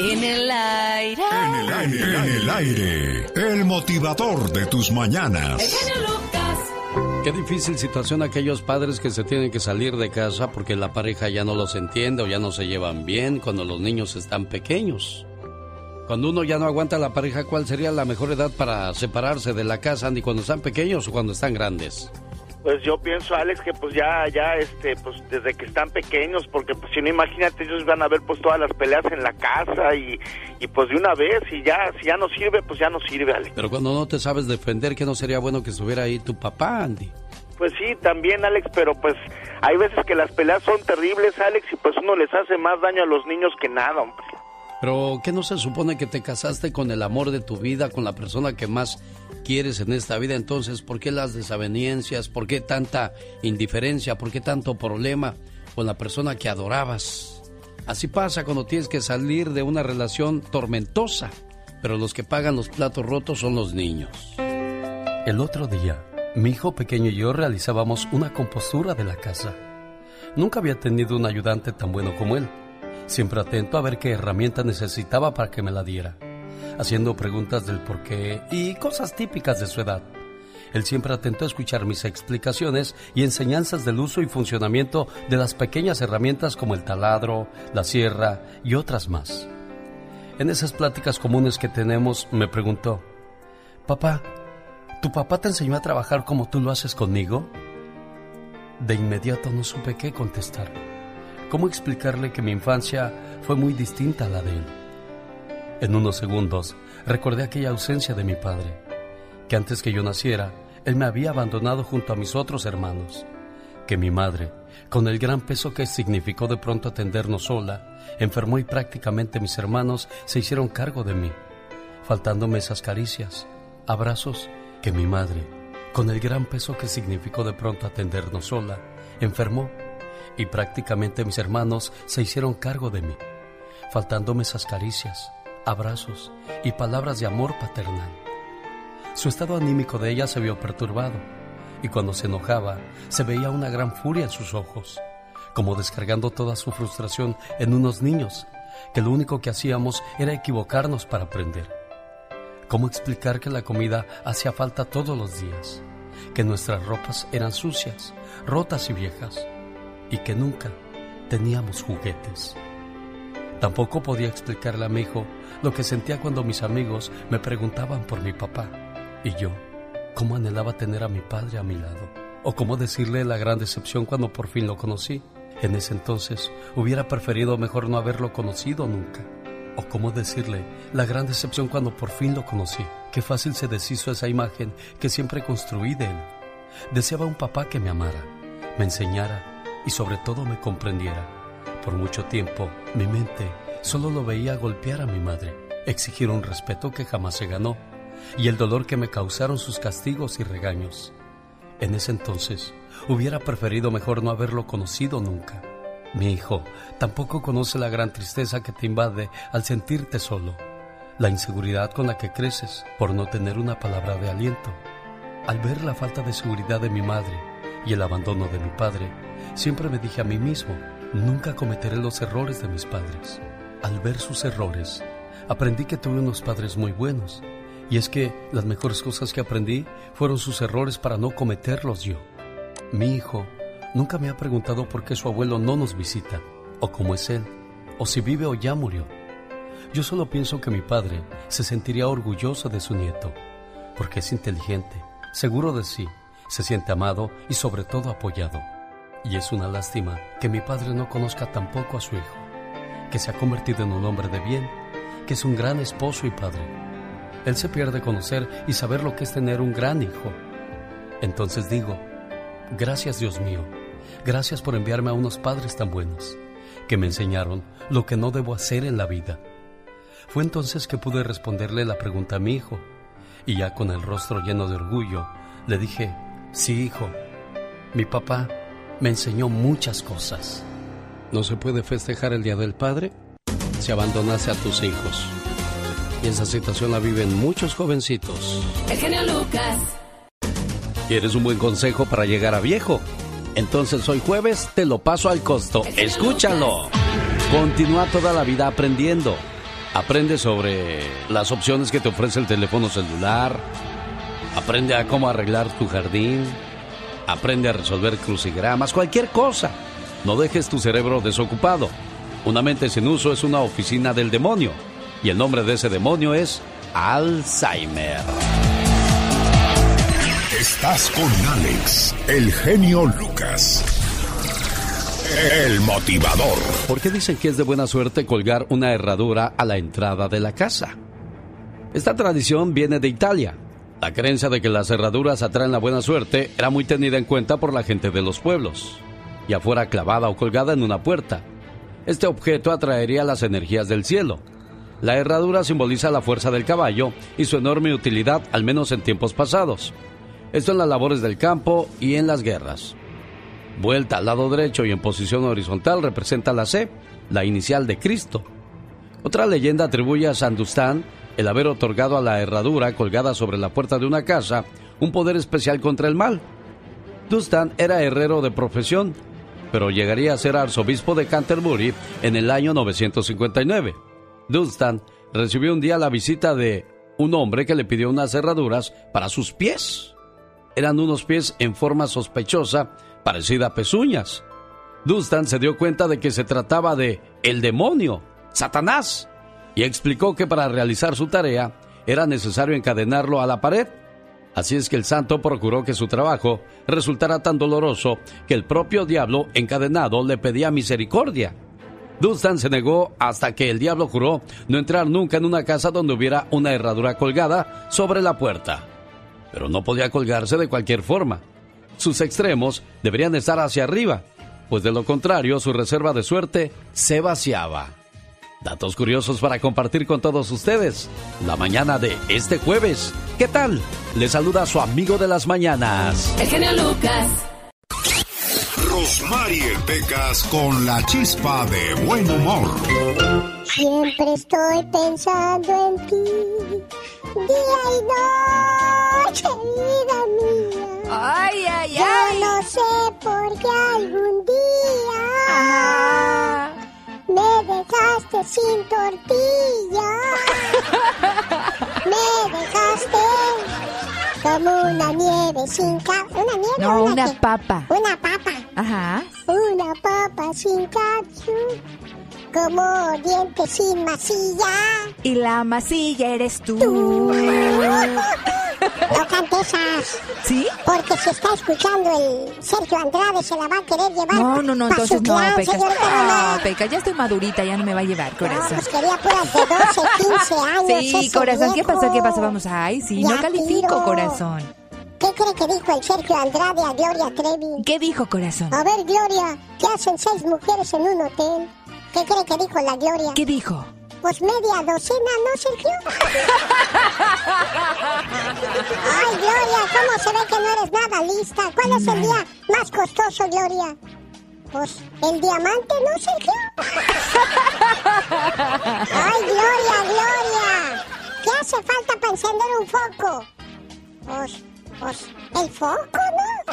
En el aire. En el aire. En el aire. El motivador de tus mañanas. Qué difícil situación aquellos padres que se tienen que salir de casa porque la pareja ya no los entiende o ya no se llevan bien cuando los niños están pequeños. Cuando uno ya no aguanta la pareja, ¿cuál sería la mejor edad para separarse de la casa, Andy, cuando están pequeños o cuando están grandes? Pues yo pienso, Alex, que pues ya, ya, este, pues desde que están pequeños, porque pues si no, imagínate, ellos van a ver pues todas las peleas en la casa y, y pues de una vez, y ya, si ya no sirve, pues ya no sirve, Alex. Pero cuando no te sabes defender, ¿qué no sería bueno que estuviera ahí tu papá, Andy? Pues sí, también, Alex, pero pues hay veces que las peleas son terribles, Alex, y pues uno les hace más daño a los niños que nada, hombre. Pero ¿qué no se supone que te casaste con el amor de tu vida, con la persona que más quieres en esta vida? Entonces, ¿por qué las desavenencias? ¿Por qué tanta indiferencia? ¿Por qué tanto problema con la persona que adorabas? Así pasa cuando tienes que salir de una relación tormentosa, pero los que pagan los platos rotos son los niños. El otro día, mi hijo pequeño y yo realizábamos una compostura de la casa. Nunca había tenido un ayudante tan bueno como él siempre atento a ver qué herramienta necesitaba para que me la diera, haciendo preguntas del por qué y cosas típicas de su edad. Él siempre atento a escuchar mis explicaciones y enseñanzas del uso y funcionamiento de las pequeñas herramientas como el taladro, la sierra y otras más. En esas pláticas comunes que tenemos me preguntó, Papá, ¿tu papá te enseñó a trabajar como tú lo haces conmigo? De inmediato no supe qué contestar. ¿Cómo explicarle que mi infancia fue muy distinta a la de él? En unos segundos recordé aquella ausencia de mi padre, que antes que yo naciera, él me había abandonado junto a mis otros hermanos, que mi madre, con el gran peso que significó de pronto atendernos sola, enfermó y prácticamente mis hermanos se hicieron cargo de mí, faltándome esas caricias, abrazos, que mi madre, con el gran peso que significó de pronto atendernos sola, enfermó y prácticamente mis hermanos se hicieron cargo de mí, faltándome esas caricias, abrazos y palabras de amor paternal. Su estado anímico de ella se vio perturbado y cuando se enojaba se veía una gran furia en sus ojos, como descargando toda su frustración en unos niños, que lo único que hacíamos era equivocarnos para aprender. ¿Cómo explicar que la comida hacía falta todos los días? Que nuestras ropas eran sucias, rotas y viejas y que nunca teníamos juguetes. Tampoco podía explicarle a mi hijo lo que sentía cuando mis amigos me preguntaban por mi papá y yo cómo anhelaba tener a mi padre a mi lado o cómo decirle la gran decepción cuando por fin lo conocí. En ese entonces hubiera preferido mejor no haberlo conocido nunca. O cómo decirle la gran decepción cuando por fin lo conocí. Qué fácil se deshizo esa imagen que siempre construí de él. Deseaba un papá que me amara, me enseñara y sobre todo me comprendiera. Por mucho tiempo, mi mente solo lo veía golpear a mi madre, exigir un respeto que jamás se ganó, y el dolor que me causaron sus castigos y regaños. En ese entonces, hubiera preferido mejor no haberlo conocido nunca. Mi hijo tampoco conoce la gran tristeza que te invade al sentirte solo, la inseguridad con la que creces por no tener una palabra de aliento. Al ver la falta de seguridad de mi madre y el abandono de mi padre, Siempre me dije a mí mismo, nunca cometeré los errores de mis padres. Al ver sus errores, aprendí que tuve unos padres muy buenos. Y es que las mejores cosas que aprendí fueron sus errores para no cometerlos yo. Mi hijo nunca me ha preguntado por qué su abuelo no nos visita, o cómo es él, o si vive o ya murió. Yo solo pienso que mi padre se sentiría orgulloso de su nieto, porque es inteligente, seguro de sí, se siente amado y sobre todo apoyado. Y es una lástima que mi padre no conozca tampoco a su hijo, que se ha convertido en un hombre de bien, que es un gran esposo y padre. Él se pierde conocer y saber lo que es tener un gran hijo. Entonces digo, gracias Dios mío, gracias por enviarme a unos padres tan buenos, que me enseñaron lo que no debo hacer en la vida. Fue entonces que pude responderle la pregunta a mi hijo, y ya con el rostro lleno de orgullo, le dije, sí hijo, mi papá me enseñó muchas cosas. No se puede festejar el Día del Padre si abandonase a tus hijos. Y esa situación la viven muchos jovencitos. El genio Lucas. ¿Quieres un buen consejo para llegar a viejo? Entonces hoy jueves te lo paso al costo. Escúchalo. Continúa toda la vida aprendiendo. Aprende sobre las opciones que te ofrece el teléfono celular. Aprende a cómo arreglar tu jardín. Aprende a resolver crucigramas, cualquier cosa. No dejes tu cerebro desocupado. Una mente sin uso es una oficina del demonio. Y el nombre de ese demonio es Alzheimer. Estás con Alex, el genio Lucas. El motivador. ¿Por qué dicen que es de buena suerte colgar una herradura a la entrada de la casa? Esta tradición viene de Italia. La creencia de que las herraduras atraen la buena suerte era muy tenida en cuenta por la gente de los pueblos, ya fuera clavada o colgada en una puerta. Este objeto atraería las energías del cielo. La herradura simboliza la fuerza del caballo y su enorme utilidad, al menos en tiempos pasados. Esto en las labores del campo y en las guerras. Vuelta al lado derecho y en posición horizontal representa la C, la inicial de Cristo. Otra leyenda atribuye a Sandustán el haber otorgado a la herradura colgada sobre la puerta de una casa un poder especial contra el mal. Dustan era herrero de profesión, pero llegaría a ser arzobispo de Canterbury en el año 959. Dunstan recibió un día la visita de un hombre que le pidió unas herraduras para sus pies. Eran unos pies en forma sospechosa parecida a pezuñas. Dunstan se dio cuenta de que se trataba de el demonio, Satanás, y explicó que para realizar su tarea era necesario encadenarlo a la pared. Así es que el santo procuró que su trabajo resultara tan doloroso que el propio diablo encadenado le pedía misericordia. Dunstan se negó hasta que el diablo juró no entrar nunca en una casa donde hubiera una herradura colgada sobre la puerta. Pero no podía colgarse de cualquier forma sus extremos deberían estar hacia arriba, pues de lo contrario su reserva de suerte se vaciaba. Datos curiosos para compartir con todos ustedes. La mañana de este jueves. ¿Qué tal? Le saluda su amigo de las mañanas. El genio Lucas. Rosmarie Pecas con la chispa de buen humor. Siempre estoy pensando en ti. Día y noche, vida mía. Ay, ay, Yo ay. no sé por qué algún día Ah. Me dejaste sin tortilla. me dejaste como una nieve sin ca... ¿Una nieve? No, una papa. Una papa. Ajá. Una papa sin ketchup. Como dientes sin masilla. Y la masilla eres tú. Tú. No cantes esas. ¿Sí? Porque si está escuchando el Sergio Andrade se la va a querer llevar. No, no, no, entonces no, Pecas. Ah. Pecas, ya estoy madurita, ya no me va a llevar, No, corazón. pues quería puras de 12, 15 años. Sí, corazón, ¿qué pasó? ¿Qué pasó? Vamos, ay, sí, no Ya califico, tiro. corazón. ¿Qué cree que dijo el Sergio Andrade a Gloria Trevi? ¿Qué dijo, corazón? A ver, Gloria, ¿qué hacen seis mujeres en un hotel? ¿Qué cree que dijo la Gloria? ¿Qué dijo? Pues media docena, ¿no, Sergio? Ay, Gloria, ¿cómo se ve que no eres nada lista? ¿Cuál es el día más costoso, Gloria? Pues el diamante, ¿no, Sergio? Ay, Gloria, Gloria. ¿Qué hace falta para encender un foco? Pues, pues, el foco, ¿no?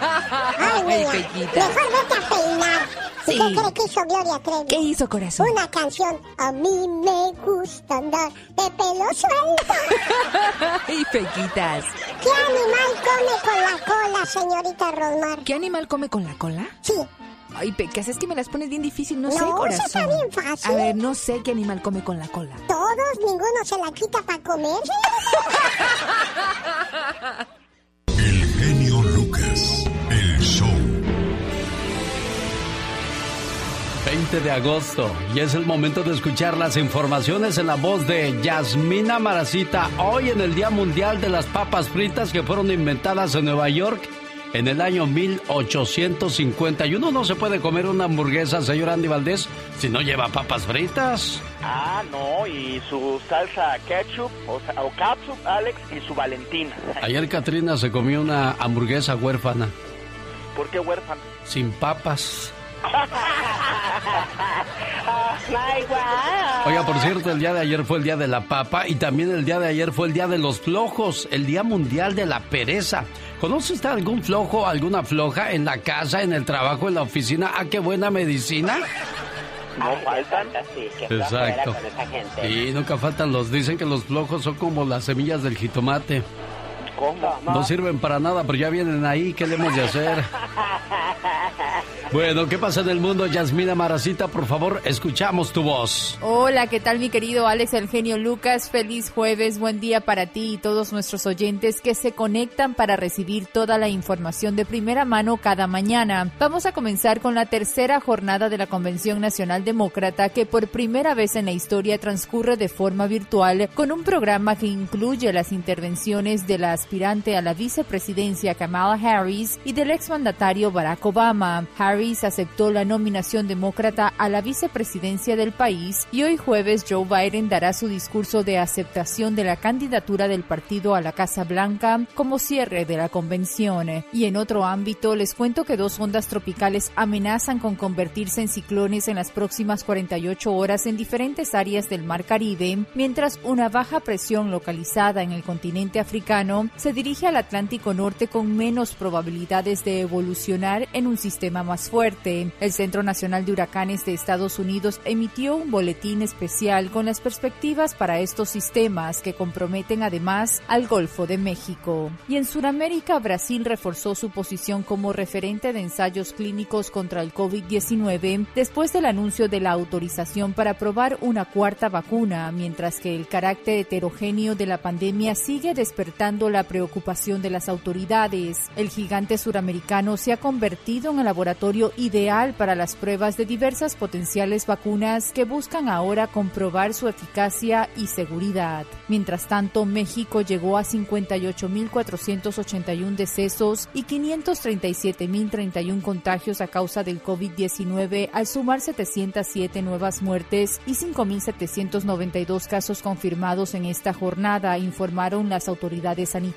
Ay, mira, mejor vete a peinar. ¿Y Sí. qué cree que hizo Gloria Trevi? ¿Qué hizo, corazón? Una canción. A mí me gusta andar de pelo suelto. Ay, Pequitas. ¿Qué animal come con la cola, señorita Rosmar? ¿Qué animal come con la cola? Sí. Ay, Pecas, es que me las pones bien difícil, no, No, sé, eso corazón. está bien fácil. A ver, no sé qué animal come con la cola. Todos, ninguno se la quita para comer. El show. 20 de agosto y es el momento de escuchar las informaciones en la voz de Yasmina Maracita hoy en el Día Mundial de las Papas Fritas que fueron inventadas en Nueva York en el año 1851. No se puede comer una hamburguesa, señor Andy Valdés, si no lleva papas fritas. Ah, no, y su salsa ketchup o, o catsup, Alex, y su Valentina. Ayer Katrina se comió una hamburguesa huérfana, ¿Por qué huérfano? sin papas. Oiga, por cierto, el día de ayer fue el día de la papa y también el día de ayer fue el día de los flojos, el día mundial de la pereza. ¿Conoce usted algún flojo, alguna floja en la casa, en el trabajo, en la oficina? ¡Ah, qué buena medicina! No faltan. Sí, qué Exacto. flojera con esa gente. Y nunca faltan los, dicen que los flojos son como las semillas del jitomate. ¿Cómo? No sirven para nada, pero ya vienen ahí, ¿qué le hemos de hacer? Bueno, ¿qué pasa en el mundo, Yasmina Maracita? Por favor, escuchamos tu voz. Hola, ¿qué tal mi querido Alex el genio Lucas? Feliz jueves, buen día para ti y todos nuestros oyentes que se conectan para recibir toda la información de primera mano cada mañana. Vamos a comenzar con la tercera jornada de la Convención Nacional Demócrata que por primera vez en la historia transcurre de forma virtual con un programa que incluye las intervenciones de la aspirante a la vicepresidencia Kamala Harris y del exmandatario Barack Obama. Harris aceptó la nominación demócrata a la vicepresidencia del país y hoy jueves Joe Biden dará su discurso de aceptación de la candidatura del partido a la Casa Blanca como cierre de la convención. Y en otro ámbito, les cuento que dos ondas tropicales amenazan con convertirse en ciclones en las próximas 48 horas en diferentes áreas del Mar Caribe, mientras una baja presión localizada en el continente africano se dirige al Atlántico Norte con menos probabilidades de evolucionar en un sistema más fuerte. El Centro Nacional de Huracanes de Estados Unidos emitió un boletín especial con las perspectivas para estos sistemas que comprometen además al Golfo de México. Y en Sudamérica, Brasil reforzó su posición como referente de ensayos clínicos contra el COVID-19 después del anuncio de la autorización para probar una cuarta vacuna, mientras que el carácter heterogéneo de la pandemia sigue despertando la preocupación de las autoridades. El gigante suramericano se ha convertido en el laboratorio ideal para las pruebas de diversas potenciales vacunas que buscan ahora comprobar su eficacia y seguridad. Mientras tanto, México llegó a 58.481 decesos y 537.031 contagios a causa del COVID-19 al sumar 707 nuevas muertes y 5.792 casos confirmados en esta jornada, informaron las autoridades sanitarias.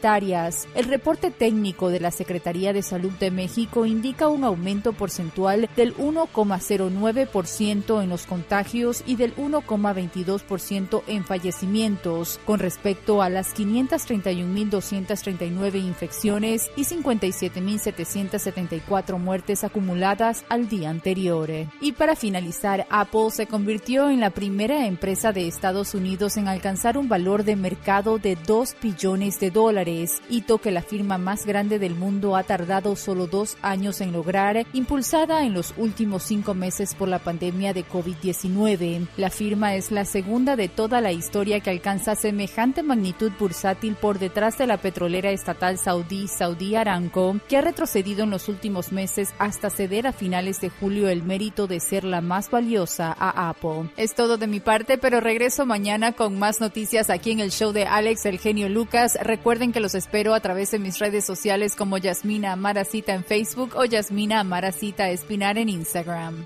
El reporte técnico de la Secretaría de Salud de México indica un aumento porcentual del 1,09% en los contagios y del 1,22% en fallecimientos, con respecto a las 531.239 infecciones y 57.774 muertes acumuladas al día anterior. Y para finalizar, Apple se convirtió en la primera empresa de Estados Unidos en alcanzar un valor de mercado de 2 billones de dólares, hito que la firma más grande del mundo ha tardado solo dos años en lograr, impulsada en los últimos cinco meses por la pandemia de COVID-19. La firma es la segunda de toda la historia que alcanza semejante magnitud bursátil por detrás de la petrolera estatal saudí Saudi Aramco, que ha retrocedido en los últimos meses hasta ceder a finales de julio el mérito de ser la más valiosa a Apple. Es todo de mi parte, pero regreso mañana con más noticias aquí en el show de Alex el genio Lucas. Recuerden que los espero a través de mis redes sociales como Yasmina Amaracita en Facebook o Yasmina Amaracita Espinar en Instagram.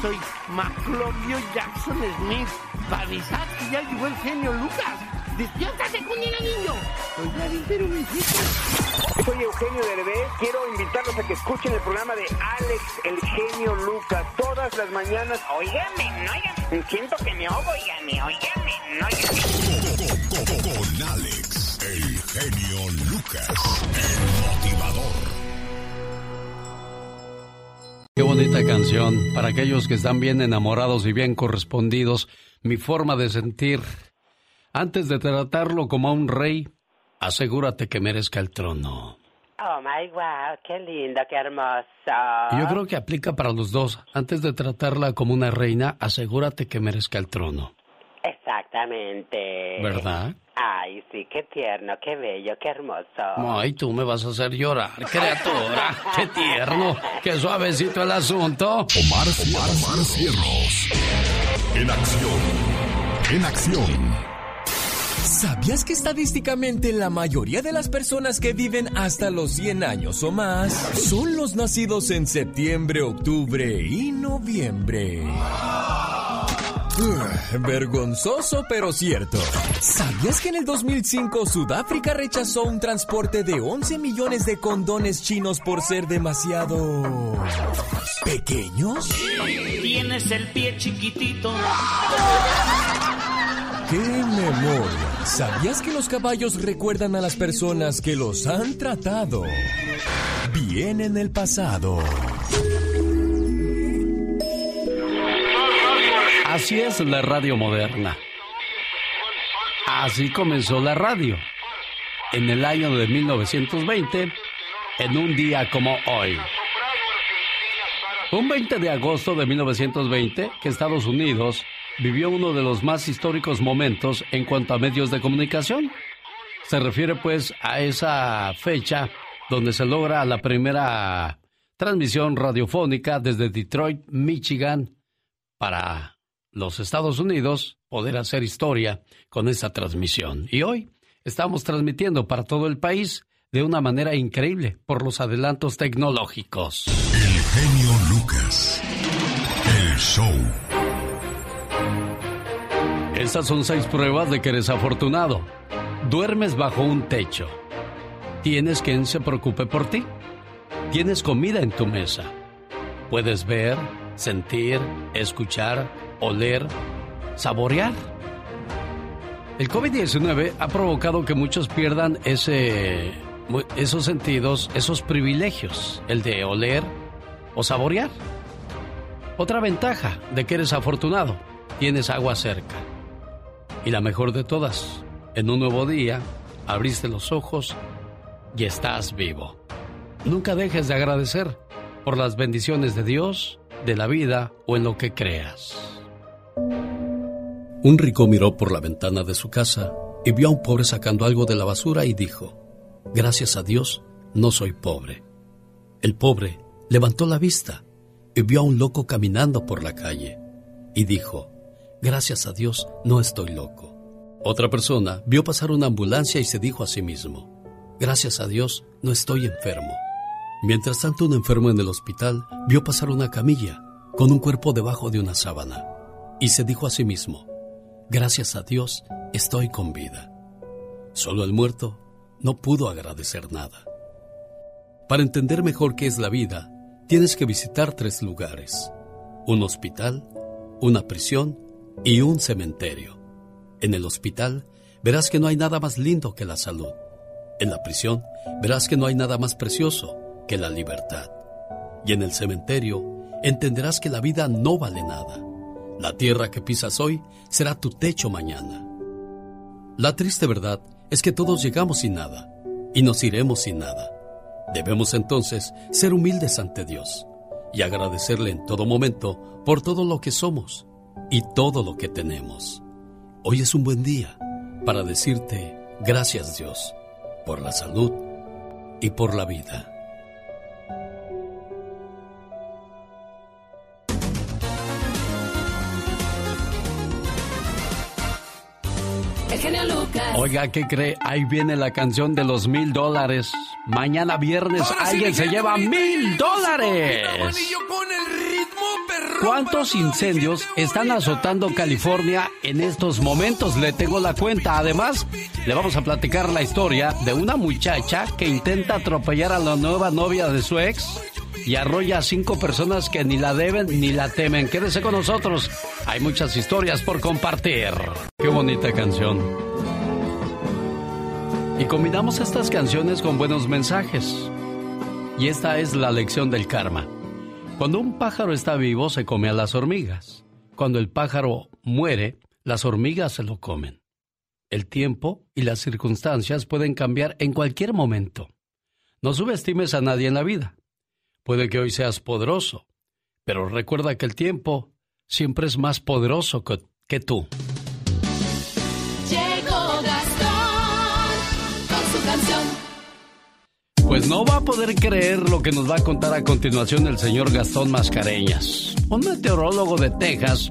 Soy Maclovio Jackson Smith. Para avisar que ya llegó el genio Lucas. ¡Despiértate, Cunina, niño! Oiga, pero mi Soy Eugenio Derbez. Quiero invitarlos a que escuchen el programa de Alex, el genio Lucas, todas las mañanas. Óigame, no, oigan. Siento que me ahogo, óigame, óigame, no, con- con Alex, el genio Lucas, el motivador. Qué bonita canción. Para aquellos que están bien enamorados y bien correspondidos, mi forma de sentir. Antes de tratarlo como a un rey, asegúrate que merezca el trono. Oh my wow, qué lindo, qué hermoso. Yo creo que aplica para los dos. Antes de tratarla como una reina, asegúrate que merezca el trono. Exactamente. ¿Verdad? Ay, sí, qué tierno, qué bello, qué hermoso. Ay, tú me vas a hacer llorar, criatura. Qué tierno, qué suavecito el asunto. Omar, Omar, Omar Cierros. En acción. En acción. ¿Sabías que estadísticamente la mayoría de las personas que viven hasta los 100 años o más son los nacidos en septiembre, octubre y noviembre? Ugh, Vergonzoso pero cierto. ¿Sabías que en el 2005 Sudáfrica rechazó un transporte de 11 millones de condones chinos por ser demasiado pequeños? Tienes el pie chiquitito. ¡Qué memoria! ¿Sabías que los caballos recuerdan a las personas que los han tratado bien en el pasado? Así es la radio moderna. Así comenzó la radio. En el año de 1920, en un día como hoy. Un 20 de agosto de 1920, que Estados Unidos vivió uno de los más históricos momentos en cuanto a medios de comunicación. Se refiere pues a esa fecha donde se logra la primera transmisión radiofónica desde Detroit, Michigan, para los Estados Unidos poder hacer historia con esta transmisión. Y hoy estamos transmitiendo para todo el país de una manera increíble por los adelantos tecnológicos. El genio Lucas. El show. Estas son seis pruebas de que eres afortunado. Duermes bajo un techo. ¿Tienes quien se preocupe por ti? Tienes comida en tu mesa. Puedes ver, sentir, escuchar, oler, saborear. El COVID-19 ha provocado que muchos pierdan ese, esos sentidos, esos privilegios, el de oler o saborear. Otra ventaja de que eres afortunado, tienes agua cerca. Y la mejor de todas, en un nuevo día, abriste los ojos y estás vivo. Nunca dejes de agradecer por las bendiciones de Dios, de la vida o en lo que creas. Un rico miró por la ventana de su casa y vio a un pobre sacando algo de la basura y dijo, Gracias a Dios, no soy pobre. El pobre levantó la vista y vio a un loco caminando por la calle y dijo, Gracias a Dios, no estoy loco. Otra persona vio pasar una ambulancia y se dijo a sí mismo, Gracias a Dios, no estoy enfermo. Mientras tanto, un enfermo en el hospital vio pasar una camilla con un cuerpo debajo de una sábana y se dijo a sí mismo, Gracias a Dios, estoy con vida. Solo el muerto no pudo agradecer nada. Para entender mejor qué es la vida, tienes que visitar tres lugares. Un hospital, una prisión y un cementerio. En el hospital verás que no hay nada más lindo que la salud. En la prisión verás que no hay nada más precioso que la libertad. Y en el cementerio entenderás que la vida no vale nada. La tierra que pisas hoy será tu techo mañana. La triste verdad es que todos llegamos sin nada y nos iremos sin nada. Debemos entonces ser humildes ante Dios y agradecerle en todo momento por todo lo que somos y todo lo que tenemos. Hoy es un buen día para decirte gracias Dios por la salud y por la vida. El genio Lucas. Oiga, ¿qué cree? Ahí viene la canción de los mil dólares. Mañana viernes alguien se lleva mil dólares. ¿Cuántos incendios están azotando California en estos momentos? Le tengo la cuenta. Además, le vamos a platicar la historia de una muchacha que intenta atropellar a la nueva novia de su ex y arrolla a cinco personas que ni la deben ni la temen. Quédese con nosotros. Hay muchas historias por compartir. Qué bonita canción. Y combinamos estas canciones con buenos mensajes. Y esta es la lección del karma. Cuando un pájaro está vivo se come a las hormigas. Cuando el pájaro muere, las hormigas se lo comen. El tiempo y las circunstancias pueden cambiar en cualquier momento. No subestimes a nadie en la vida. Puede que hoy seas poderoso, pero recuerda que el tiempo siempre es más poderoso que, que tú. Llegó Gastón con su canción. Pues no va a poder creer lo que nos va a contar a continuación el señor Gastón Mascareñas. Un meteorólogo de Texas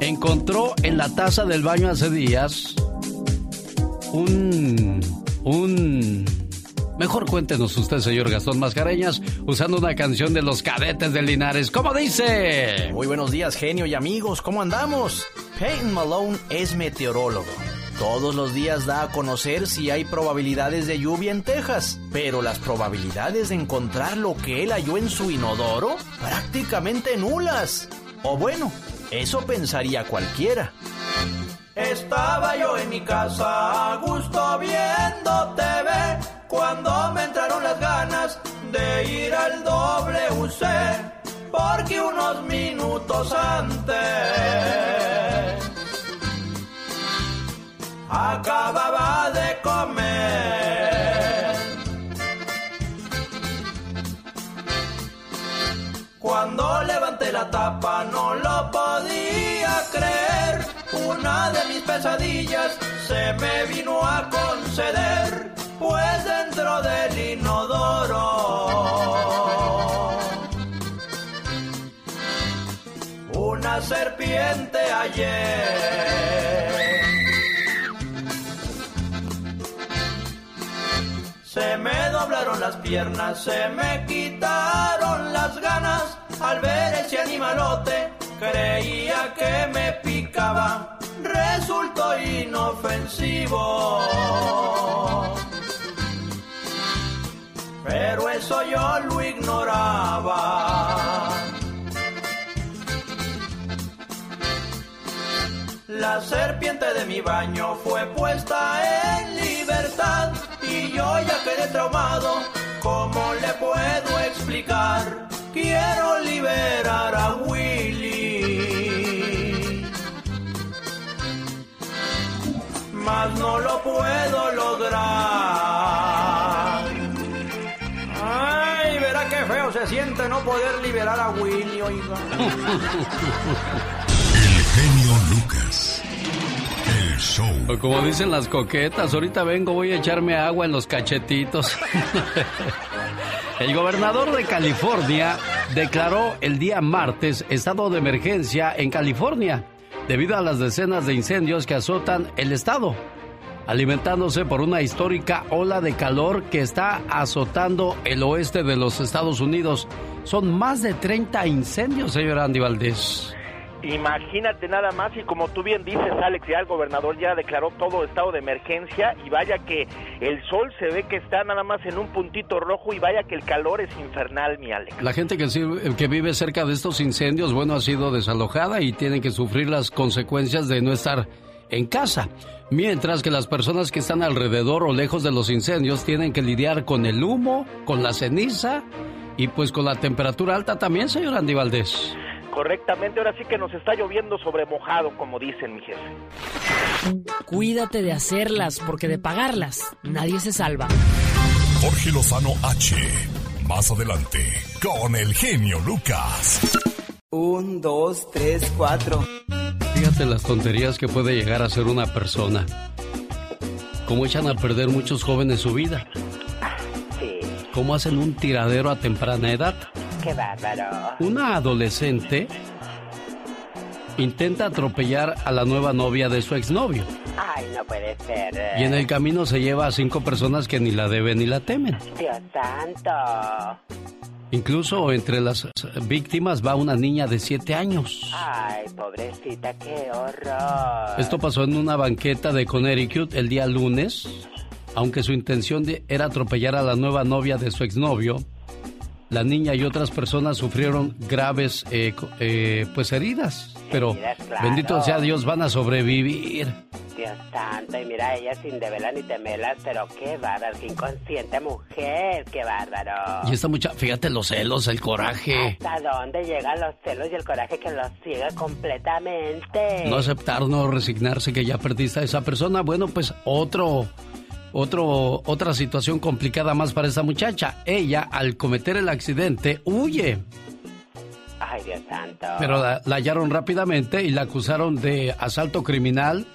encontró en la taza del baño hace días un... un... Mejor cuéntenos usted, señor Gastón Mascareñas, usando una canción de los cadetes de Linares. ¿Cómo dice? Muy buenos días, genio y amigos. ¿Cómo andamos? Peyton Malone es meteorólogo. Todos los días da a conocer si hay probabilidades de lluvia en Texas, pero las probabilidades de encontrar lo que él halló en su inodoro prácticamente nulas. O bueno, eso pensaría cualquiera. Estaba yo en mi casa a gusto viendo TV cuando me entraron las ganas de ir al WC porque unos minutos antes acababa de comer. Cuando levanté la tapa no lo podía creer. Una de mis pesadillas se me vino a conceder, pues dentro del inodoro una serpiente ayer. Se me doblaron las piernas, se me quitaron las ganas al ver ese animalote. Creía que me picaba, resultó inofensivo. Pero eso yo lo ignoraba. La serpiente de mi baño fue puesta en libertad y yo ya quedé traumado. ¿Cómo le puedo explicar? Quiero liberar a Willy. Mas no lo puedo lograr. Feo se siente no poder liberar a Willy, oiga. El genio Lucas. El show. O como dicen las coquetas, ahorita vengo, voy a echarme agua en los cachetitos. El gobernador de California declaró el día martes estado de emergencia en California debido a las decenas de incendios que azotan el estado, alimentándose por una histórica ola de calor que está azotando el oeste de los Estados Unidos. Son más de 30 incendios, señor Andy Valdés. Imagínate nada más y como tú bien dices, Alex, ya el gobernador ya declaró todo estado de emergencia y vaya que el sol se ve que está nada más en un puntito rojo y vaya que el calor es infernal, mi Alex. La gente que, que vive cerca de estos incendios, bueno, ha sido desalojada y tienen que sufrir las consecuencias de no estar en casa. Mientras que las personas que están alrededor o lejos de los incendios tienen que lidiar con el humo, con la ceniza y pues con la temperatura alta también, señor Andy Valdés. Correctamente, ahora sí que nos está lloviendo sobre mojado, como dicen mi jefe. Cuídate de hacerlas, porque de pagarlas nadie se salva. Jorge Lozano H. Más adelante, con el genio Lucas. Un, dos, tres, cuatro. Fíjate las tonterías que puede llegar a ser una persona. Cómo echan a perder muchos jóvenes su vida. Sí, Cómo hacen un tiradero a temprana edad. qué bárbaro. Una adolescente intenta atropellar a la nueva novia de su exnovio. Ay, no puede ser. Y en el camino se lleva a cinco personas que ni la deben ni la temen. Dios santo. Incluso entre las víctimas va una niña de siete años. Ay, pobrecita, qué horror. Esto pasó en una banqueta de Connecticut el día lunes. Aunque su intención de- era atropellar a la nueva novia de su exnovio, la niña y otras personas sufrieron graves eh, eh, pues heridas. Pero Heridas, claro. bendito sea Dios, van a sobrevivir. Dios santo, y mira ella sin develas ni temelas, pero qué bárbaro, qué inconsciente mujer, qué bárbaro. Y esta muchacha, fíjate los celos, el coraje. ¿Hasta dónde llegan los celos y el coraje que los ciega completamente? No aceptar, no resignarse que ya perdiste a esa persona. Bueno, pues otro, otro, otra situación complicada más para esta muchacha. Ella, al cometer el accidente, huye. Ay, Dios santo. Pero la, la hallaron rápidamente y la acusaron de asalto criminal.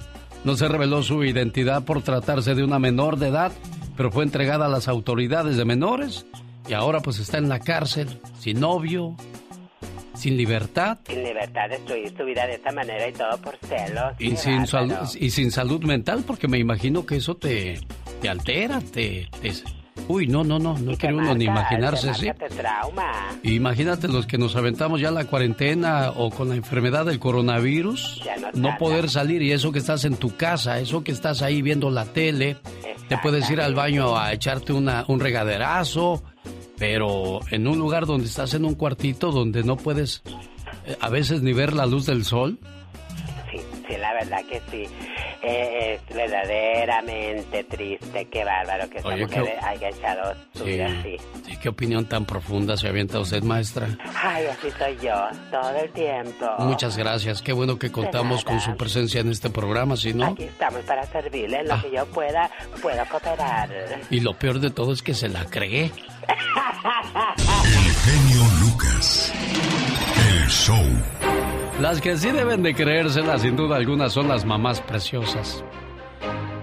No se reveló su identidad por tratarse de una menor de edad, pero fue entregada a las autoridades de menores y ahora pues está en la cárcel, sin novio, sin libertad Sin libertad destruir tu vida de esta manera y todo por celos. y sin, bárbaro. y sin salud mental, porque me imagino que eso te, te altera, te, te- Uy, no, no, no, no quiere uno ni imaginarse, ¿sí? trauma. Imagínate los que nos aventamos ya la cuarentena o con la enfermedad del coronavirus, no no poder salir y eso que estás en tu casa, eso que estás ahí viendo la tele, te puedes ir al baño a echarte una, un regaderazo, pero en un lugar donde estás en un cuartito donde no puedes eh, a veces ni ver la luz del sol, Sí, sí, la verdad que sí. Es verdaderamente triste, qué bárbaro que esta Oye, mujer qué- haya echado su Sí. vida así. Sí, ¿Qué opinión tan profunda se avienta usted, maestra? Ay, así soy yo, todo el tiempo. Muchas gracias. Qué bueno que contamos con su presencia en este programa, si no. Aquí estamos para servirle en lo Ah. que yo pueda, puedo cooperar. Y lo peor de todo es que se la cree. El genio Lucas. El show. Las que sí deben de creérselas, sin duda alguna, son las mamás preciosas.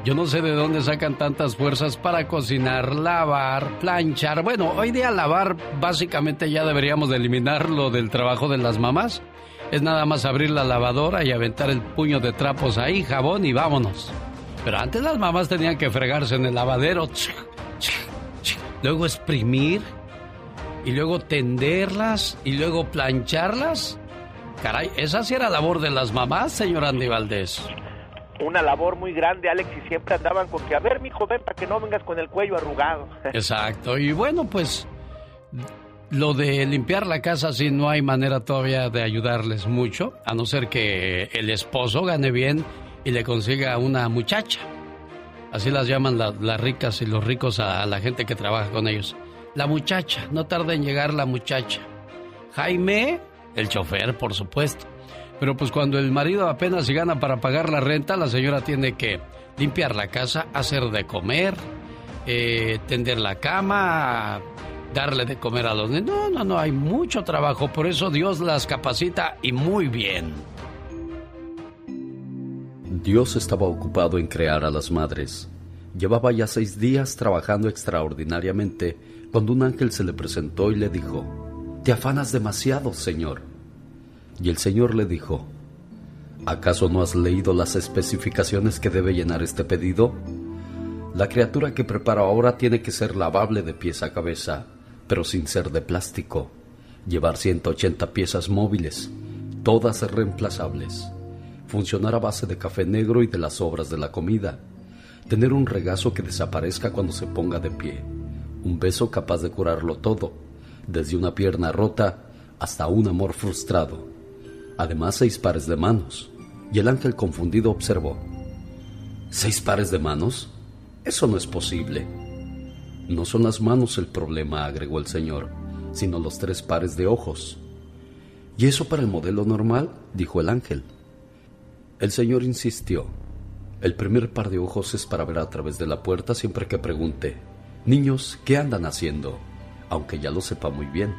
Yo no sé de dónde sacan tantas fuerzas para cocinar, lavar, planchar. Bueno, hoy día lavar básicamente ya deberíamos de eliminarlo del trabajo de las mamás. Es nada más abrir la lavadora y aventar el puño de trapos ahí, jabón y vámonos. Pero antes las mamás tenían que fregarse en el lavadero. Luego exprimir y luego tenderlas y luego plancharlas. Caray, esa sí era labor de las mamás, señor Andy Valdés. Una labor muy grande, Alex, y siempre andaban con que, a ver, mijo, ven para que no vengas con el cuello arrugado. Exacto. Y bueno, pues lo de limpiar la casa sí no hay manera todavía de ayudarles mucho, a no ser que el esposo gane bien y le consiga una muchacha. Así las llaman la- las ricas y los ricos a, a la gente que trabaja con ellos. La muchacha, no tarda en llegar la muchacha. Jaime, el chofer, por supuesto. Pero pues cuando el marido apenas si gana para pagar la renta, la señora tiene que limpiar la casa, hacer de comer, eh, tender la cama, darle de comer a los niños. No, no, no, hay mucho trabajo, por eso Dios las capacita y muy bien. Dios estaba ocupado en crear a las madres. Llevaba ya seis días trabajando extraordinariamente cuando un ángel se le presentó y le dijo, Te afanas demasiado, Señor. Y el Señor le dijo, ¿acaso no has leído las especificaciones que debe llenar este pedido? La criatura que preparo ahora tiene que ser lavable de pies a cabeza, pero sin ser de plástico. Llevar 180 piezas móviles, todas reemplazables. Funcionar a base de café negro y de las sobras de la comida. Tener un regazo que desaparezca cuando se ponga de pie. Un beso capaz de curarlo todo, desde una pierna rota hasta un amor frustrado. Además, seis pares de manos. Y el ángel confundido observó. ¿Seis pares de manos? Eso no es posible. No son las manos el problema, agregó el señor, sino los tres pares de ojos. ¿Y eso para el modelo normal? dijo el ángel. El señor insistió. El primer par de ojos es para ver a través de la puerta siempre que pregunte, Niños, ¿qué andan haciendo? Aunque ya lo sepa muy bien.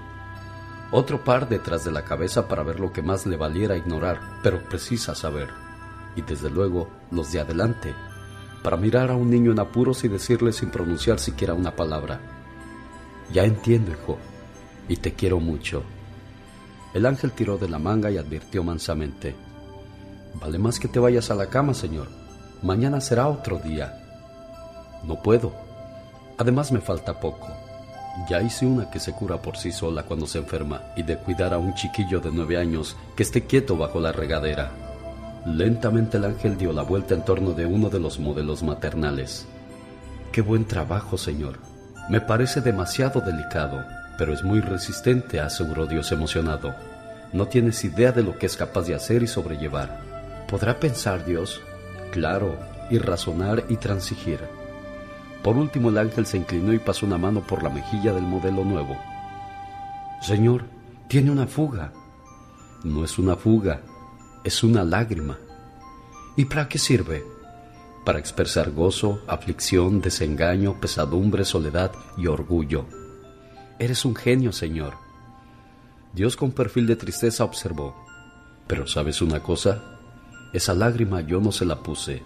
Otro par detrás de la cabeza para ver lo que más le valiera ignorar, pero precisa saber. Y desde luego los de adelante, para mirar a un niño en apuros y decirle sin pronunciar siquiera una palabra. Ya entiendo, hijo, y te quiero mucho. El ángel tiró de la manga y advirtió mansamente. Vale más que te vayas a la cama, señor. Mañana será otro día. No puedo. Además me falta poco. Ya hice una que se cura por sí sola cuando se enferma y de cuidar a un chiquillo de nueve años que esté quieto bajo la regadera. Lentamente el ángel dio la vuelta en torno de uno de los modelos maternales. Qué buen trabajo, señor. Me parece demasiado delicado, pero es muy resistente, aseguró Dios emocionado. No tienes idea de lo que es capaz de hacer y sobrellevar. ¿Podrá pensar Dios? Claro, y razonar y transigir. Por último el ángel se inclinó y pasó una mano por la mejilla del modelo nuevo. Señor, tiene una fuga. No es una fuga, es una lágrima. ¿Y para qué sirve? Para expresar gozo, aflicción, desengaño, pesadumbre, soledad y orgullo. Eres un genio, Señor. Dios con perfil de tristeza observó. Pero ¿sabes una cosa? Esa lágrima yo no se la puse.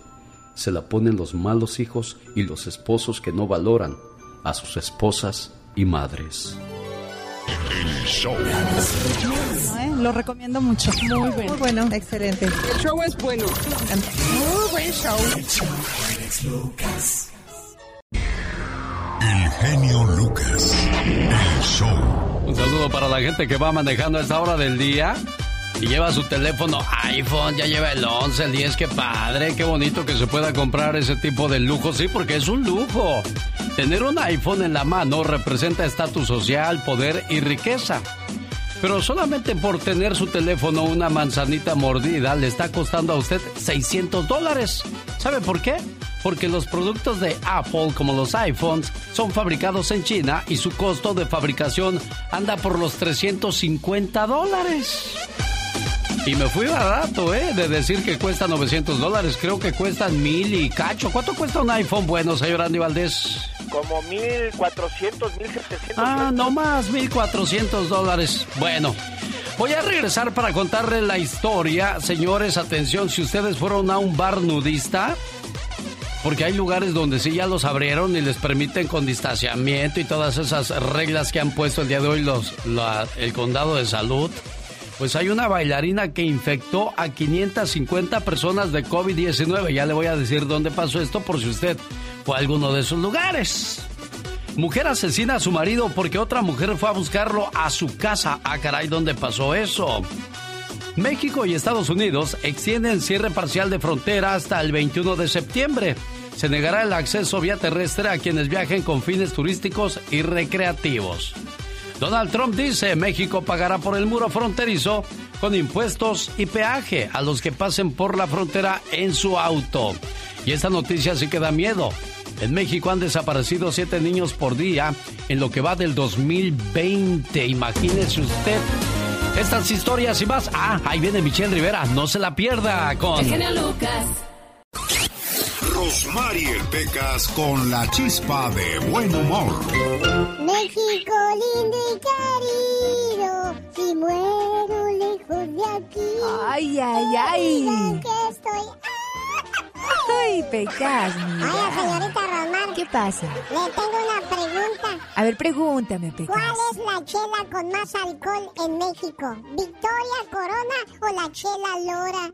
Se la ponen los malos hijos y los esposos que no valoran a sus esposas y madres. El show. ¿eh? Lo recomiendo mucho. Muy bueno. Muy bueno, excelente. El show es bueno. Muy buen show. El genio Lucas. El show. Un saludo para la gente que va manejando a esta hora del día y lleva su teléfono iPhone, ya lleva el 11, el 10, qué padre, qué bonito que se pueda comprar ese tipo de lujo, sí, porque es un lujo. Tener un iPhone en la mano representa estatus social, poder y riqueza. Pero solamente por tener su teléfono una manzanita mordida le está costando a usted 600 dólares. ¿Sabe por qué? Porque los productos de Apple, como los iPhones, son fabricados en China y su costo de fabricación anda por los 350 dólares. Y me fui barato, ¿eh? De decir que cuesta 900 dólares. Creo que cuestan mil y cacho. ¿Cuánto cuesta un iPhone bueno, señor Andy Valdés? Como 1400, 1700. Ah, no más, 1400 dólares. Bueno. Voy a regresar para contarle la historia. Señores, atención, si ustedes fueron a un bar nudista, porque hay lugares donde sí ya los abrieron y les permiten con distanciamiento y todas esas reglas que han puesto el día de hoy los, el condado de salud. Pues hay una bailarina que infectó a 550 personas de COVID-19. Ya le voy a decir dónde pasó esto por si usted fue a alguno de esos lugares. Mujer asesina a su marido porque otra mujer fue a buscarlo a su casa. Ah, caray, ¿dónde pasó eso? México y Estados Unidos extienden cierre parcial de frontera hasta el 21 de septiembre. Se negará el acceso vía terrestre a quienes viajen con fines turísticos y recreativos. Donald Trump dice México pagará por el muro fronterizo con impuestos y peaje a los que pasen por la frontera en su auto. Y esta noticia sí que da miedo. En México han desaparecido siete niños por día en lo que va del 2020. Imagínese usted. Estas historias y más. Ah, ahí viene Michelle Rivera. No se la pierda con. Lucas. Rosmarie Pecas con la chispa de buen humor. México lindo y querido, si muero lejos de aquí. Ay, ay, ay. que estoy Ay, Pecas, Hola, señorita Román. ¿Qué pasa? Le tengo una pregunta. A ver, pregúntame, Pecas. ¿Cuál es la chela con más alcohol en México? ¿Victoria Corona o la chela Lora?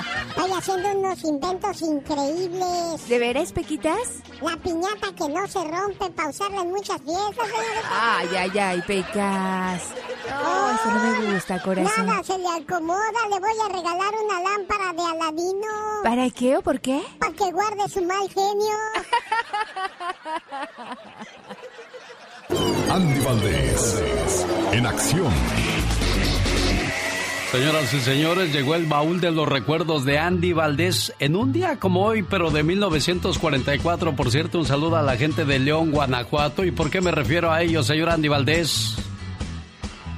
Estoy haciendo unos inventos increíbles. ¿De veras, Pequitas? La piñata que no se rompe para usarla en muchas fiestas, señorita. Ay, ay, ay, Pecas. No, eso no me gusta, corazón. Nada se le acomoda. Le voy a regalar una lámpara de Aladino. ¿Para qué o por qué? Para que guarde su mal genio. Andy Valdés, en acción. Señoras y señores, llegó el baúl de los recuerdos de Andy Valdés en un día como hoy, pero de 1944. Por cierto, un saludo a la gente de León, Guanajuato. ¿Y por qué me refiero a ellos, señor Andy Valdés?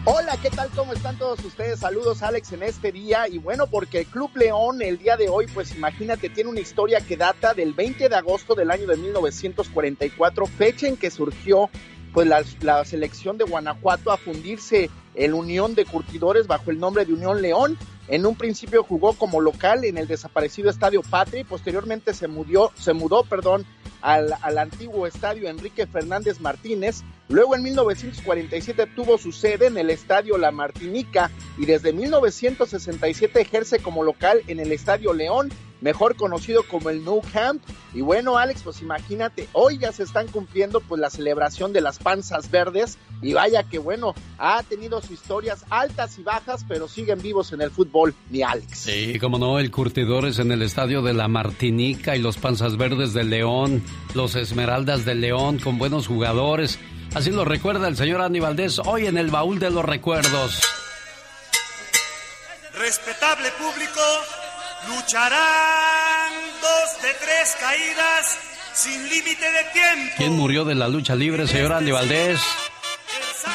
Hola, ¿qué tal? ¿Cómo están todos ustedes? Saludos Alex en este día y bueno, porque el Club León el día de hoy, pues imagínate, tiene una historia que data del 20 de agosto del año de 1944, fecha en que surgió pues la, selección de Guanajuato a fundirse en Unión de Curtidores bajo el nombre de Unión León. En un principio jugó como local en el desaparecido Estadio Patria y posteriormente se mudó, se mudó, perdón, al, al, antiguo estadio Enrique Fernández Martínez. Luego en 1947 tuvo su sede en el estadio La Martinica y desde 1967 ejerce como local en el estadio León, mejor conocido como el Nou Camp. Y bueno, Alex, pues imagínate, hoy ya se están cumpliendo pues la celebración de las panzas verdes y vaya que bueno, ha tenido sus historias altas y bajas, pero siguen vivos en el fútbol, mi Alex. Sí, como no, el Curtidores en el estadio de la Martinica y los panzas verdes de León, los Esmeraldas de León con buenos jugadores. Así lo recuerda el señor Andy Valdés hoy en el baúl de los recuerdos. Respetable público, lucharán dos de tres caídas sin límite de tiempo. ¿Quién murió de la lucha libre, señor Andy Valdés?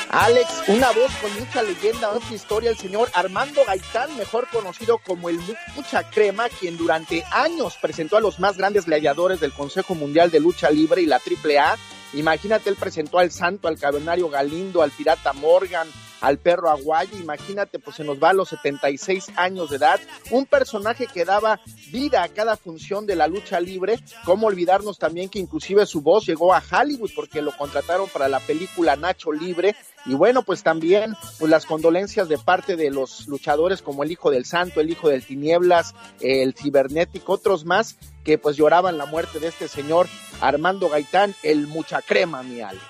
Alex, una voz con mucha leyenda, mucha historia, el señor Armando Gaitán, mejor conocido como el Mucha Crema, quien durante años presentó a los más grandes gladiadores del Consejo Mundial de Lucha Libre y la AAA. Imagínate, él presentó al Santo, al Cavernario Galindo, al Pirata Morgan, al perro aguayo, imagínate, pues se nos va a los 76 años de edad, un personaje que daba vida a cada función de la lucha libre, cómo olvidarnos también que inclusive su voz llegó a Hollywood porque lo contrataron para la película Nacho Libre, y bueno, pues también pues las condolencias de parte de los luchadores como el Hijo del Santo, el Hijo del Tinieblas, el Cibernético, otros más que pues lloraban la muerte de este señor Armando Gaitán, el mucha crema, mi Alex.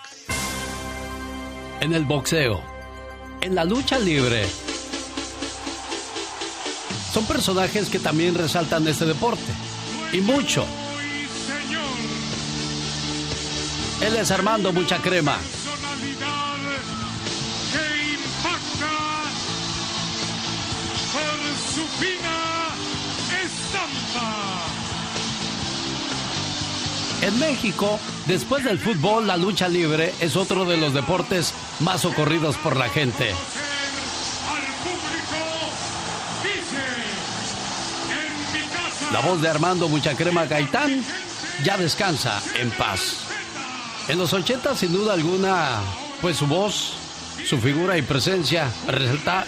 En el boxeo, en la lucha libre. Son personajes que también resaltan este deporte. Y mucho. Él es Armando Mucha Crema. Por su fina estampa. En México, después del fútbol, la lucha libre es otro de los deportes más socorridos por la gente. La voz de Armando Muchacrema Gaitán ya descansa en paz. En los 80, sin duda alguna, pues su voz, su figura y presencia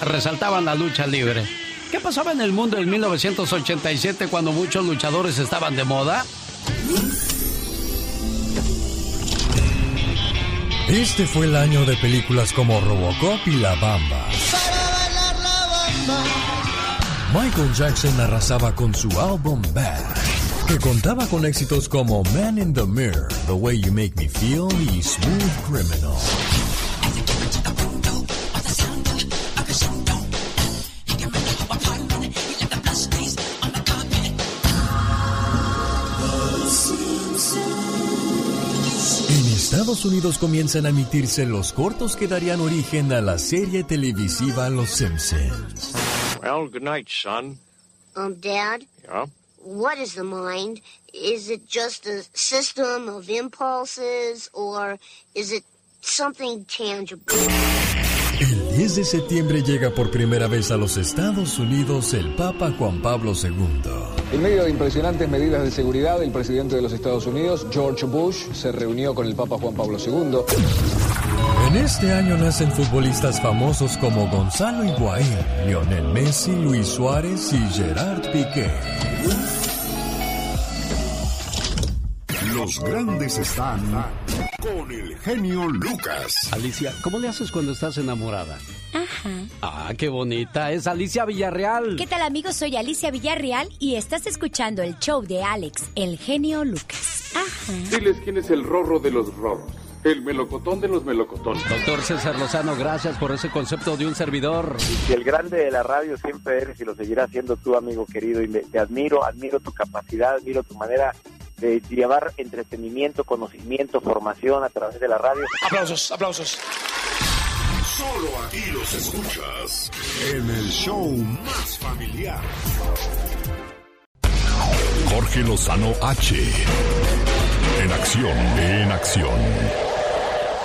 resaltaban la lucha libre. ¿Qué pasaba en el mundo en 1987 cuando muchos luchadores estaban de moda? Este fue el año de películas como Robocop y La Bamba. Michael Jackson arrasaba con su álbum Bad, que contaba con éxitos como Man in the Mirror, The Way You Make Me Feel y Smooth Criminal. Estados Unidos comienzan a emitirse los cortos que darían origen a la serie televisiva Los Simpsons. Well, good night, son. Um, Dad? Yeah? What is the mind? Is it just a system of impulses or is it something tangible? El 10 de septiembre llega por primera vez a los Estados Unidos el Papa Juan Pablo II. En medio de impresionantes medidas de seguridad, el presidente de los Estados Unidos, George Bush, se reunió con el Papa Juan Pablo II. En este año nacen futbolistas famosos como Gonzalo Higuaín, Lionel Messi, Luis Suárez y Gerard Piqué. Los grandes están con el genio Lucas. Alicia, ¿cómo le haces cuando estás enamorada? Ajá. Ah, qué bonita. Es Alicia Villarreal. ¿Qué tal amigos? Soy Alicia Villarreal y estás escuchando el show de Alex, el genio Lucas. Ajá. Diles quién es el rorro de los rorros. El melocotón de los melocotones. Doctor César Lozano, gracias por ese concepto de un servidor. Y el grande de la radio siempre eres y lo seguirás siendo tú, amigo querido. Y te admiro, admiro tu capacidad, admiro tu manera de llevar entretenimiento, conocimiento, formación a través de la radio. Aplausos, aplausos. Solo aquí los escuchas en el show más familiar. Jorge Lozano H. En acción, en acción.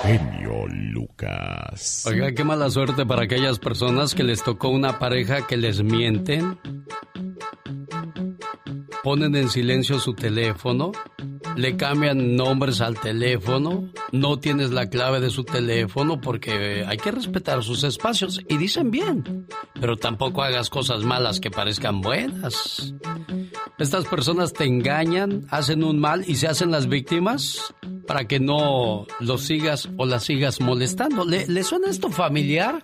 Genio Lucas. Oiga, qué mala suerte para aquellas personas que les tocó una pareja que les mienten. Ponen en silencio su teléfono, le cambian nombres al teléfono, no tienes la clave de su teléfono porque hay que respetar sus espacios y dicen bien, pero tampoco hagas cosas malas que parezcan buenas. Estas personas te engañan, hacen un mal y se hacen las víctimas para que no los sigas o las sigas molestando. ¿Le, suena esto familiar?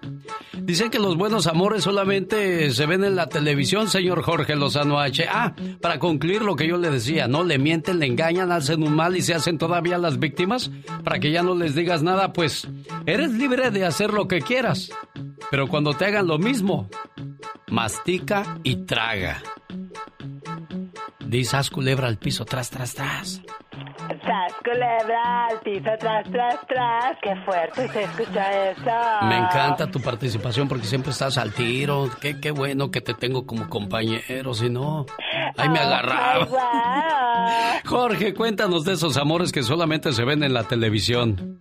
Dicen que los buenos amores solamente se ven en la televisión, señor Jorge Lozano H. Ah, para concluir lo que yo le decía, ¿no? Le mienten, le engañan, hacen un mal y se hacen todavía las víctimas para que ya no les digas nada, pues eres libre de hacer lo que quieras. Pero cuando te hagan lo mismo, mastica y traga. Dice haz culebra al piso, tras, tras, tras. Tras culebra al piso, tras, tras, tras. Qué fuerte se escucha eso. Me encanta tu participación porque siempre estás al tiro. Qué, qué bueno que te tengo como compañero, si no, ahí me agarraba. Jorge, cuéntanos de esos amores que solamente se ven en la televisión.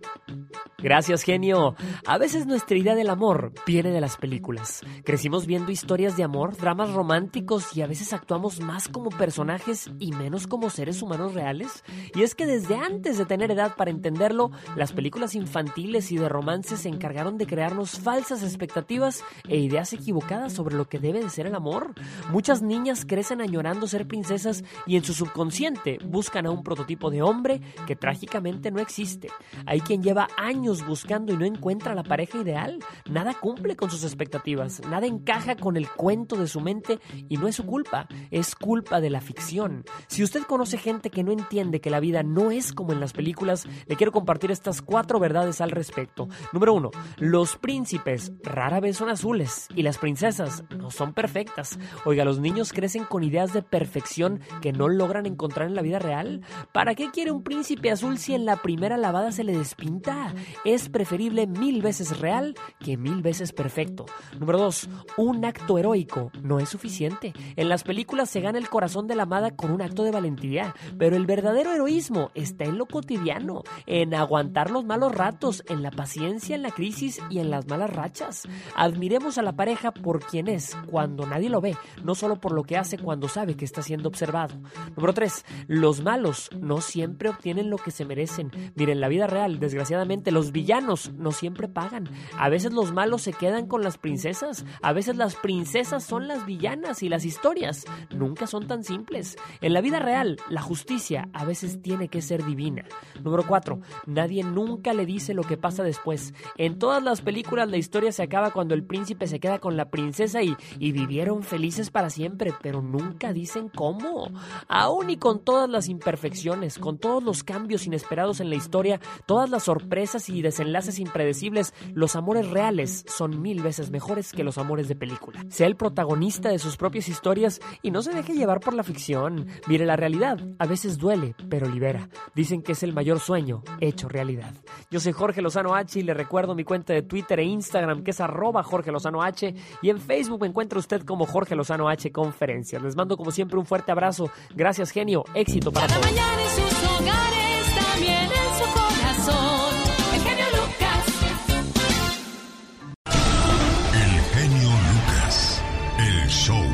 Gracias, genio. A veces nuestra idea del amor viene de las películas. Crecimos viendo historias de amor, dramas románticos y a veces actuamos más como personajes y menos como seres humanos reales. Y es que desde antes de tener edad para entenderlo, las películas infantiles y de romance se encargaron de crearnos falsas expectativas e ideas equivocadas sobre lo que debe de ser el amor. Muchas niñas crecen añorando ser princesas y en su subconsciente buscan a un prototipo de hombre que trágicamente no existe. Hay quien lleva años buscando y no encuentra la pareja ideal. Nada cumple con sus expectativas, nada encaja con el cuento de su mente y no es su culpa, es culpa de la ficción. Si usted conoce gente que no entiende que la vida no es como en las películas, le quiero compartir estas cuatro verdades al respecto. Número uno, los príncipes rara vez son azules y las princesas no son perfectas. Oiga, los niños crecen con ideas de perfección que no logran encontrar en la vida real. ¿Para qué quiere un príncipe azul si en la primera lavada se le despinta? Es preferible mil veces real que mil veces perfecto. Número dos, un acto heroico no es suficiente. En las películas se gana el corazón de la amada con un acto de valentía, pero el verdadero heroísmo está en lo cotidiano, en aguantar los malos ratos, en la paciencia, en la crisis y en las malas rachas. Admiremos a la pareja por quien es cuando nadie lo ve, no solo por lo que hace cuando sabe que está siendo observado. Número 3. Los malos no siempre obtienen lo que se merecen. Miren, la vida real, desgraciadamente, los villanos no siempre pagan. A veces los malos se quedan con las princesas, a veces las princesas son las villanas y las historias nunca son tan simples. En la vida real, la justicia a veces tiene que ser divina. Número 4. Nadie nunca le dice lo que pasa después. En todas las películas la historia se acaba cuando el príncipe se queda con la princesa y, y vivieron felices para siempre, pero nunca dicen cómo. Aún y con todas las imperfecciones, con todos los cambios inesperados en la historia, todas las sorpresas y desenlaces impredecibles, los amores reales son mil veces mejores que los amores de película. Sea el protagonista de sus propias historias y no se deje llevar por la ficción. Mire, la realidad a veces duele, pero libera. Dicen que es el mayor sueño hecho realidad. Yo soy Jorge Lozano H y le recuerdo mi cuenta de Twitter e Instagram que es arroba Jorge Lozano H y en Facebook me encuentra usted como Jorge Lozano H Conferencias. Les mando como siempre un fuerte abrazo. Gracias genio, éxito para Cada todos. mañana en sus hogares, también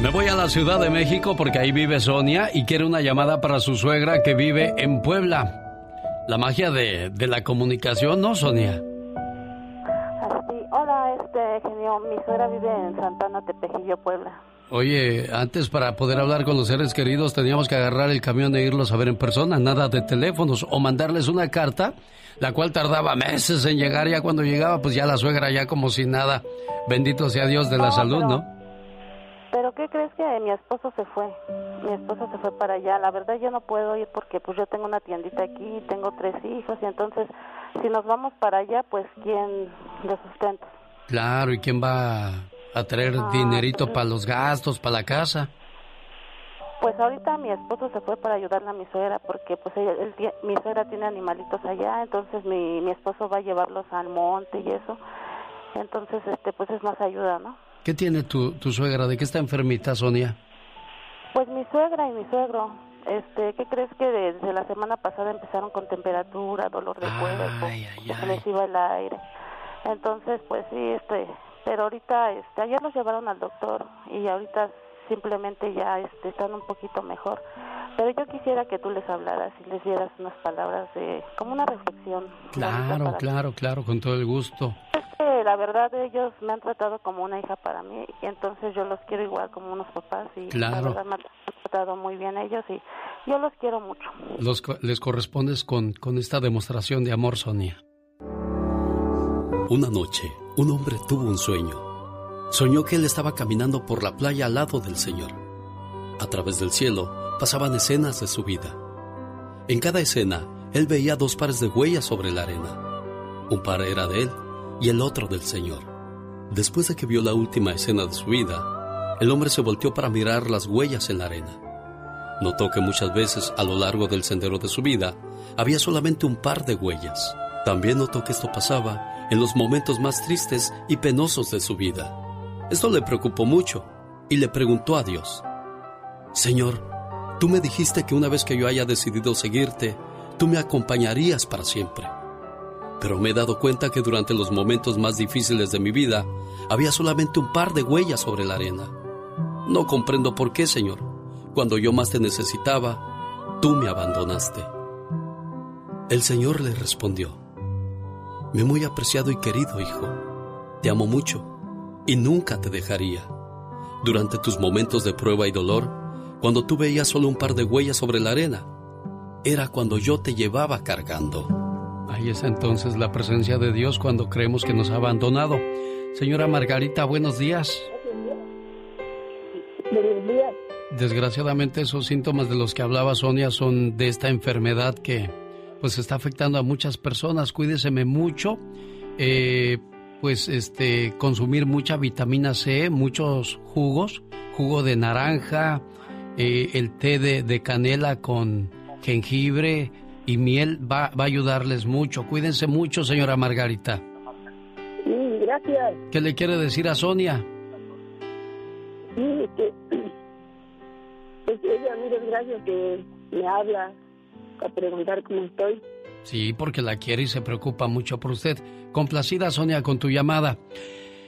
Me voy a la Ciudad de México porque ahí vive Sonia y quiere una llamada para su suegra que vive en Puebla. La magia de, de la comunicación, ¿no, Sonia? Sí, hola, este genio, mi suegra vive en Santana, Tepejillo, Puebla. Oye, antes para poder hablar con los seres queridos teníamos que agarrar el camión e irlos a ver en persona, nada de teléfonos o mandarles una carta, la cual tardaba meses en llegar, ya cuando llegaba pues ya la suegra ya como si nada. Bendito sea Dios de la No, salud, pero- ¿no? Pero ¿qué crees que mi esposo se fue? Mi esposo se fue para allá. La verdad yo no puedo ir porque pues yo tengo una tiendita aquí, tengo tres hijos y entonces si nos vamos para allá pues quién los sustenta. Claro, ¿y quién va a traer Ah, dinerito pues- para los gastos, para la casa? Pues ahorita mi esposo se fue para ayudarle a mi suegra porque pues ella- él mi suegra tiene animalitos allá, entonces mi, mi esposo va a llevarlos al monte y eso. Entonces este pues es más ayuda, ¿no? ¿Qué tiene tu, tu suegra? ¿De qué está enfermita, Sonia? Pues mi suegra y mi suegro, este, ¿qué crees que desde la semana pasada empezaron con temperatura, dolor de cuerpo, se les iba el aire? Entonces, pues sí, este, pero ahorita, este, ayer los llevaron al doctor y ahorita simplemente ya, este, están un poquito mejor. Pero yo quisiera que tú les hablaras y les dieras unas palabras de, como una reflexión. Claro, claro, claro, con todo el gusto. Que la verdad ellos me han tratado como una hija para mí y entonces yo los quiero igual como unos papás y la Claro. verdad me han tratado muy bien ellos y yo los quiero mucho. Los les correspondes con, con esta demostración de amor, Sonia. Una noche, un hombre tuvo un sueño. Soñó que él estaba caminando por la playa al lado del Señor. A través del cielo pasaban escenas de su vida. En cada escena, él veía dos pares de huellas sobre la arena. Un par era de él y el otro del Señor. Después de que vio la última escena de su vida, el hombre se volteó para mirar las huellas en la arena. Notó que muchas veces a lo largo del sendero de su vida había solamente un par de huellas. También notó que esto pasaba en los momentos más tristes y penosos de su vida. Esto le preocupó mucho y le preguntó a Dios, Señor, tú me dijiste que una vez que yo haya decidido seguirte, tú me acompañarías para siempre. Pero me he dado cuenta que durante los momentos más difíciles de mi vida había solamente un par de huellas sobre la arena. No comprendo por qué, Señor. Cuando yo más te necesitaba, tú me abandonaste. El Señor le respondió, Mi muy apreciado y querido hijo, te amo mucho y nunca te dejaría. Durante tus momentos de prueba y dolor, cuando tú veías solo un par de huellas sobre la arena, era cuando yo te llevaba cargando. Ahí es entonces la presencia de Dios cuando creemos que nos ha abandonado. Señora Margarita, buenos días. Desgraciadamente esos síntomas de los que hablaba Sonia son de esta enfermedad que pues está afectando a muchas personas. Cuídeseme mucho. Eh, pues este consumir mucha vitamina C, muchos jugos, jugo de naranja, eh, el té de canela con jengibre, y miel va, va a ayudarles mucho. Cuídense mucho, señora Margarita. Sí, gracias. ¿Qué le quiere decir a Sonia? Sí, que pues ella, mire, gracias que me habla a preguntar cómo estoy. Sí, porque la quiere y se preocupa mucho por usted. Complacida, Sonia, con tu llamada.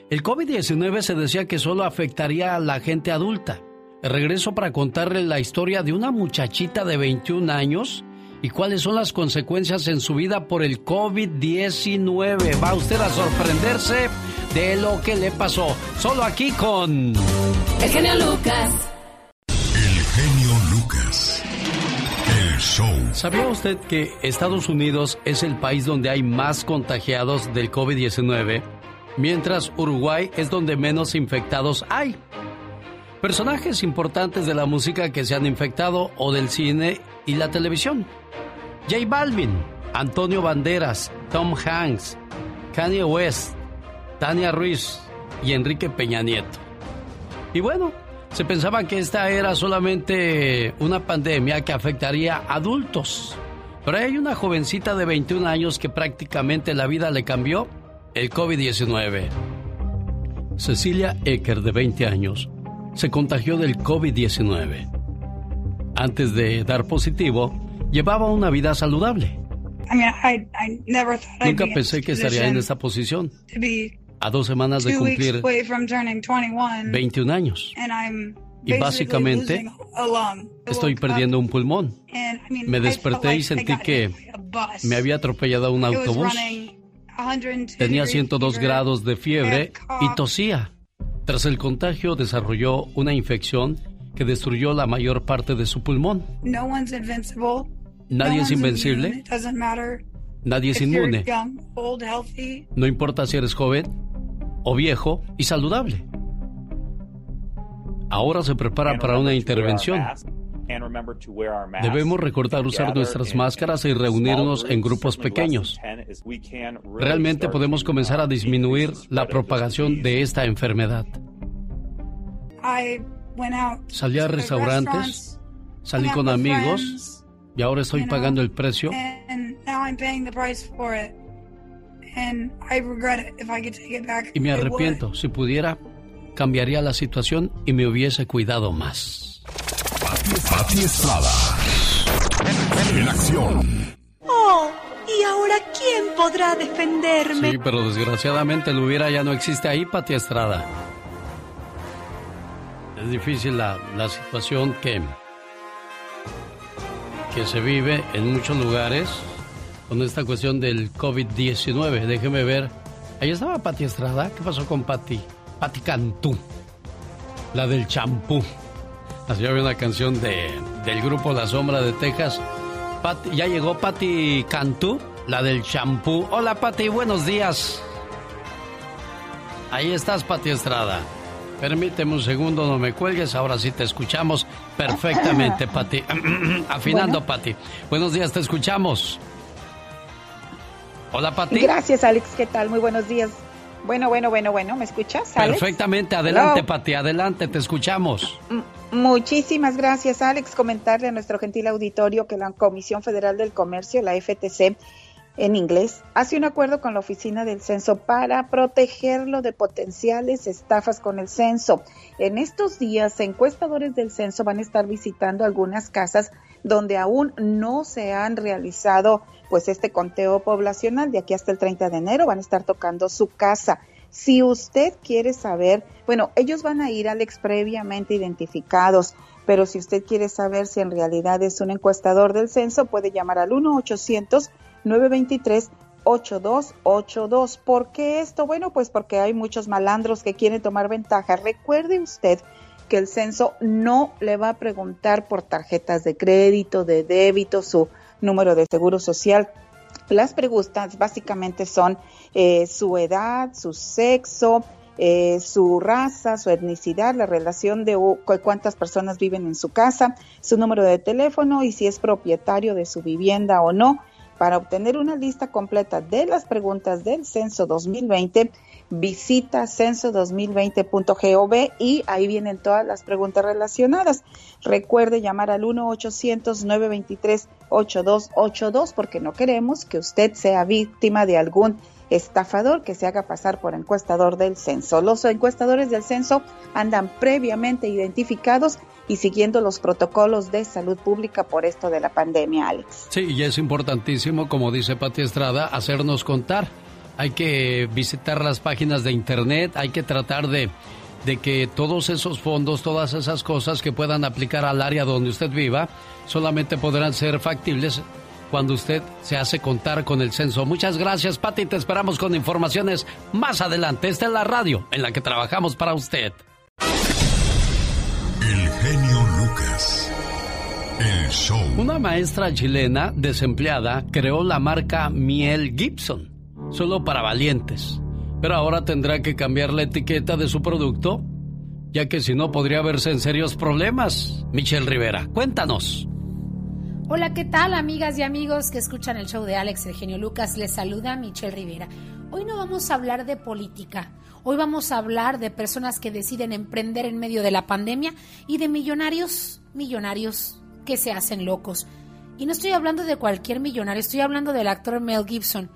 El COVID-19 se decía que solo afectaría a la gente adulta. Regreso para contarle la historia de una muchachita de 21 años y cuáles son las consecuencias en su vida por el COVID-19. Va usted a sorprenderse de lo que le pasó. Solo aquí con... El genio Lucas. El genio Lucas. El show. ¿Sabía usted que Estados Unidos es el país donde hay más contagiados del COVID-19? Mientras Uruguay es donde menos infectados hay. Personajes importantes de la música que se han infectado o del cine y la televisión. J Balvin, Antonio Banderas, Tom Hanks, Kanye West, Tania Ruiz y Enrique Peña Nieto. Y bueno, se pensaba que esta era solamente una pandemia que afectaría a adultos. Pero hay una jovencita de 21 años que prácticamente la vida le cambió el COVID-19. Cecilia Ecker, de 20 años, se contagió del COVID-19. Antes de dar positivo, llevaba una vida saludable. Nunca pensé que estaría en esta posición. A dos semanas de cumplir 21 años. Y básicamente estoy perdiendo un pulmón. Me desperté y sentí que me había atropellado un autobús. Tenía 102 grados de fiebre y tosía. Tras el contagio desarrolló una infección que destruyó la mayor parte de su pulmón. Nadie es invencible. Nadie es inmune. No importa si eres joven o viejo y saludable. Ahora se prepara para una intervención. Debemos recordar usar nuestras máscaras y reunirnos en grupos pequeños. Realmente podemos comenzar a disminuir la propagación de esta enfermedad. Salí a restaurantes, salí con amigos y ahora estoy pagando el precio. Y me arrepiento. Si pudiera, cambiaría la situación y me hubiese cuidado más. Pati Estrada. En acción. Oh, ¿y ahora quién podrá defenderme? Sí, pero desgraciadamente el hubiera ya no existe ahí, Pati Estrada. Es difícil la, la situación que, que se vive en muchos lugares con esta cuestión del COVID-19. Déjeme ver. Ahí estaba Pati Estrada. ¿Qué pasó con Pati? Pati Cantú. La del champú. Así había una canción de, del grupo La Sombra de Texas. Pati- ya llegó Pati Cantú, la del champú. Hola Pati, buenos días. Ahí estás, Pati Estrada. Permíteme un segundo, no me cuelgues. Ahora sí te escuchamos perfectamente, Pati. Afinando, Bueno. Pati. Buenos días, te escuchamos. Hola, Pati. Gracias, Alex. ¿Qué tal? Muy buenos días. Bueno, bueno, bueno, bueno. ¿Me escuchas, Alex? Perfectamente, adelante, Hello. Pati, adelante, te escuchamos. Muchísimas gracias, Alex. Comentarle a nuestro gentil auditorio que la Comisión Federal del Comercio, la FTC, en inglés, hace un acuerdo con la Oficina del Censo para protegerlo de potenciales estafas con el censo. En estos días, encuestadores del censo van a estar visitando algunas casas donde aún no se han realizado pues este conteo poblacional de aquí hasta el 30 de enero van a estar tocando su casa. Si usted quiere saber, bueno, ellos van a ir Alex previamente identificados, pero si usted quiere saber si en realidad es un encuestador del censo, puede llamar al 1 800 923 8282. ¿Por qué esto? Bueno, pues porque hay muchos malandros que quieren tomar ventaja. Recuerde usted que el censo no le va a preguntar por tarjetas de crédito, de débito, su número de seguro social. Las preguntas básicamente son eh, su edad, su sexo, eh, su raza, su etnicidad, la relación de cuántas personas viven en su casa, su número de teléfono y si es propietario de su vivienda o no. Para obtener una lista completa de las preguntas del censo 2020, visita censo2020.gov y ahí vienen todas las preguntas relacionadas. Recuerde llamar al 1-800-923-8282 porque no queremos que usted sea víctima de algún estafador que se haga pasar por encuestador del censo. Los encuestadores del censo andan previamente identificados y siguiendo los protocolos de salud pública por esto de la pandemia, Alex. Sí, y es importantísimo, como dice Pati Estrada, hacernos contar. Hay que visitar las páginas de internet, hay que tratar de, de que todos esos fondos, todas esas cosas que puedan aplicar al área donde usted viva, solamente podrán ser factibles cuando usted se hace contar con el censo. Muchas gracias, Pati. Te esperamos con informaciones más adelante. Esta es la radio en la que trabajamos para usted. El genio Lucas. El show. Una maestra chilena desempleada creó la marca Miel Gibson, solo para valientes. Pero ahora tendrá que cambiar la etiqueta de su producto, ya que si no podría verse en serios problemas. Michelle Rivera, cuéntanos. Hola, ¿qué tal amigas y amigos que escuchan el show de Alex el genio Lucas? Les saluda Michelle Rivera. Hoy no vamos a hablar de política, hoy vamos a hablar de personas que deciden emprender en medio de la pandemia y de millonarios, millonarios que se hacen locos. Y no estoy hablando de cualquier millonario, estoy hablando del actor Mel Gibson,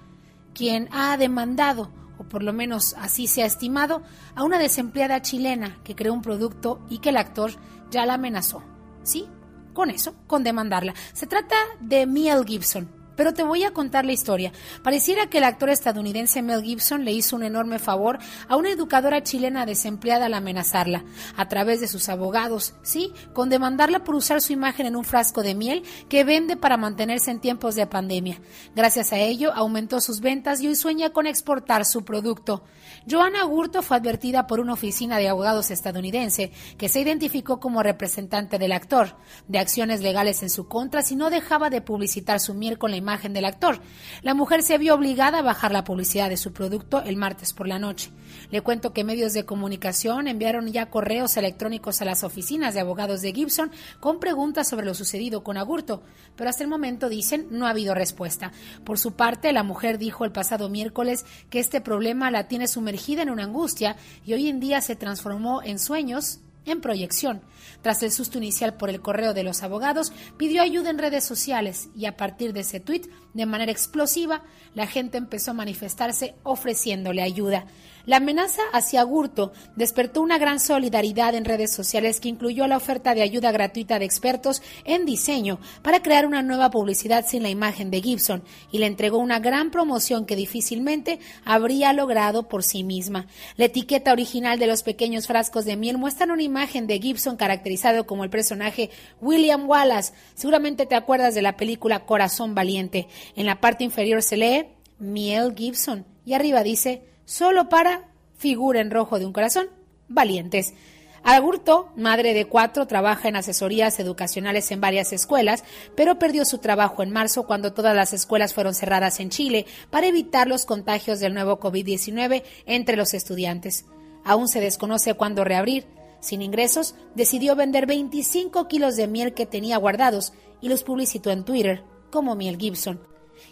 quien ha demandado, o por lo menos así se ha estimado, a una desempleada chilena que creó un producto y que el actor ya la amenazó. ¿Sí? Con eso, con demandarla. Se trata de Mel Gibson, pero te voy a contar la historia. Pareciera que el actor estadounidense Mel Gibson le hizo un enorme favor a una educadora chilena desempleada al amenazarla, a través de sus abogados, sí, con demandarla por usar su imagen en un frasco de miel que vende para mantenerse en tiempos de pandemia. Gracias a ello, aumentó sus ventas y hoy sueña con exportar su producto. Joana Gurto fue advertida por una oficina de abogados estadounidense que se identificó como representante del actor de acciones legales en su contra si no dejaba de publicitar su miel con la imagen del actor. La mujer se vio obligada a bajar la publicidad de su producto el martes por la noche. Le cuento que medios de comunicación enviaron ya correos electrónicos a las oficinas de abogados de Gibson con preguntas sobre lo sucedido con Agurto, pero hasta el momento dicen no ha habido respuesta. Por su parte, la mujer dijo el pasado miércoles que este problema la tiene sumergida en una angustia y hoy en día se transformó en sueños en proyección. Tras el susto inicial por el correo de los abogados, pidió ayuda en redes sociales y a partir de ese tuit, de manera explosiva, la gente empezó a manifestarse ofreciéndole ayuda. La amenaza hacia Gurto despertó una gran solidaridad en redes sociales que incluyó la oferta de ayuda gratuita de expertos en diseño para crear una nueva publicidad sin la imagen de Gibson y le entregó una gran promoción que difícilmente habría logrado por sí misma. La etiqueta original de los pequeños frascos de miel muestra una imagen de Gibson caracterizado como el personaje William Wallace. Seguramente te acuerdas de la película Corazón Valiente. En la parte inferior se lee Miel Gibson y arriba dice solo para figura en rojo de un corazón, valientes. Agurto, madre de cuatro, trabaja en asesorías educacionales en varias escuelas, pero perdió su trabajo en marzo cuando todas las escuelas fueron cerradas en Chile para evitar los contagios del nuevo COVID-19 entre los estudiantes. Aún se desconoce cuándo reabrir. Sin ingresos, decidió vender 25 kilos de miel que tenía guardados y los publicitó en Twitter como Miel Gibson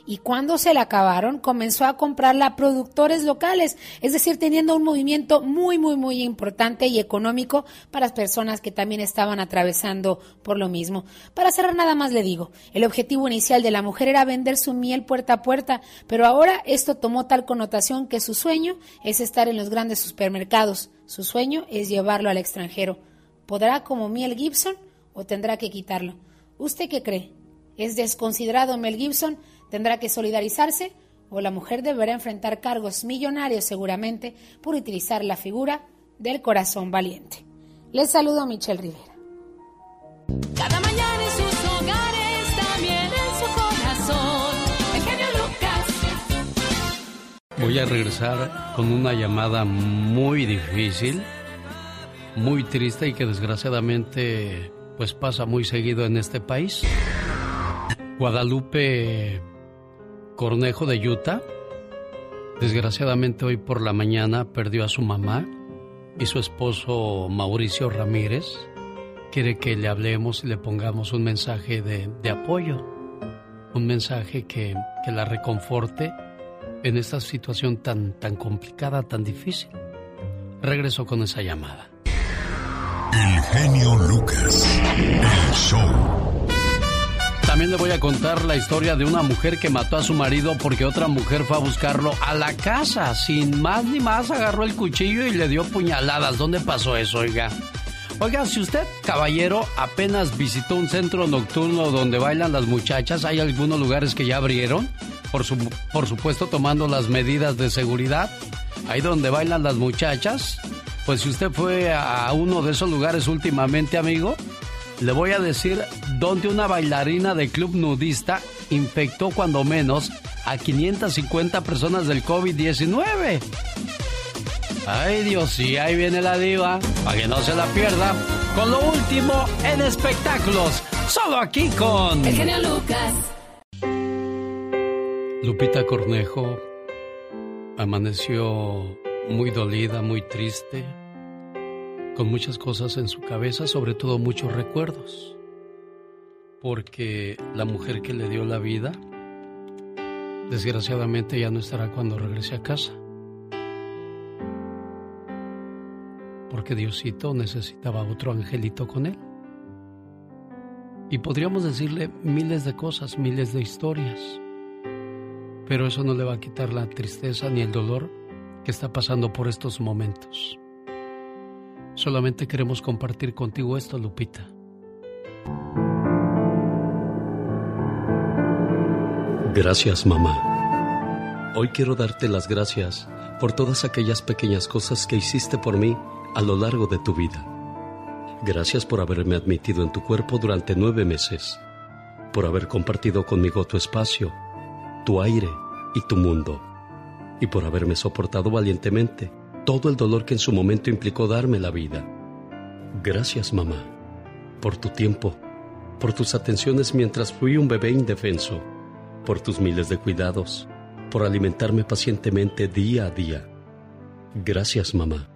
y cuando se la acabaron comenzó a comprarla a productores locales, es decir, teniendo un movimiento muy, muy, muy importante y económico para las personas que también estaban atravesando por lo mismo. Para cerrar nada más le digo, el objetivo inicial de la mujer era vender su miel puerta a puerta, pero ahora esto tomó tal connotación que su sueño es estar en los grandes supermercados, su sueño es llevarlo al extranjero. ¿Podrá como miel Gibson o tendrá que quitarlo? ¿Usted qué cree? ¿Es desconsiderado Mel Gibson? Tendrá que solidarizarse o la mujer deberá enfrentar cargos millonarios seguramente por utilizar la figura del corazón valiente. Les saludo a Michelle Rivera. Cada mañana en sus hogares, también en su corazón. El genio Lucas. Voy a regresar con una llamada muy difícil, muy triste y que desgraciadamente pues pasa muy seguido en este país. Guadalupe Cornejo de Utah, desgraciadamente hoy por la mañana perdió a su mamá y su esposo Mauricio Ramírez quiere que le hablemos y le pongamos un mensaje de, apoyo. un mensaje que, que la reconforte en esta situación tan, tan complicada, tan difícil. Regreso con esa llamada. El genio Lucas. El show. También le voy a contar la historia de una mujer que mató a su marido porque otra mujer fue a buscarlo a la casa. Sin más ni más agarró el cuchillo y le dio puñaladas. ¿Dónde pasó eso, oiga? Oiga, si usted, caballero, apenas visitó un centro nocturno donde bailan las muchachas, hay algunos lugares que ya abrieron, por, por supuesto tomando las medidas de seguridad. Ahí donde bailan las muchachas, pues si usted fue a uno de esos lugares últimamente, amigo, le voy a decir donde una bailarina de club nudista infectó cuando menos a 550 personas del COVID-19. Ay Dios, sí, ahí viene la diva, para que no se la pierda, con lo último en espectáculos, solo aquí con... El genio Lucas. Lupita Cornejo amaneció muy dolida, muy triste, con muchas cosas en su cabeza, sobre todo muchos recuerdos, porque la mujer que le dio la vida, desgraciadamente ya no estará cuando regrese a casa. porque Diosito necesitaba otro angelito con él. Y podríamos decirle miles de cosas, miles de historias, pero eso no le va a quitar la tristeza ni el dolor que está pasando por estos momentos. Solamente queremos compartir contigo esto, Lupita. Gracias, mamá. Hoy quiero darte las gracias por todas aquellas pequeñas cosas que hiciste por mí a lo largo de tu vida. Gracias por haberme admitido en tu cuerpo durante nueve meses, por haber compartido conmigo tu espacio, tu aire y tu mundo, y por haberme soportado valientemente todo el dolor que en su momento implicó darme la vida. Gracias, mamá, por tu tiempo, por tus atenciones mientras fui un bebé indefenso, por tus miles de cuidados, por alimentarme pacientemente día a día. Gracias, mamá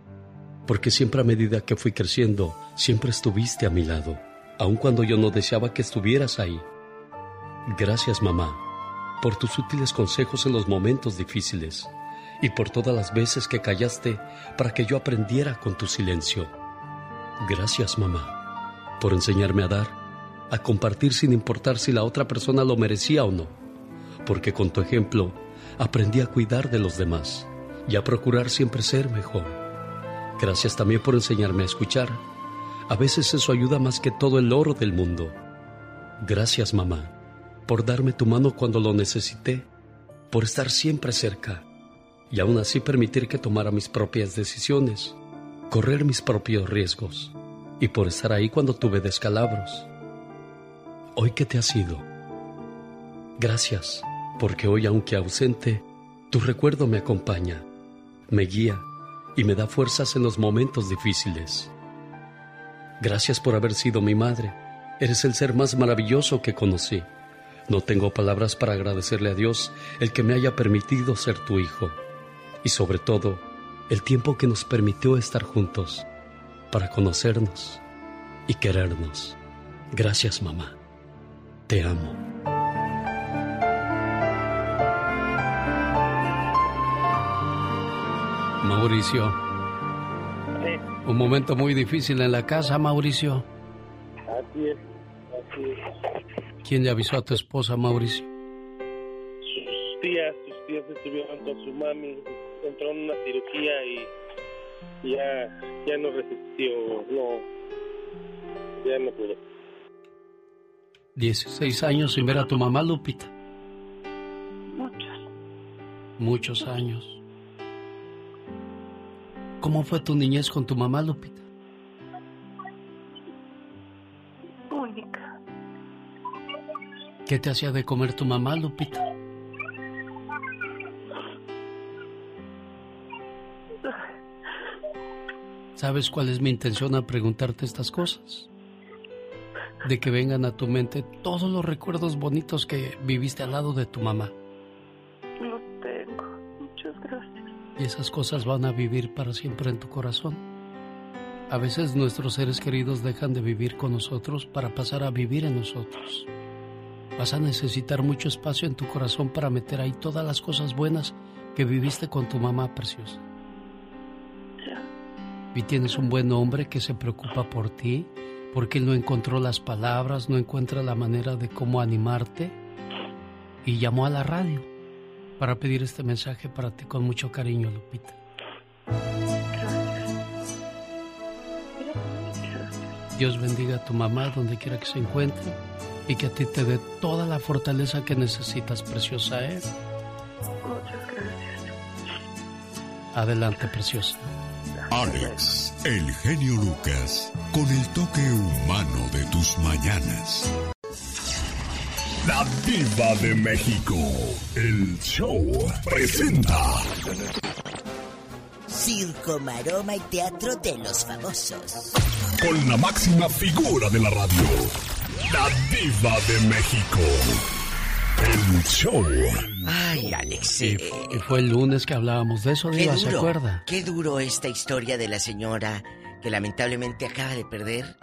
porque siempre a medida que fui creciendo, siempre estuviste a mi lado, aun cuando yo no deseaba que estuvieras ahí. Gracias, mamá, por tus útiles consejos en los momentos difíciles y por todas las veces que callaste para que yo aprendiera con tu silencio. Gracias, mamá, por enseñarme a dar, a compartir sin importar si la otra persona lo merecía o no, porque con tu ejemplo aprendí a cuidar de los demás y a procurar siempre ser mejor. Gracias también por enseñarme a escuchar. A veces eso ayuda más que todo el oro del mundo. Gracias, mamá, por darme tu mano cuando lo necesité, por estar siempre cerca y aún así permitir que tomara mis propias decisiones, correr mis propios riesgos y por estar ahí cuando tuve descalabros. Hoy que te has ido. Gracias, porque hoy, aunque ausente, tu recuerdo me acompaña, me guía y me da fuerzas en los momentos difíciles. Gracias por haber sido mi madre. Eres el ser más maravilloso que conocí. No tengo palabras para agradecerle a Dios el que me haya permitido ser tu hijo. Y sobre todo, el tiempo que nos permitió estar juntos para conocernos y querernos. Gracias, mamá. Te amo. Mauricio. Un momento muy difícil en la casa, Mauricio. Así es, así es. ¿Quién le avisó a tu esposa, Mauricio? Sus tías, sus tías estuvieron con su mami, entró en una cirugía y ya, ya no resistió, no, ya no pudo. 16 años sin ver a tu mamá, Lupita. Muchos. Muchos años. ¿Cómo fue tu niñez con tu mamá, Lupita? Única. ¿Qué te hacía de comer tu mamá, Lupita? ¿Sabes cuál es mi intención al preguntarte estas cosas? De que vengan a tu mente todos los recuerdos bonitos que viviste al lado de tu mamá. Los tengo. Muchas gracias. y esas cosas van a vivir para siempre en tu corazón. A veces nuestros seres queridos dejan de vivir con nosotros para pasar a vivir en nosotros. vas a necesitar mucho espacio en tu corazón para meter ahí todas las cosas buenas que viviste con tu mamá preciosa. Y tienes un buen hombre que se preocupa por ti, porque él no encontró las palabras, no encuentra la manera de cómo animarte y llamó a la radio para pedir este mensaje para ti con mucho cariño, Lupita. Dios bendiga a tu mamá donde quiera que se encuentre y que a ti te dé toda la fortaleza que necesitas, preciosa. ¿eh? Muchas gracias. Adelante, preciosa. Alex, el genio Lucas, con el toque humano de tus mañanas. La diva de México, el show presenta. Circo, maroma y teatro de los famosos. Con la máxima figura de la radio, la diva de México, el show. Ay, Alex. Y, eh, y fue el lunes que hablábamos de eso, qué Diva, ¿se acuerda? Qué duro esta historia de la señora que lamentablemente acaba de perder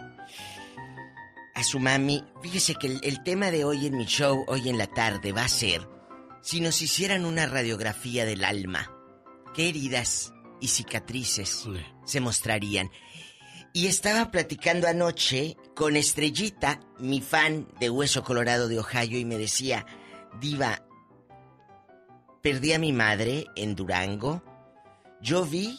a su mami. Fíjese que el, el tema de hoy en mi show, hoy en la tarde, va a ser si nos hicieran una radiografía del alma, qué heridas y cicatrices se mostrarían. Y estaba platicando anoche con Estrellita, mi fan de Hueso Colorado de Ohio, y me decía, Diva, perdí a mi madre en Durango. Yo vi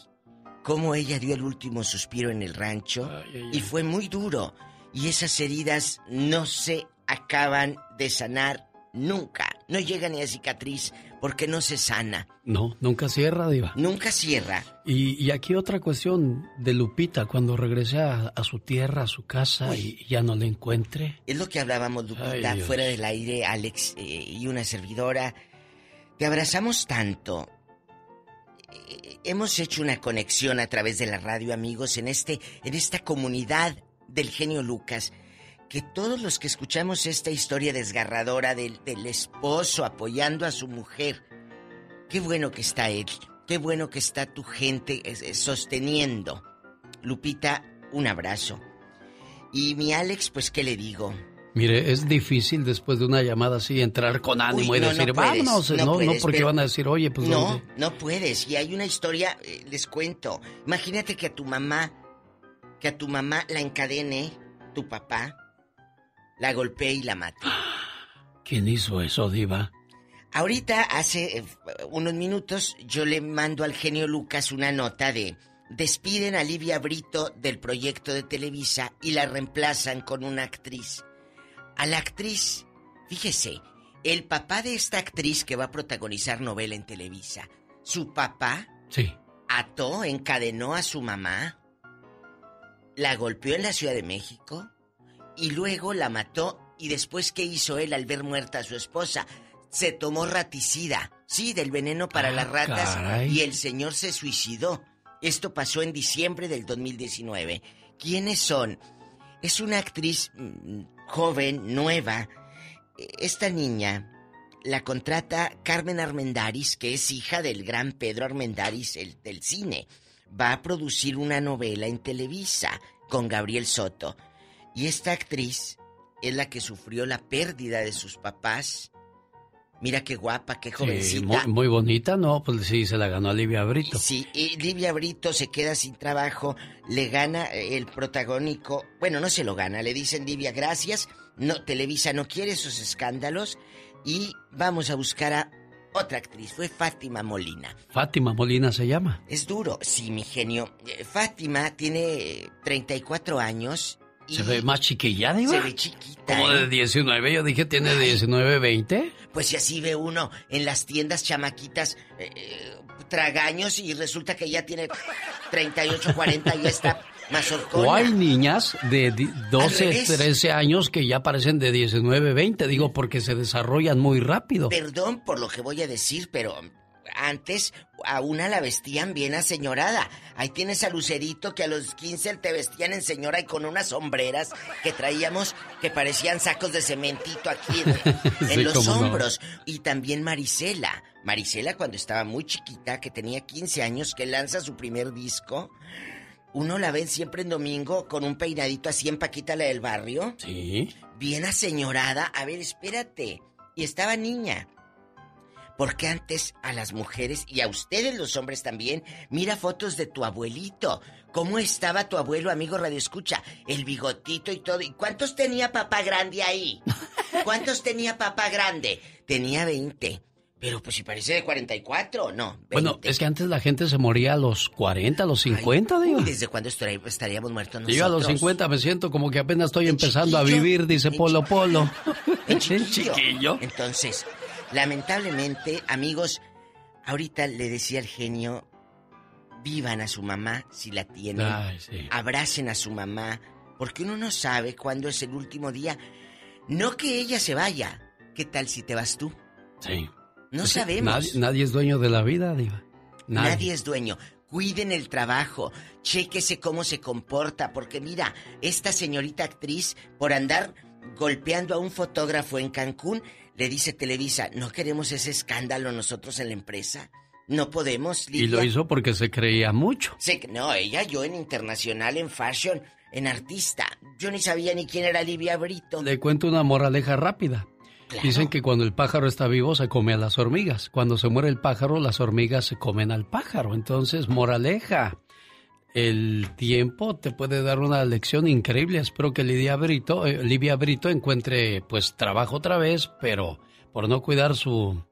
cómo ella dio el último suspiro en el rancho y fue muy duro. Y esas heridas no se acaban de sanar nunca. No llega ni a cicatriz porque no se sana. No, nunca cierra, Diva. Nunca cierra. Y, y aquí otra cuestión de Lupita, cuando regrese a, a su tierra, a su casa y ya no la encuentre. Es lo que hablábamos, Lupita, Ay, fuera del aire, Alex eh, y una servidora. Te abrazamos tanto. Eh, hemos hecho una conexión a través de la radio, amigos, en este, en esta comunidad del genio Lucas. Que todos los que escuchamos esta historia desgarradora del, del esposo apoyando a su mujer, qué bueno que está él, qué bueno que está tu gente eh, eh, sosteniendo. Lupita, un abrazo. Y mi Alex, pues, ¿qué le digo? Mire, es difícil después de una llamada así entrar con ánimo Uy, y decir, no puedes, vámonos. no No, no, puedes, porque pero- van a decir, oye, pues no, ¿dónde? no puedes. Y hay una historia, eh, les cuento. Imagínate que a tu mamá, que a tu mamá la encadene tu papá, la golpee y la mate. ¿Quién hizo eso, Diva? Ahorita, hace eh, unos minutos, yo le mando al genio Lucas una nota de despiden a Livia Brito del proyecto de Televisa y la reemplazan con una actriz. A la actriz, fíjese, el papá de esta actriz que va a protagonizar novela en Televisa, su papá Sí. ató, encadenó a su mamá, la golpeó en la Ciudad de México y luego la mató y después ¿qué hizo él al ver muerta a su esposa? Se tomó raticida, sí, del veneno para Ah, las ratas caray. y el señor se suicidó. Esto pasó en diciembre del 2019. ¿Quiénes son? Es una actriz mm, joven, nueva. Esta niña la contrata Carmen Armendaris, que es hija del gran Pedro Armendaris el, del cine. Va a producir una novela en Televisa con Gabriel Soto. Y esta actriz es la que sufrió la pérdida de sus papás. Mira qué guapa, qué Sí, jovencita. muy, muy bonita, ¿no? Pues sí, se la ganó Olivia Brito. Sí, y Livia Brito se queda sin trabajo, le gana eh, el protagónico, bueno, no se lo gana, le dicen Livia, gracias, no, Televisa no quiere esos escándalos y vamos a buscar a otra actriz, fue Fátima Molina. Fátima Molina se llama. Es duro, sí, mi genio. Eh, Fátima tiene eh, 34 años y Se ve más chiquilla, Diva. se ve chiquita. Como ¿eh? de 19, yo dije, tiene 19, 20. Pues si así ve uno en las tiendas chamaquitas eh, eh, tragaños y resulta que ya tiene 38, 40 y ya está más O hay niñas de di- 12, revés. 13 años que ya parecen de 19, 20, digo, porque se desarrollan muy rápido. Perdón por lo que voy a decir, pero antes a una la vestían bien aseñorada. Ahí tienes a Lucerito que a los 15 te vestían en señora y con unas sombreras que traíamos que parecían sacos de cementito aquí en, en Sí, los no. hombros. Y también Marisela. Marisela cuando estaba muy chiquita, que tenía 15 años, que lanza su primer disco. uno la ve siempre en domingo con un peinadito así en Paquita la del barrio. Sí. Bien aseñorada. A ver, espérate. Y estaba niña. Porque antes a las mujeres y a ustedes los hombres también, mira fotos de tu abuelito. ¿Cómo estaba tu abuelo, amigo Radio Escucha? El bigotito y todo. ¿Y cuántos tenía papá grande ahí? ¿Cuántos tenía papá grande? Tenía 20. Pero pues si parece de 44, no. 20. Bueno, es que antes la gente se moría a los 40, a los 50, digo. Uy, ¿Desde cuándo estar- estaríamos muertos nosotros? Yo a los 50 me siento como que apenas estoy empezando a vivir, dice Polo Polo. En chiquillo. Entonces, lamentablemente, amigos, ahorita le decía el genio, vivan a su mamá si la tienen. Ay, sí. Abracen a su mamá, porque uno no sabe cuándo es el último día. No que ella se vaya. ¿Qué tal si te vas tú? Sí. No Pues sabemos. Nadie, nadie es dueño de la vida, Diva. Nadie. Nadie. es dueño. Cuiden el trabajo, chéquese cómo se comporta, porque mira, esta señorita actriz, por andar golpeando a un fotógrafo en Cancún, le dice Televisa, no queremos ese escándalo nosotros en la empresa. No podemos, Y lo Lidia". hizo porque se creía mucho. Se- no, ella, yo en internacional, en fashion, en artista. Yo ni sabía ni quién era Livia Brito. Le cuento una moraleja rápida. Dicen que cuando el pájaro está vivo se come a las hormigas. Cuando se muere el pájaro, las hormigas se comen al pájaro. Entonces, moraleja. El tiempo te puede dar una lección increíble. Espero que Lidia Brito, eh, Livia Brito encuentre pues trabajo otra vez, pero por no cuidar su,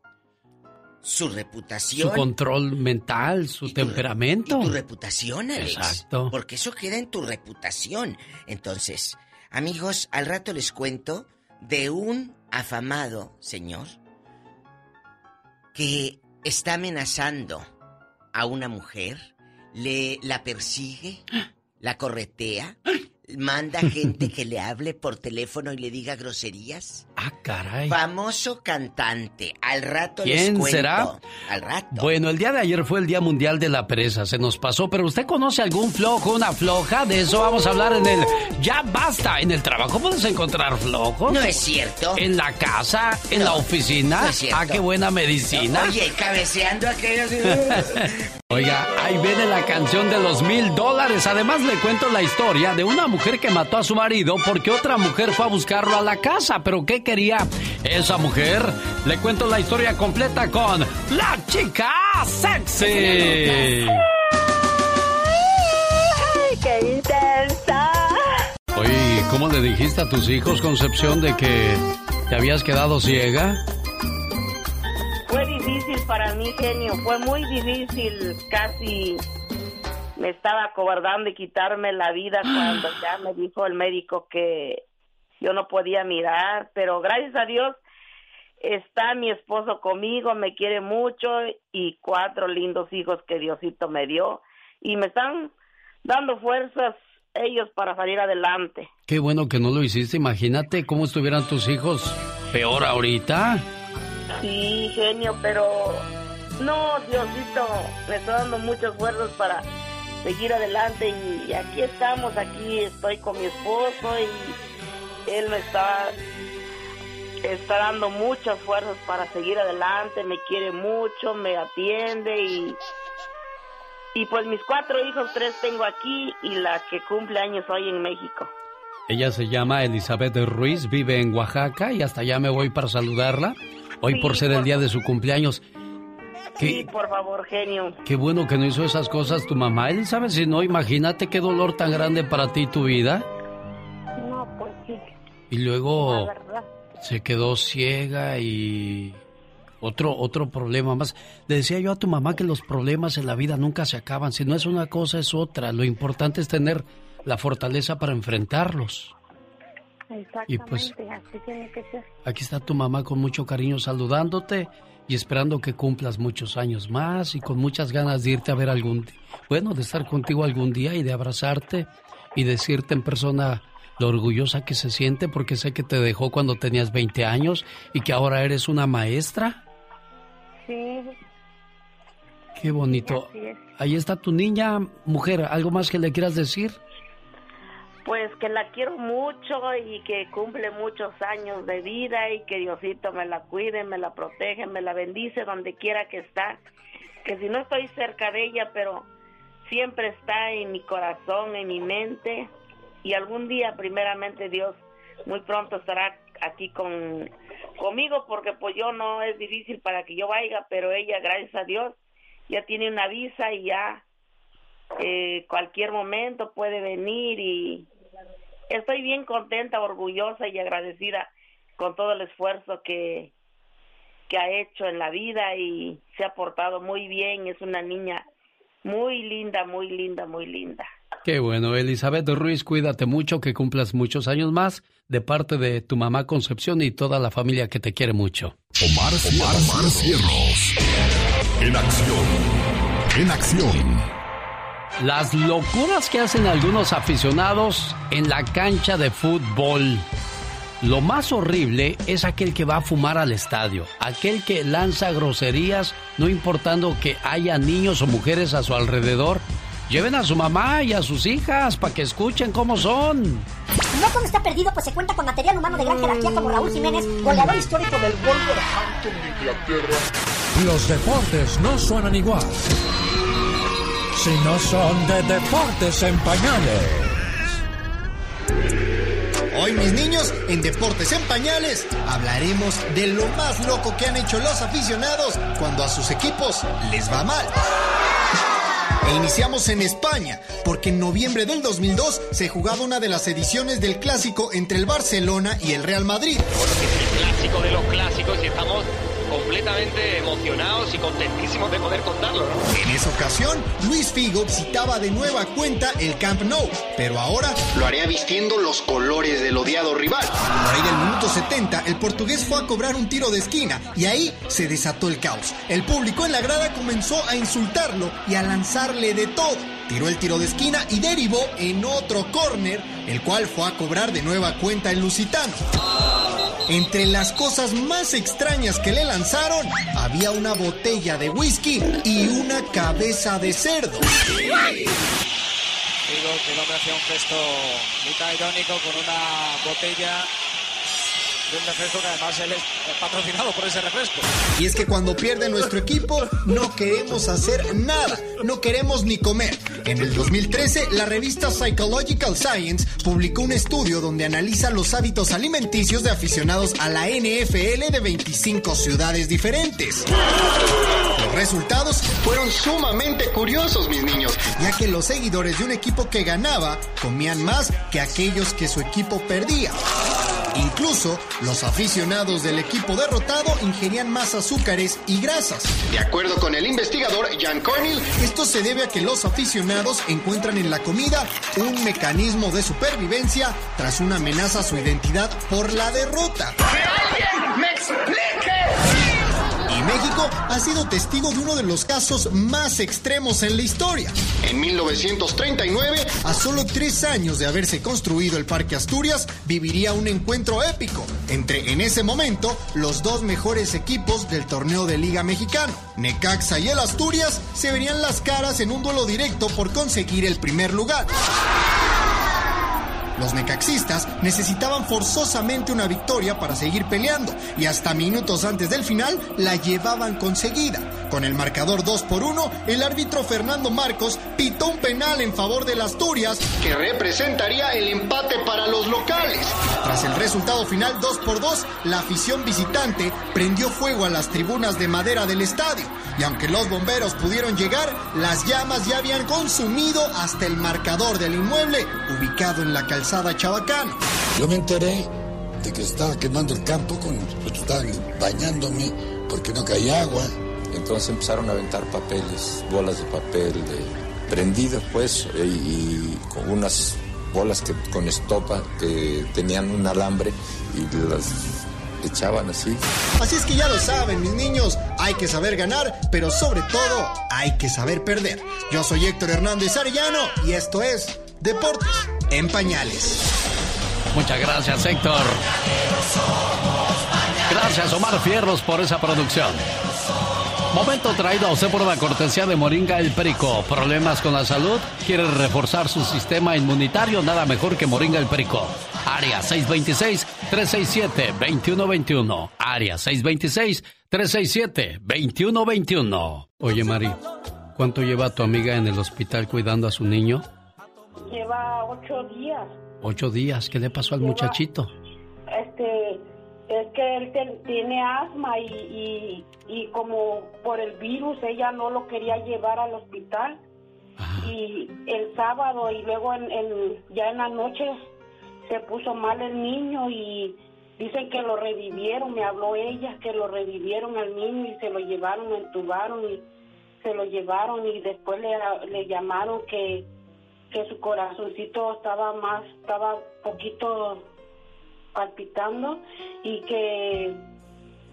Su reputación. su control mental, su temperamento. Y tu reputación, Alex. Exacto. Porque eso queda en tu reputación. Entonces, amigos, al rato les cuento de un afamado señor que está amenazando a una mujer, le la persigue, la corretea, manda gente que le hable por teléfono y le diga groserías. Ah, caray. Famoso cantante. Al rato les ¿Quién cuento. será? Al rato. Bueno, el día de ayer fue el Día Mundial de la Pereza, se nos pasó, pero ¿usted conoce algún flojo, una floja? De eso vamos a hablar en el Ya Basta. ¿En el trabajo puedes encontrar flojos? No es cierto. ¿En la casa? ¿En No, la oficina? no es cierto. ah, qué buena medicina. Oye, cabeceando aquellos. Oiga, ahí viene la canción de los mil dólares. Además le cuento la historia de una mujer que mató a su marido porque otra mujer fue a buscarlo a la casa. ¿Pero qué quería esa mujer? Le cuento la historia completa con La Chica Sexy. ¡Qué intensa! Oye, ¿cómo le dijiste a tus hijos, Concepción, de que te habías quedado ciega? Fue difícil para mí, genio. Fue muy difícil. Casi me estaba acobardando y quitarme la vida cuando ya me dijo el médico que yo no podía mirar. Pero gracias a Dios está mi esposo conmigo, me quiere mucho y cuatro lindos hijos que Diosito me dio. Y me están dando fuerzas ellos para salir adelante. Qué bueno que no lo hiciste. Imagínate cómo estuvieran tus hijos peor ahorita. Sí, genio, pero no, Diosito, me está dando muchas fuerzas para seguir adelante y aquí estamos, aquí estoy con mi esposo y él me está, está dando muchas fuerzas para seguir adelante, me quiere mucho, me atiende y, y pues mis cuatro hijos, tres tengo aquí y la que cumple años hoy en México. Ella se llama Elizabeth Ruiz, vive en Oaxaca y hasta allá me voy para saludarla. Hoy Sí, por ser el día de su cumpleaños. Sí, por favor, genio. qué bueno que no hizo esas cosas tu mamá. Elizabeth, si no, imagínate qué dolor tan grande para ti y tu vida. No, pues sí, Y luego se quedó ciega y otro otro problema más. Le decía yo a tu mamá que los problemas en la vida nunca se acaban. Si no es una cosa es otra. Lo importante es tener la fortaleza para enfrentarlos. Exactamente, Y pues- así tiene que ser. Aquí está tu mamá con mucho cariño saludándote y esperando que cumplas muchos años más y con muchas ganas de irte a ver algún día. Bueno, de estar contigo algún día y de abrazarte y decirte en persona lo orgullosa que se siente porque sé que te dejó cuando tenías 20 años y que ahora eres una maestra. Sí, Qué bonito. Ahí está tu niña, mujer. ¿Algo más que le quieras decir? Pues que la quiero mucho y que cumple muchos años de vida y que Diosito me la cuide, me la protege, me la bendice donde quiera que está. Que si no estoy cerca de ella, pero siempre está en mi corazón, en mi mente y algún día primeramente Dios muy pronto estará aquí con conmigo porque pues yo no es difícil para que yo vaya, pero ella gracias a Dios ya tiene una visa y ya eh, cualquier momento puede venir y estoy bien contenta, orgullosa y agradecida con todo el esfuerzo que que ha hecho en la vida y se ha portado muy bien, es una niña muy linda, muy linda, muy linda. Qué bueno, Elizabeth Ruiz, cuídate mucho, que cumplas muchos años más de parte de tu mamá Concepción y toda la familia que te quiere mucho. Omar, Omar, Omar Cierros. En acción. En acción. Las locuras que hacen algunos aficionados en la cancha de fútbol. Lo más horrible es aquel que va a fumar al estadio, aquel que lanza groserías no importando que haya niños o mujeres a su alrededor. Lleven a su mamá y a sus hijas para que escuchen cómo son. No todo está perdido, pues se cuenta con material humano de gran jerarquía como Raúl Jiménez, goleador histórico del Wolverhampton de Inglaterra. Los deportes no suenan igual si no son de deportes en pañales. Hoy mis niños, en Deportes en Pañales, hablaremos de lo más loco que han hecho los aficionados cuando a sus equipos les va mal. E iniciamos en España, porque en noviembre del 2002 se jugaba una de las ediciones del clásico entre el Barcelona y el Real Madrid. el clásico de los clásicos y estamos completamente emocionados y contentísimos de poder contarlo. En esa ocasión, Luis Figo visitaba de nueva cuenta el Camp Nou, pero ahora lo haría vistiendo los colores del odiado rival. Por ahí del minuto 70, el portugués fue a cobrar un tiro de esquina y ahí se desató el caos. El público en la grada comenzó a insultarlo y a lanzarle de todo. Tiró el tiro de esquina y derivó en otro córner, el cual fue a cobrar de nueva cuenta el lusitano. Entre las cosas más extrañas que le lanzaron, había una botella de whisky y una cabeza de cerdo. Digo que el hombre hacía un gesto mitad irónico con una botella de un refresco que además él es patrocinado por ese refresco. Y es que cuando pierde nuestro equipo, no queremos hacer nada, no queremos ni comer. En el 2013, la revista Psychological Science publicó un estudio donde analiza los hábitos alimenticios de aficionados a la NFL de 25 ciudades diferentes. Los resultados fueron sumamente curiosos, mis niños, ya que los seguidores de un equipo que ganaba comían más que aquellos que su equipo perdía. Incluso los aficionados del equipo derrotado ingerían más azúcares y grasas. De acuerdo con el investigador Jan Cornell, esto se debe a que los aficionados encuentran en la comida un mecanismo de supervivencia tras una amenaza a su identidad por la derrota. ¡Que alguien me explique! Y México ha sido testigo de uno de los casos más extremos en la historia. En 1939, a solo tres años de haberse construido el Parque Asturias, viviría un encuentro épico entre, en ese momento, los dos mejores equipos del torneo de Liga Mexicano. Necaxa y el Asturias se verían las caras en un duelo directo por conseguir el primer lugar. Los necaxistas necesitaban forzosamente una victoria para seguir peleando y hasta minutos antes del final la llevaban conseguida. Con el marcador 2 por 1, el árbitro Fernando Marcos pitó un penal en favor del Asturias que representaría el empate para los locales. Tras el resultado final 2 por 2, la afición visitante prendió fuego a las tribunas de madera del estadio y aunque los bomberos pudieron llegar, las llamas ya habían consumido hasta el marcador del inmueble ubicado en la calzada Chabacán. Yo me enteré de que estaba quemando el campo, con, pues estaban bañándome porque no caía agua. Entonces empezaron a aventar papeles, bolas de papel de, prendidas pues, y, y con unas bolas que con estopa que tenían un alambre y las echaban así. Así es que ya lo saben, mis niños, hay que saber ganar, pero sobre todo hay que saber perder. Yo soy Héctor Hernández Arellano y esto es Deportes en Pañales. Muchas gracias, Héctor. Gracias, Omar Fierros, por esa producción. Momento traído a usted por la cortesía de Moringa el Perico. ¿Problemas con la salud? ¿Quiere reforzar su sistema inmunitario? Nada mejor que Moringa el Perico. Área 626-367-2121. Área 626-367-2121. Oye, Mari, ¿Cuánto lleva tu amiga en el hospital cuidando a su niño? Lleva ocho días. Ocho días. ¿Qué le pasó al muchachito? Este, es que él tiene asma y, y, como por el virus ella no lo quería llevar al hospital. Y el sábado y luego en, ya en la noche se puso mal el niño y dicen que lo revivieron. Me habló ella que lo revivieron al niño y se lo llevaron, lo entubaron y se lo llevaron y después le, le llamaron que, que su corazoncito estaba más, estaba poquito palpitando y que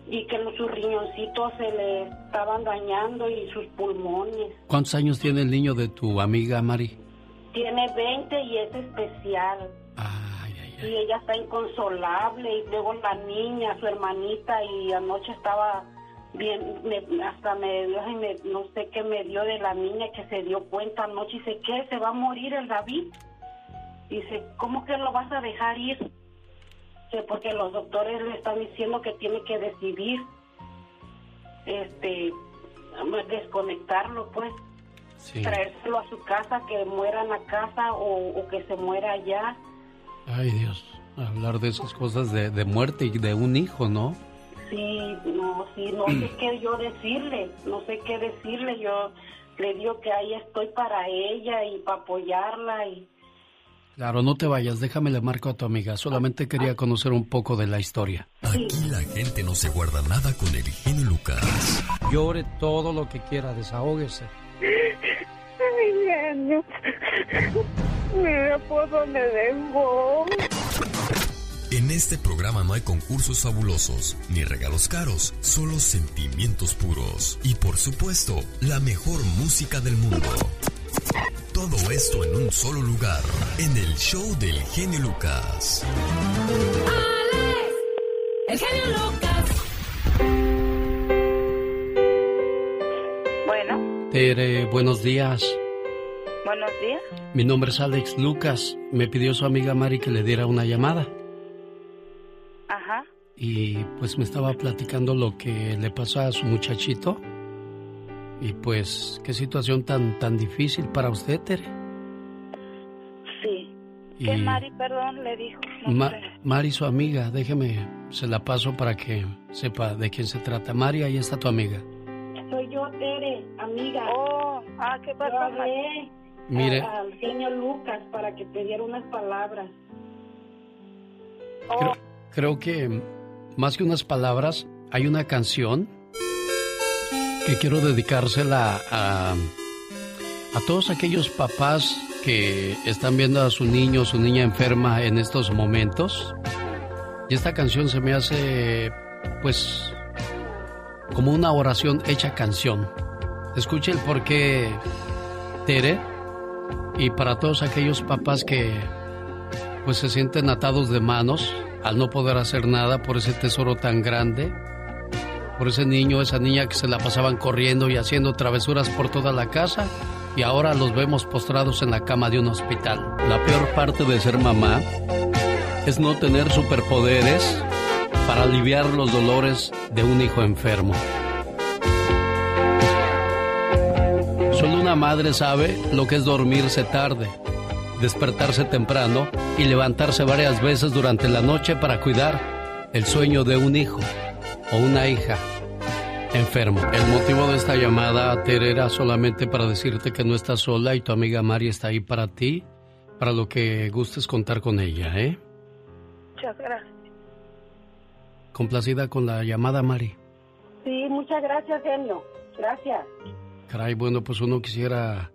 y que sus riñoncitos se le estaban dañando y sus pulmones. ¿Cuántos años tiene el niño de tu amiga Mari? Tiene 20 y es especial. Y ella está inconsolable y luego la niña, su hermanita y anoche estaba bien, hasta me, no sé qué me dio de la niña que se dio cuenta anoche y dice, ¿qué? ¿Se va a morir el David? Dice, ¿cómo que lo vas a dejar ir? porque los doctores le están diciendo que tiene que decidir este desconectarlo pues traérselo a su casa que muera en la casa o, que se muera allá ay Dios hablar de esas cosas de, de muerte y de un hijo no sí no sí no sé qué yo decirle no sé qué decirle yo le digo que ahí estoy para ella y para apoyarla y Claro, no te vayas, déjame le marco a tu amiga. Solamente quería conocer un poco de la historia. Aquí la gente no se guarda nada con el genio Lucas. Llore todo lo que quiera, desahógese. Ay, genio. Mira por dónde vengo. En este programa no hay concursos fabulosos ni regalos caros, solo sentimientos puros y por supuesto, la mejor música del mundo. Todo esto en un solo lugar, en el show del genio Lucas. Alex, el genio Lucas. Bueno. Tere, buenos días. Buenos días. Mi nombre es Alex Lucas. Me pidió su amiga Mari que le diera una llamada. Ajá. Y pues me estaba platicando lo que le pasó a su muchachito. Y pues, qué situación tan tan difícil para usted, Tere. Sí. ¿Qué Mari, perdón, le dijo? Mari, su amiga, déjeme, se la paso para que sepa de quién se trata. Mari, ahí está tu amiga. Soy yo, Tere, amiga. Oh, ah, ¿qué pasa? Mire. al señor Lucas para que te diera unas palabras. Creo, oh. creo que más que unas palabras, hay una canción que quiero dedicársela a, a todos aquellos papás que están viendo a su niño o su niña enferma en estos momentos. Y esta canción se me hace, pues, como una oración hecha canción. Escuche el porqué, Tere, y para todos aquellos papás que, pues, se sienten atados de manos al no poder hacer nada por ese tesoro tan grande por ese niño, esa niña que se la pasaban corriendo y haciendo travesuras por toda la casa y ahora los vemos postrados en la cama de un hospital. La peor parte de ser mamá es no tener superpoderes para aliviar los dolores de un hijo enfermo. Solo una madre sabe lo que es dormirse tarde, despertarse temprano y levantarse varias veces durante la noche para cuidar el sueño de un hijo o una hija enfermo. El motivo de esta llamada, Tere, era solamente para decirte que no estás sola y tu amiga Mari está ahí para ti, para lo que gustes contar con ella, ¿eh? Muchas gracias. Complacida con la llamada, Mari. Sí, muchas gracias, genio. Gracias. Caray, bueno, pues uno quisiera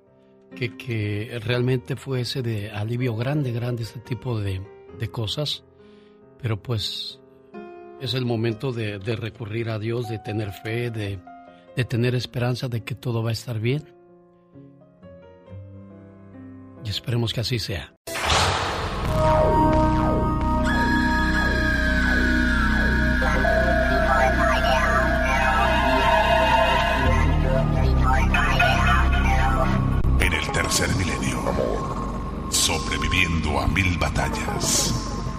que, que realmente fuese de alivio grande, grande este tipo de, de cosas, pero pues es el momento de, recurrir a Dios, de tener fe, de, de tener esperanza de que todo va a estar bien. Y esperemos que así sea. Batallas,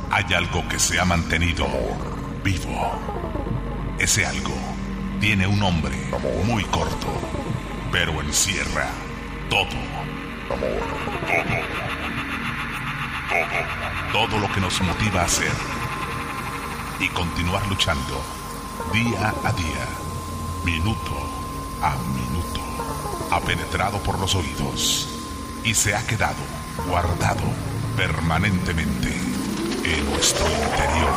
hay algo que se ha mantenido vivo. Ese algo tiene un nombre muy corto. pero encierra todo. Todo. Todo. Todo lo que nos motiva a hacer y continuar luchando día a día, minuto a minuto. Ha penetrado por los oídos y se ha quedado guardado permanentemente en nuestro interior.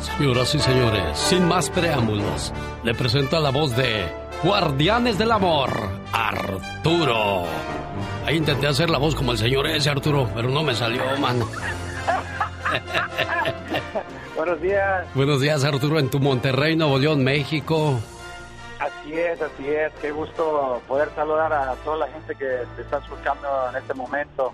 Señoras y señores, sin más preámbulos, le presento a la voz de Guardianes del Amor, Arturo. Ahí intenté hacer la voz como el señor ese, Arturo, pero no me salió, mano. Buenos días. Buenos días, Arturo, en tu Monterrey, Nuevo León, México. Así es, así es. Qué gusto poder saludar a toda la gente que te está escuchando en este momento.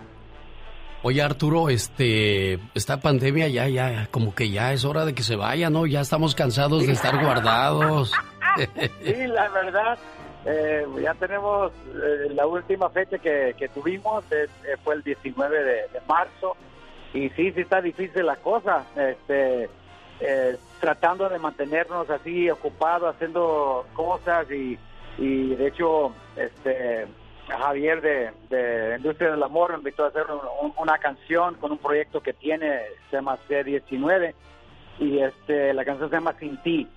Oye, Arturo, este, esta pandemia ya, ya, como que ya es hora de que se vaya, ¿no? Ya estamos cansados de estar guardados. sí, la verdad, eh, ya tenemos eh, la última fecha que, que tuvimos, eh, fue el 19 de, de marzo y sí, sí está difícil la cosa, este, eh, tratando de mantenernos así ocupados, haciendo cosas y, y de hecho, este, Javier de, Industria del Amor me invitó a hacer un- una canción con un proyecto que tiene, se llama C19 y este, la canción se llama Sin Ti.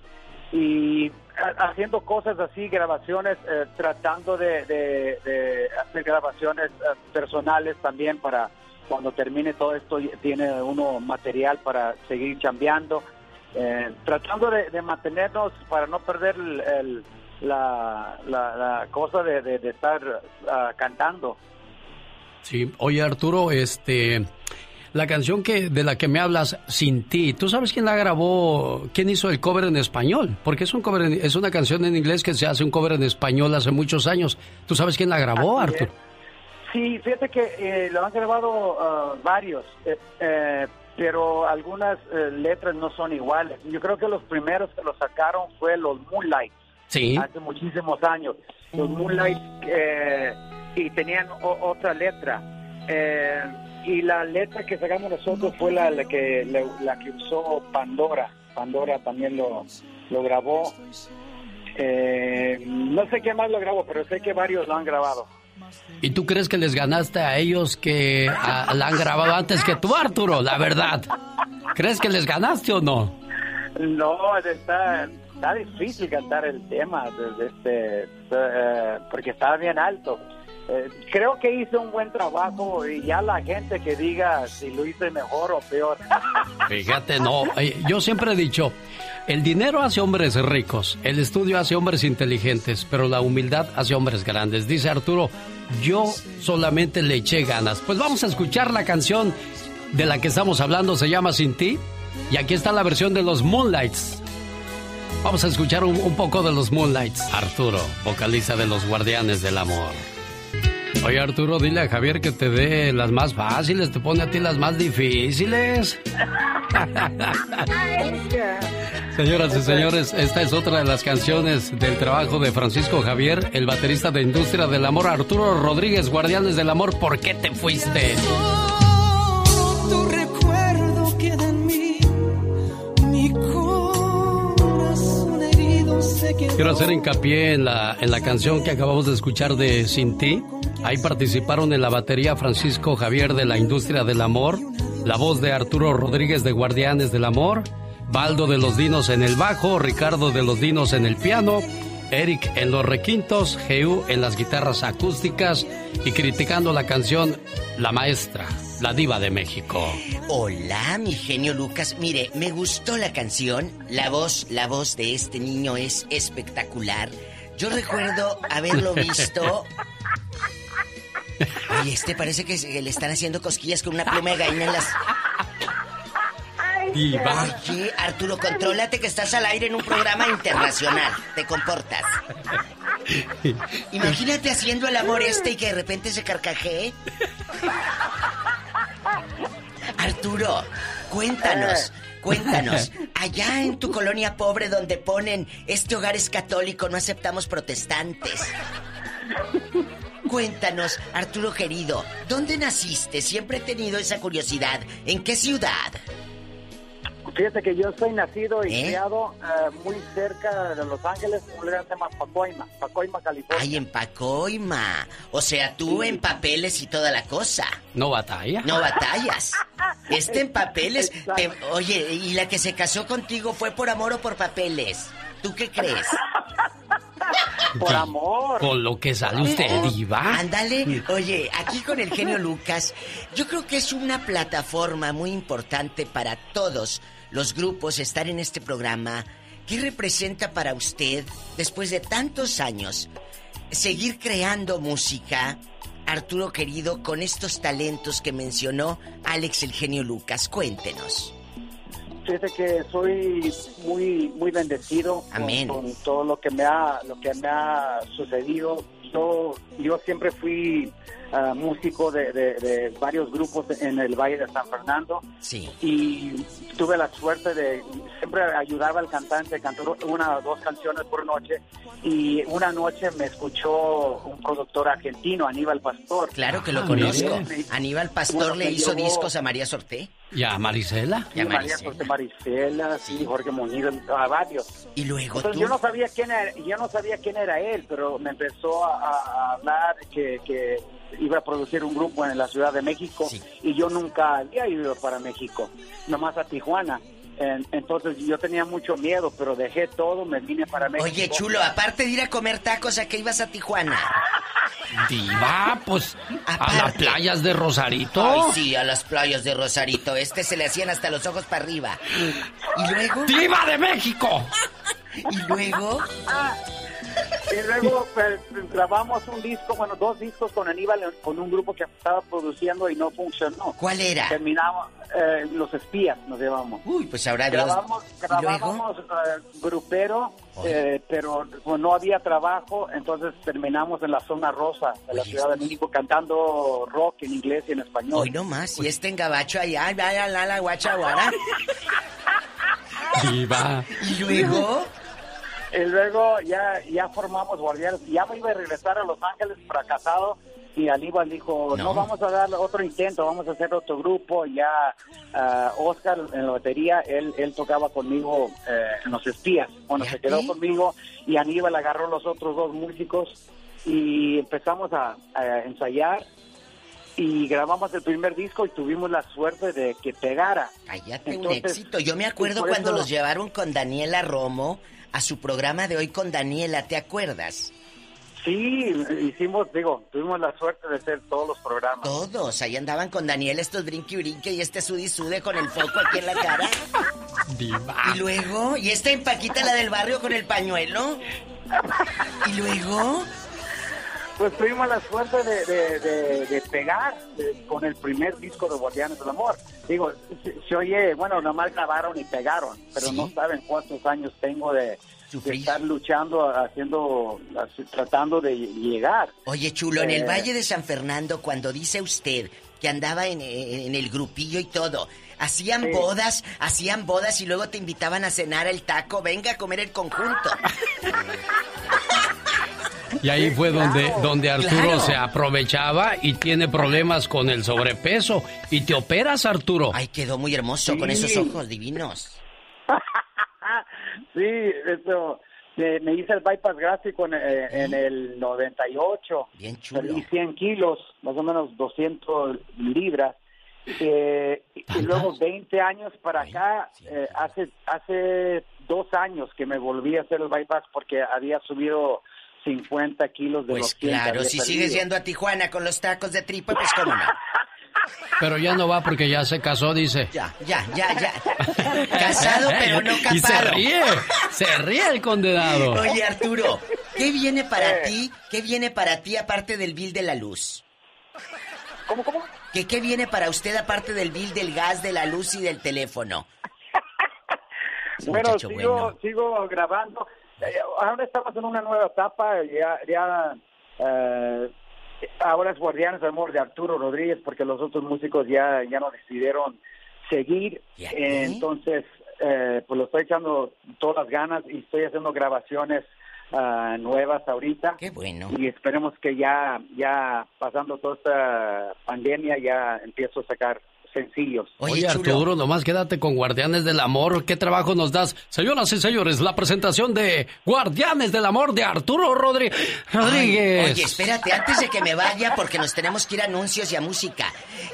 Y ha- haciendo cosas así, grabaciones, eh, tratando de hacer grabaciones eh, personales también para cuando termine todo esto tiene uno material para seguir chambeando, eh, tratando de, de mantenernos para no perder el- el- la, la- la cosa de, de- de estar ah, cantando. Sí, oye, Arturo, este, la canción que de la que me hablas, Sin ti, ¿tú sabes quién la grabó? ¿Quién hizo el cover en español? Porque es un cover, en- es una canción en inglés que se hace un cover en español hace muchos años. ¿Tú sabes quién la grabó, Así Arturo? Sí, fíjate que eh, lo han grabado ah, varios, eh, eh, pero algunas eh, letras no son iguales. Yo creo que los primeros que lo sacaron fue los Moonlight, Sí. hace muchísimos años. Los Moonlight eh, y tenían o- otra letra. Eh, y la letra que sacamos nosotros fue la, la que la, la que usó Pandora. Pandora también lo, lo grabó. Eh, no sé quién más lo grabó, pero sé que varios lo han grabado. ¿Y tú crees que les ganaste a ellos que la han grabado antes que tú, Arturo? La verdad. ¿Crees que les ganaste o no? No, está, está difícil cantar el tema, desde este, eh, porque está bien alto. Eh, creo que hice un buen trabajo y ya la gente que diga si lo hice mejor o peor. Fíjate, no. eh, Yo siempre he dicho, el dinero hace hombres ricos, el estudio hace hombres inteligentes, pero la humildad hace hombres grandes. Dice Arturo, yo solamente le eché ganas. Pues vamos a escuchar la canción de la que estamos hablando, se llama Sin ti. Y aquí está la versión de los Moonlights. Vamos a escuchar un, un poco de los Moonlights. Arturo, vocalista de los Guardianes del Amor. Oye Arturo, dile a Javier que te dé las más fáciles, te pone a ti las más difíciles. Señoras y señores, esta es otra de las canciones del trabajo de Francisco Javier, el baterista de Industria del Amor, Arturo Rodríguez, Guardianes del Amor, ¿por qué te fuiste? Tu recuerdo queda en mí, mi corazón herido. Quiero hacer hincapié en la, en la canción que acabamos de escuchar de Sin ti. Ahí participaron en la batería Francisco Javier de la Industria del Amor, la voz de Arturo Rodríguez de Guardianes del Amor, Baldo de los Dinos en el bajo, Ricardo de los Dinos en el piano, Eric en los requintos, Geu en las guitarras acústicas y criticando la canción La Maestra, la diva de México. Hola, mi genio Lucas. Mire, me gustó la canción. La voz, la voz de este niño es espectacular. Yo recuerdo haberlo visto. Oye, este parece que le están haciendo cosquillas con una pluma de gallina en las. Diva. Oye, Arturo, contrólate que estás al aire en un programa internacional. Te comportas. Imagínate haciendo el amor este y que de repente se carcajee. Arturo, cuéntanos, cuéntanos. Allá en tu colonia pobre donde ponen este hogar es católico, no aceptamos protestantes. Cuéntanos, Arturo querido, ¿dónde naciste? Siempre he tenido esa curiosidad. ¿En qué ciudad? Fíjate que yo soy nacido y ¿Eh? criado eh, muy cerca de Los Ángeles, un lugar que se llama Pacoima, Pacoima, California. Ay, en Pacoima. O sea, tú en papeles y toda la cosa. No batalla. No batallas. Este en papeles. te- oye, ¿y la que se casó contigo fue por amor o por papeles? ¿Tú qué crees? Por amor. Con lo que sale usted, diva. Ándale. Oye, aquí con el genio Lucas, yo creo que es una plataforma muy importante para todos los grupos estar en este programa. ¿Qué representa para usted, después de tantos años, seguir creando música? Arturo querido, con estos talentos que mencionó Alex el genio Lucas, cuéntenos. Fíjate que soy muy muy bendecido con-. Con, todo lo que me ha lo que me ha sucedido. Yo yo siempre fui ah, músico de, de- de varios grupos en el Valle de San Fernando Sí. y tuve la suerte de siempre ayudaba al cantante cantó una o dos canciones por noche y una noche me escuchó un productor argentino Aníbal Pastor Claro que lo Ah, conozco. Aníbal Pastor Bueno, le hizo llevó- discos a María Sorté. ¿Y a Marisela? Y a Sí, María Maricela. José Maricela, sí, Jorge Muñiz, a varios. Y luego Entonces, tú. yo no sabía quién era, yo no sabía quién era él, pero me empezó a, a hablar que, que iba a producir un grupo en la Ciudad de México y yo nunca había ido para México, nomás a Tijuana. En- entonces yo tenía mucho miedo, pero dejé todo, me vine para México. Oye, chulo, aparte de ir a comer tacos, ¿a qué ibas a Tijuana? Diva, pues a las playas de Rosarito. Ay, sí, a las playas de Rosarito. Este se le hacían hasta los ojos para arriba. ¿Y luego? ¡Diva de México! ¿Y luego? Y luego pues, grabamos un disco, bueno, dos discos con Aníbal, con un grupo que estaba produciendo y no funcionó. ¿Cuál era? Terminamos, eh, Los Espías nos llevamos. Uy, pues ahora. Grabamos, eh, grupero, eh, pero pues, no había trabajo, entonces terminamos en la zona rosa de la Ciudad de México cantando rock en inglés y en español. Hoy no más, y este en gabacho allá, ay, ay, la, la, guacha, guara. ¿Y luego? Y luego ya, ya formamos Guardianes. Ya me iba a regresar a Los Ángeles fracasado. Y Aníbal dijo, no. vamos a dar otro intento, vamos a hacer otro grupo. Ya ah, Oscar en la batería, él, él tocaba conmigo eh, en Los Espías. Bueno, se quedó conmigo y Aníbal agarró los otros dos músicos y empezamos a, a ensayar. Y grabamos el primer disco y tuvimos la suerte de que pegara. Cállate, un Entonces, éxito. Yo me acuerdo cuando eso- los llevaron con Daniela Romo a su programa de hoy con Daniela, ¿te acuerdas? Sí, hicimos, digo, tuvimos la suerte de hacer todos los programas. Todos, ahí andaban con Daniela, estos brinque y brinque y este sudi sude con el foco aquí en la cara. Diva. Y luego, y esta empaquita la del barrio con el pañuelo. Y luego, Pues tuvimos la suerte de, de- de- de pegar de- con el primer disco de Guardianes del Amor. Digo, se, se oye, bueno, nomás grabaron y pegaron, pero no saben cuántos años tengo de, de estar luchando, haciendo, tratando de llegar. oye chulo, en el Eh, Valle de San Fernando, cuando dice usted que andaba en, en el grupillo y todo, hacían Sí. bodas, hacían bodas y luego te invitaban a cenar el taco, venga a comer el conjunto. Y ahí fue donde, claro, donde Arturo claro. se aprovechaba y tiene problemas con el sobrepeso. Y te operas, Arturo. Ay, quedó muy hermoso con esos ojos divinos. Sí, eso, me, me hice el bypass gástrico en, eh, en el 98. Bien chulo. Perdí 100 kilos, más o menos 200 libras. Eh, y luego 20 años para acá, eh, hace hace dos años que me volví a hacer el bypass porque había subido 50 kilos de Pues los 100 que claro, si sigues yendo a Tijuana con los tacos de tripa, pues cómo no. Pero ya no va porque ya se casó, dice. Ya, ya, ya, ya. Casado, pero no capado. Y se ríe, se ríe el condenado. Oye, Arturo, ¿qué viene para Eh. ti? ¿Qué viene para ti aparte del bill de la luz? ¿Cómo, cómo? ¿Qué, ¿Qué viene para usted aparte del bill del gas, de la luz y del teléfono? Bueno, sigo, bueno. sigo grabando. Eh, Ahora estamos en una nueva etapa. Ya, ya eh, ahora es Guardianes del Amor de Arturo Rodríguez porque los otros músicos ya, ya no decidieron seguir. Eh, entonces, eh, pues lo estoy echando todas las ganas y estoy haciendo grabaciones ah, nuevas ahorita. Qué bueno. Y esperemos que ya, ya pasando toda esta pandemia ya empiezo a sacar sencillos. Oye, Arturo, nomás quédate con Guardianes del Amor. ¿Qué trabajo nos das? Señoras y señores, la presentación de Guardianes del Amor de Arturo Rodríguez. oye, espérate, antes de que me vaya, porque nos tenemos que ir a anuncios y a música.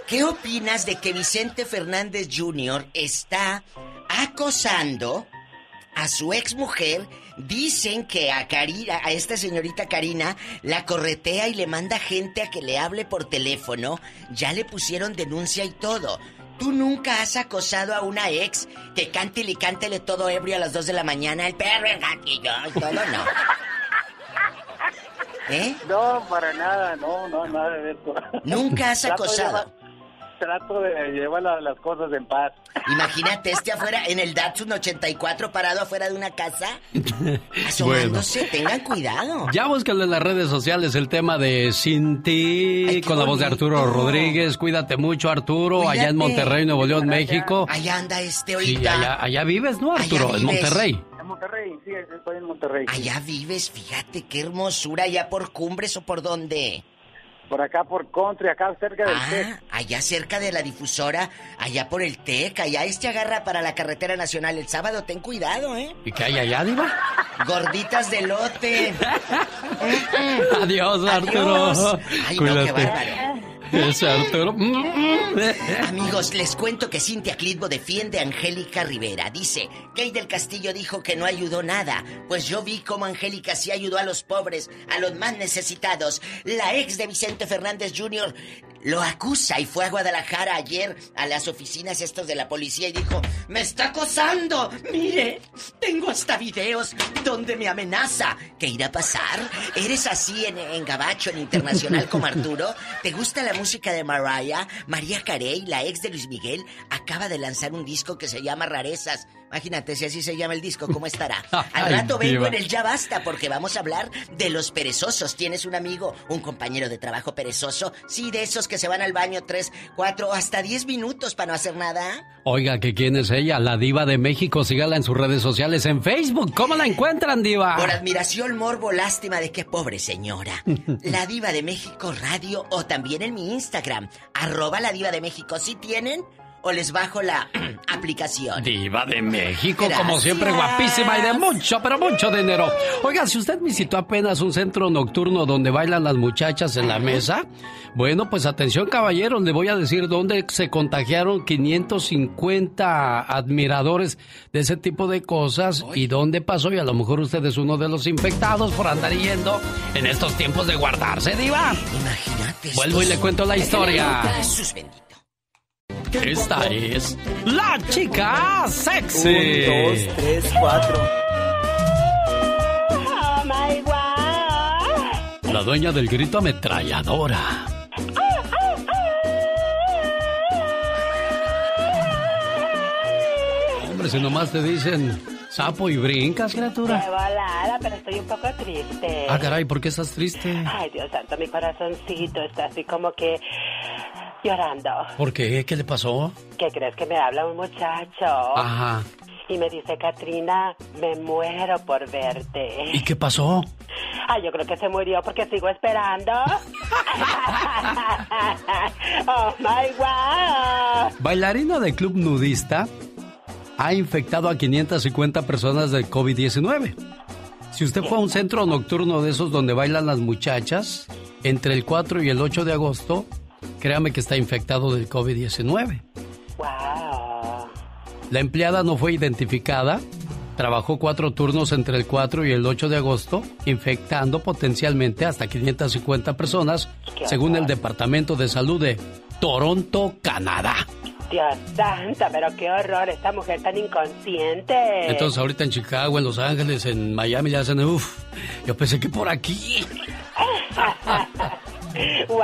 ¿Qué opinas de que Vicente Fernández Jr. está acosando a su ex mujer? Dicen que a Karina, a esta señorita Karina, la corretea y le manda gente a que le hable por teléfono. Ya le pusieron denuncia y todo. ¿Tú nunca has acosado a una ex que cántele y cántele todo ebrio a las 2 de la mañana? El perro, el gatillo y todo, no. ¿Eh? No, para nada, no, no, nada de eso. ¿Nunca has acosado? Trato de llevar las cosas en paz. Imagínate este afuera, en el Datsun 84, parado afuera de una casa, asomándose. Tengan cuidado. Ya búscalo en las redes sociales el tema de Sin ti, con la voz de Arturo Rodríguez. Cuídate mucho, Arturo, allá en Monterrey, Nuevo León, México. Allá anda este ahorita. allá, allá, vives, ¿no, Arturo? En Monterrey. En Monterrey, sí, estoy en Monterrey. Allá vives, fíjate qué hermosura, allá por Cumbres o por dónde. Por acá por Country, acá cerca del ah, TEC. Allá cerca de la difusora, allá por el TEC, allá este agarra para la carretera nacional el sábado, ten cuidado, ¿eh? ¿Y qué hay allá, Diva? Gorditas de lote. Adiós, Arturo. Ay, no, qué bárbaro. Amigos, les cuento que Cintia Clitbo defiende a Angélica Rivera. Dice, Kate del Castillo dijo que no ayudó nada. Pues yo vi cómo Angélica sí ayudó a los pobres, a los más necesitados. La ex de Vicente Fernández Jr. lo acusa y fue a Guadalajara ayer a las oficinas estos de la policía y dijo, me está acosando. Mire, tengo hasta videos donde me amenaza. ¿Qué irá a pasar? ¿Eres así en, en Gabacho, en Internacional como Arturo? ¿Te gusta la música de Mariah, María Carey, la ex de Luis Miguel, acaba de lanzar un disco que se llama Rarezas. Imagínate si así se llama el disco, ¿cómo estará? Al rato vengo en el Ya Basta porque vamos a hablar de los perezosos. ¿Tienes un amigo, un compañero de trabajo perezoso? Sí, de esos que se van al baño tres, cuatro, hasta diez minutos para no hacer nada. Oiga, ¿que quién es ella? La diva de México. Sígala en sus redes sociales, en Facebook. ¿Cómo la encuentran, diva? Por admiración, morbo, lástima de qué pobre señora. La diva de México Radio o también en mi Instagram, arroba la diva de México. ¿Sí tienen? O les bajo la aplicación. Diva de México, como siempre, guapísima y de mucho, pero mucho dinero. Oiga, si usted visitó apenas un centro nocturno donde bailan las muchachas en la mesa, bueno, pues atención, caballeros, le voy a decir dónde se contagiaron 550 admiradores de ese tipo de cosas y dónde pasó. Y a lo mejor usted es uno de los infectados por andar yendo en estos tiempos de guardarse, Diva. Imagínate. Vuelvo y le cuento la historia. Esta es la chica sexy. Un, dos, tres, cuatro. Oh my God. La dueña del grito ametralladora. Hombre, si nomás te dicen sapo y brincas, criatura. Qué volada, pero estoy un poco triste. Ah, caray, ¿por qué estás triste? Ay, Dios santo, mi corazoncito está así como que llorando. ¿Por qué? ¿Qué le pasó? ¿Qué crees que me habla un muchacho? Ajá. Y me dice, Katrina, me muero por verte. ¿Y qué pasó? Ay, yo creo que se murió porque sigo esperando. oh my God. Bailarina de club nudista ha infectado a 550 personas de COVID-19. Si usted fue a un centro nocturno de esos donde bailan las muchachas, entre el 4 y el 8 de agosto, créame que está infectado del COVID-19. Wow. La empleada no fue identificada. Trabajó cuatro turnos entre el 4 y el 8 de agosto, infectando potencialmente hasta 550 personas, según el Departamento de Salud de Toronto, Canadá. Dios santo, pero qué horror, esta mujer tan inconsciente. Entonces ahorita en Chicago, en Los Ángeles, en Miami le hacen, uff, yo pensé que por aquí. ¡Wow!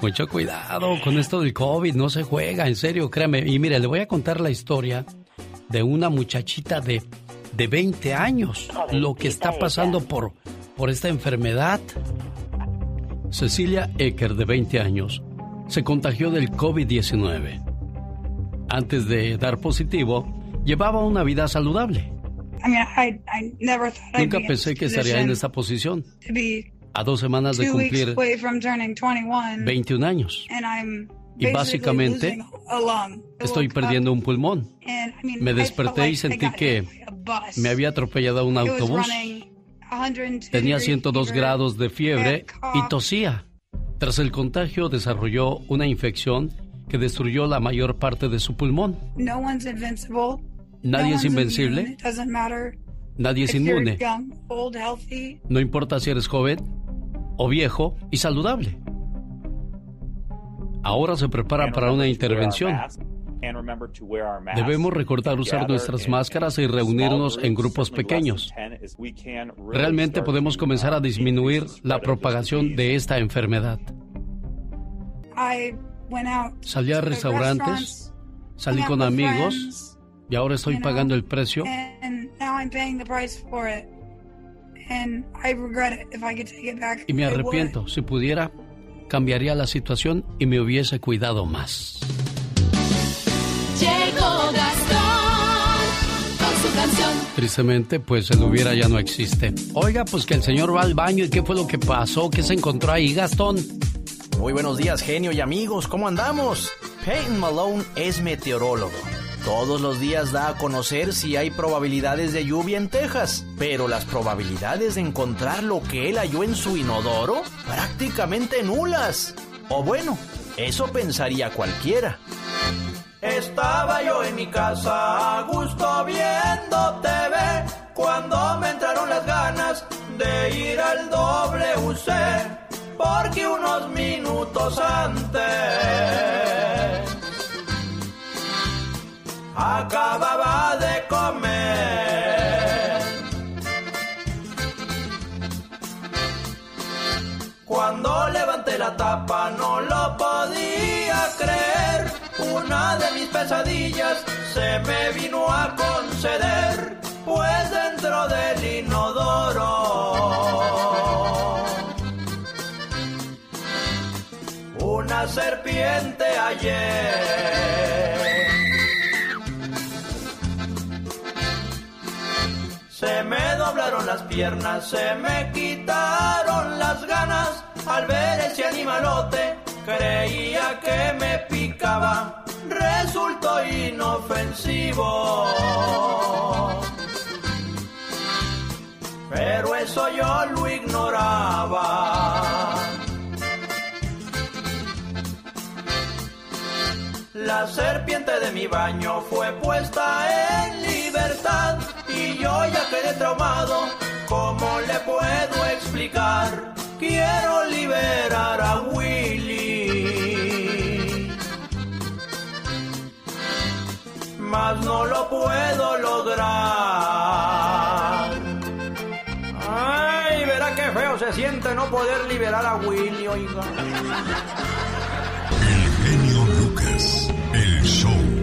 Mucho cuidado con esto del COVID, no se juega, en serio, créame. Y mire, le voy a contar la historia de una muchachita de, de 20 años, lo que está pasando por, por esta enfermedad. Cecilia Ecker, de 20 años, se contagió del COVID-19. Antes de dar positivo, llevaba una vida saludable. Nunca pensé que estaría en esta posición a dos semanas de cumplir 21 años. y básicamente estoy perdiendo un pulmón. Me desperté y sentí que me había atropellado un autobús. Tenía 102 grados de fiebre y tosía. Tras el contagio desarrolló una infección que destruyó la mayor parte de su pulmón. Nadie es invencible. Nadie es inmune. No importa si eres joven o viejo y saludable. Ahora se prepara para una intervención. Debemos recordar usar nuestras máscaras y reunirnos en grupos pequeños. Realmente podemos comenzar a disminuir la propagación de esta enfermedad. Salí a restaurantes, salí con amigos y ahora estoy pagando el precio. Y me arrepiento. Si pudiera, cambiaría la situación y me hubiese cuidado más. Llegó Gastón con su canción. Tristemente, pues el hubiera ya no existe. Oiga, pues que el señor va al baño y qué fue lo que pasó, qué se encontró ahí, Gastón. Muy buenos días, genio y amigos, ¿cómo andamos? Peyton Malone es meteorólogo. Todos los días da a conocer si hay probabilidades de lluvia en Texas, pero las probabilidades de encontrar lo que él halló en su inodoro prácticamente nulas. O bueno, eso pensaría cualquiera. Estaba yo en mi casa a gusto viendo TV cuando me entraron las ganas de ir al WC porque unos minutos antes acababa de comer. Cuando levanté la tapa no lo podía creer. Una de mis pesadillas se me vino a conceder, pues dentro del inodoro una serpiente ayer. Se me doblaron las piernas, se me quitaron las ganas al ver ese animalote. Creía que me picaba, resultó inofensivo. Pero eso yo lo ignoraba. La serpiente de mi baño fue puesta en libertad yo ya quedé traumado. ¿Cómo le puedo explicar? Quiero liberar a Willy. Mas no lo puedo lograr. Ay, verá qué feo se siente no poder liberar a Willy, oiga. El show.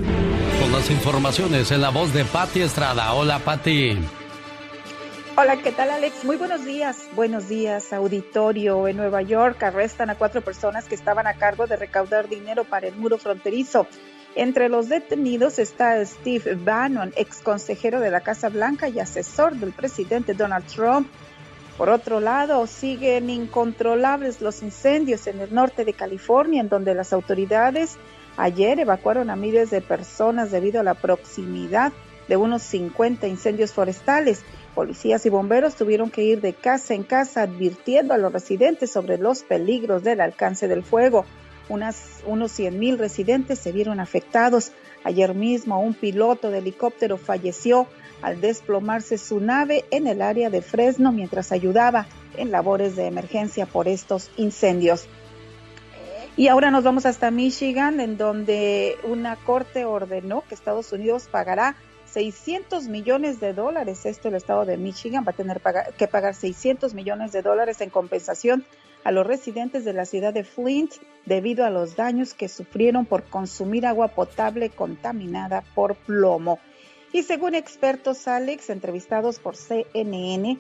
Las informaciones en la voz de Patti Estrada. Hola, Patti. Hola, ¿qué tal, Alex? Muy buenos días. Buenos días, auditorio. En Nueva York arrestan a cuatro personas que estaban a cargo de recaudar dinero para el muro fronterizo. Entre los detenidos está Steve Bannon, ex consejero de la Casa Blanca y asesor del presidente Donald Trump. Por otro lado, siguen incontrolables los incendios en el norte de California, en donde las autoridades ayer evacuaron a miles de personas debido a la proximidad de unos 50 incendios forestales. Policías y bomberos tuvieron que ir de casa en casa advirtiendo a los residentes sobre los peligros del alcance del fuego. Unas, unos 100 mil residentes se vieron afectados. Ayer mismo un piloto de helicóptero falleció al desplomarse su nave en el área de Fresno mientras ayudaba en labores de emergencia por estos incendios. Y ahora nos vamos hasta Michigan, en donde una corte ordenó que Estados Unidos pagará 600 millones de dólares. Esto el estado de Michigan va a tener que pagar 600 millones de dólares en compensación a los residentes de la ciudad de Flint debido a los daños que sufrieron por consumir agua potable contaminada por plomo. Y según expertos, Alex, entrevistados por CNN,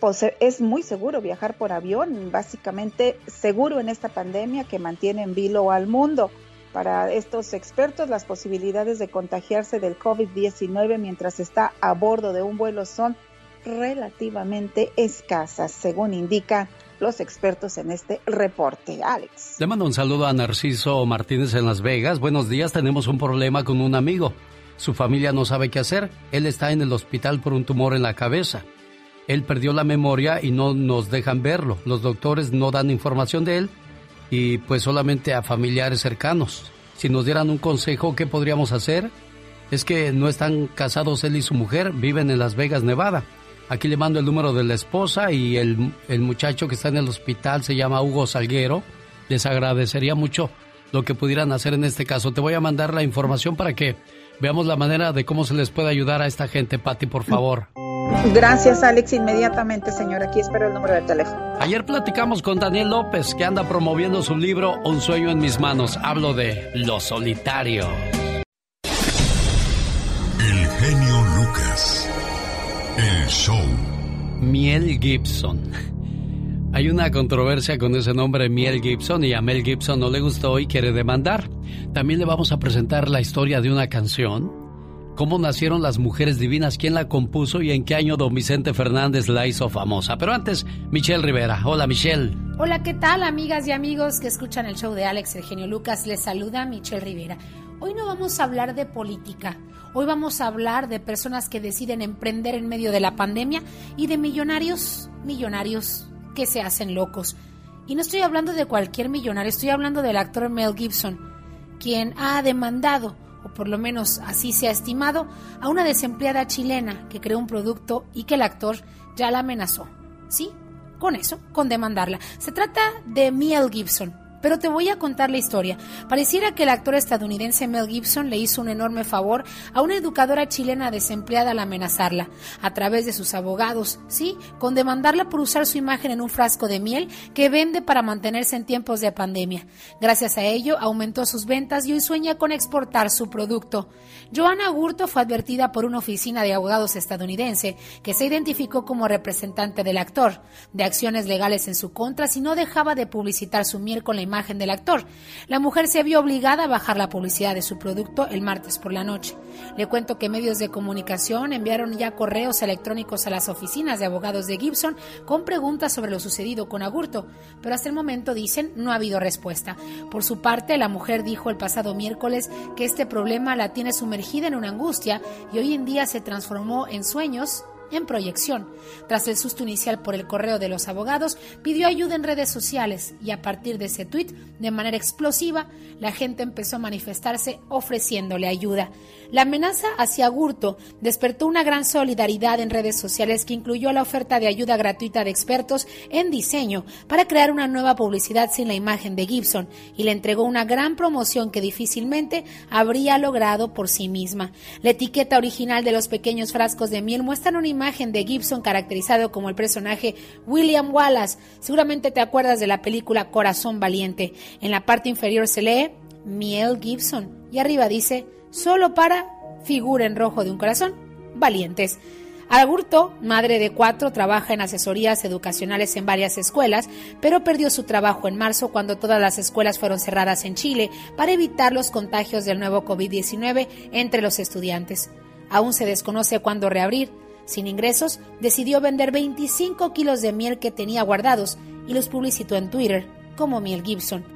pues es muy seguro viajar por avión, básicamente seguro en esta pandemia que mantiene en vilo al mundo. Para estos expertos, las posibilidades de contagiarse del COVID-19 mientras está a bordo de un vuelo son relativamente escasas, según indica los expertos en este reporte. Alex. Le mando un saludo a Narciso Martínez en Las Vegas. Buenos días, tenemos un problema con un amigo. Su familia no sabe qué hacer. Él está en el hospital por un tumor en la cabeza. Él perdió la memoria y no nos dejan verlo. Los doctores no dan información de él y pues solamente a familiares cercanos. Si nos dieran un consejo, ¿qué podríamos hacer? Es que no están casados él y su mujer, viven en Las Vegas, Nevada. Aquí le mando el número de la esposa y el, el muchacho que está en el hospital se llama Hugo Salguero. Les agradecería mucho lo que pudieran hacer en este caso. Te voy a mandar la información para que veamos la manera de cómo se les puede ayudar a esta gente. Patti, por favor. Gracias, Alex. Inmediatamente, señor. Aquí espero el número de teléfono. Ayer platicamos con Daniel López, que anda promoviendo su libro Un sueño en mis manos. Hablo de lo solitario. El genio Lucas. El show. Miel Gibson. Hay una controversia con ese nombre Miel Gibson y a Mel Gibson no le gustó y quiere demandar. También le vamos a presentar la historia de una canción cómo nacieron las mujeres divinas, quién la compuso y en qué año don Vicente Fernández la hizo famosa. Pero antes, Michelle Rivera. Hola, Michelle. Hola, ¿qué tal, amigas y amigos que escuchan el show de Alex Eugenio Lucas? Les saluda Michelle Rivera. Hoy no vamos a hablar de política. Hoy vamos a hablar de personas que deciden emprender en medio de la pandemia y de millonarios, millonarios que se hacen locos. Y no estoy hablando de cualquier millonario, estoy hablando del actor Mel Gibson, quien ha demandado o por lo menos así se ha estimado, a una desempleada chilena que creó un producto y que el actor ya la amenazó. ¿Sí? Con eso, con demandarla. Se trata de Miel Gibson, pero te voy a contar la historia. Pareciera que el actor estadounidense Mel Gibson le hizo un enorme favor a una educadora chilena desempleada al amenazarla, a través de sus abogados, sí, con demandarla por usar su imagen en un frasco de miel que vende para mantenerse en tiempos de pandemia. Gracias a ello, aumentó sus ventas y hoy sueña con exportar su producto. Joana Gurto fue advertida por una oficina de abogados estadounidense que se identificó como representante del actor, de acciones legales en su contra si no dejaba de publicitar su miel con la imagen del actor. La mujer se vio obligada a bajar la publicidad de su producto el martes por la noche. Le cuento que medios de comunicación enviaron ya correos electrónicos a las oficinas de abogados de Gibson con preguntas sobre lo sucedido con Agurto, pero hasta el momento dicen no ha habido respuesta. Por su parte, la mujer dijo el pasado miércoles que este problema la tiene sumergida en una angustia y hoy en día se transformó en sueños en proyección. Tras el susto inicial por el correo de los abogados, pidió ayuda en redes sociales y a partir de ese tuit, de manera explosiva, la gente empezó a manifestarse ofreciéndole ayuda. La amenaza hacia Gurto despertó una gran solidaridad en redes sociales que incluyó la oferta de ayuda gratuita de expertos en diseño para crear una nueva publicidad sin la imagen de Gibson y le entregó una gran promoción que difícilmente habría logrado por sí misma. La etiqueta original de los pequeños frascos de miel muestra una imagen de Gibson caracterizado como el personaje William Wallace. Seguramente te acuerdas de la película Corazón Valiente. En la parte inferior se lee Miel Gibson y arriba dice solo para figura en rojo de un corazón, valientes. Agurto, madre de cuatro, trabaja en asesorías educacionales en varias escuelas, pero perdió su trabajo en marzo cuando todas las escuelas fueron cerradas en Chile para evitar los contagios del nuevo COVID-19 entre los estudiantes. Aún se desconoce cuándo reabrir. Sin ingresos, decidió vender 25 kilos de miel que tenía guardados y los publicitó en Twitter como Miel Gibson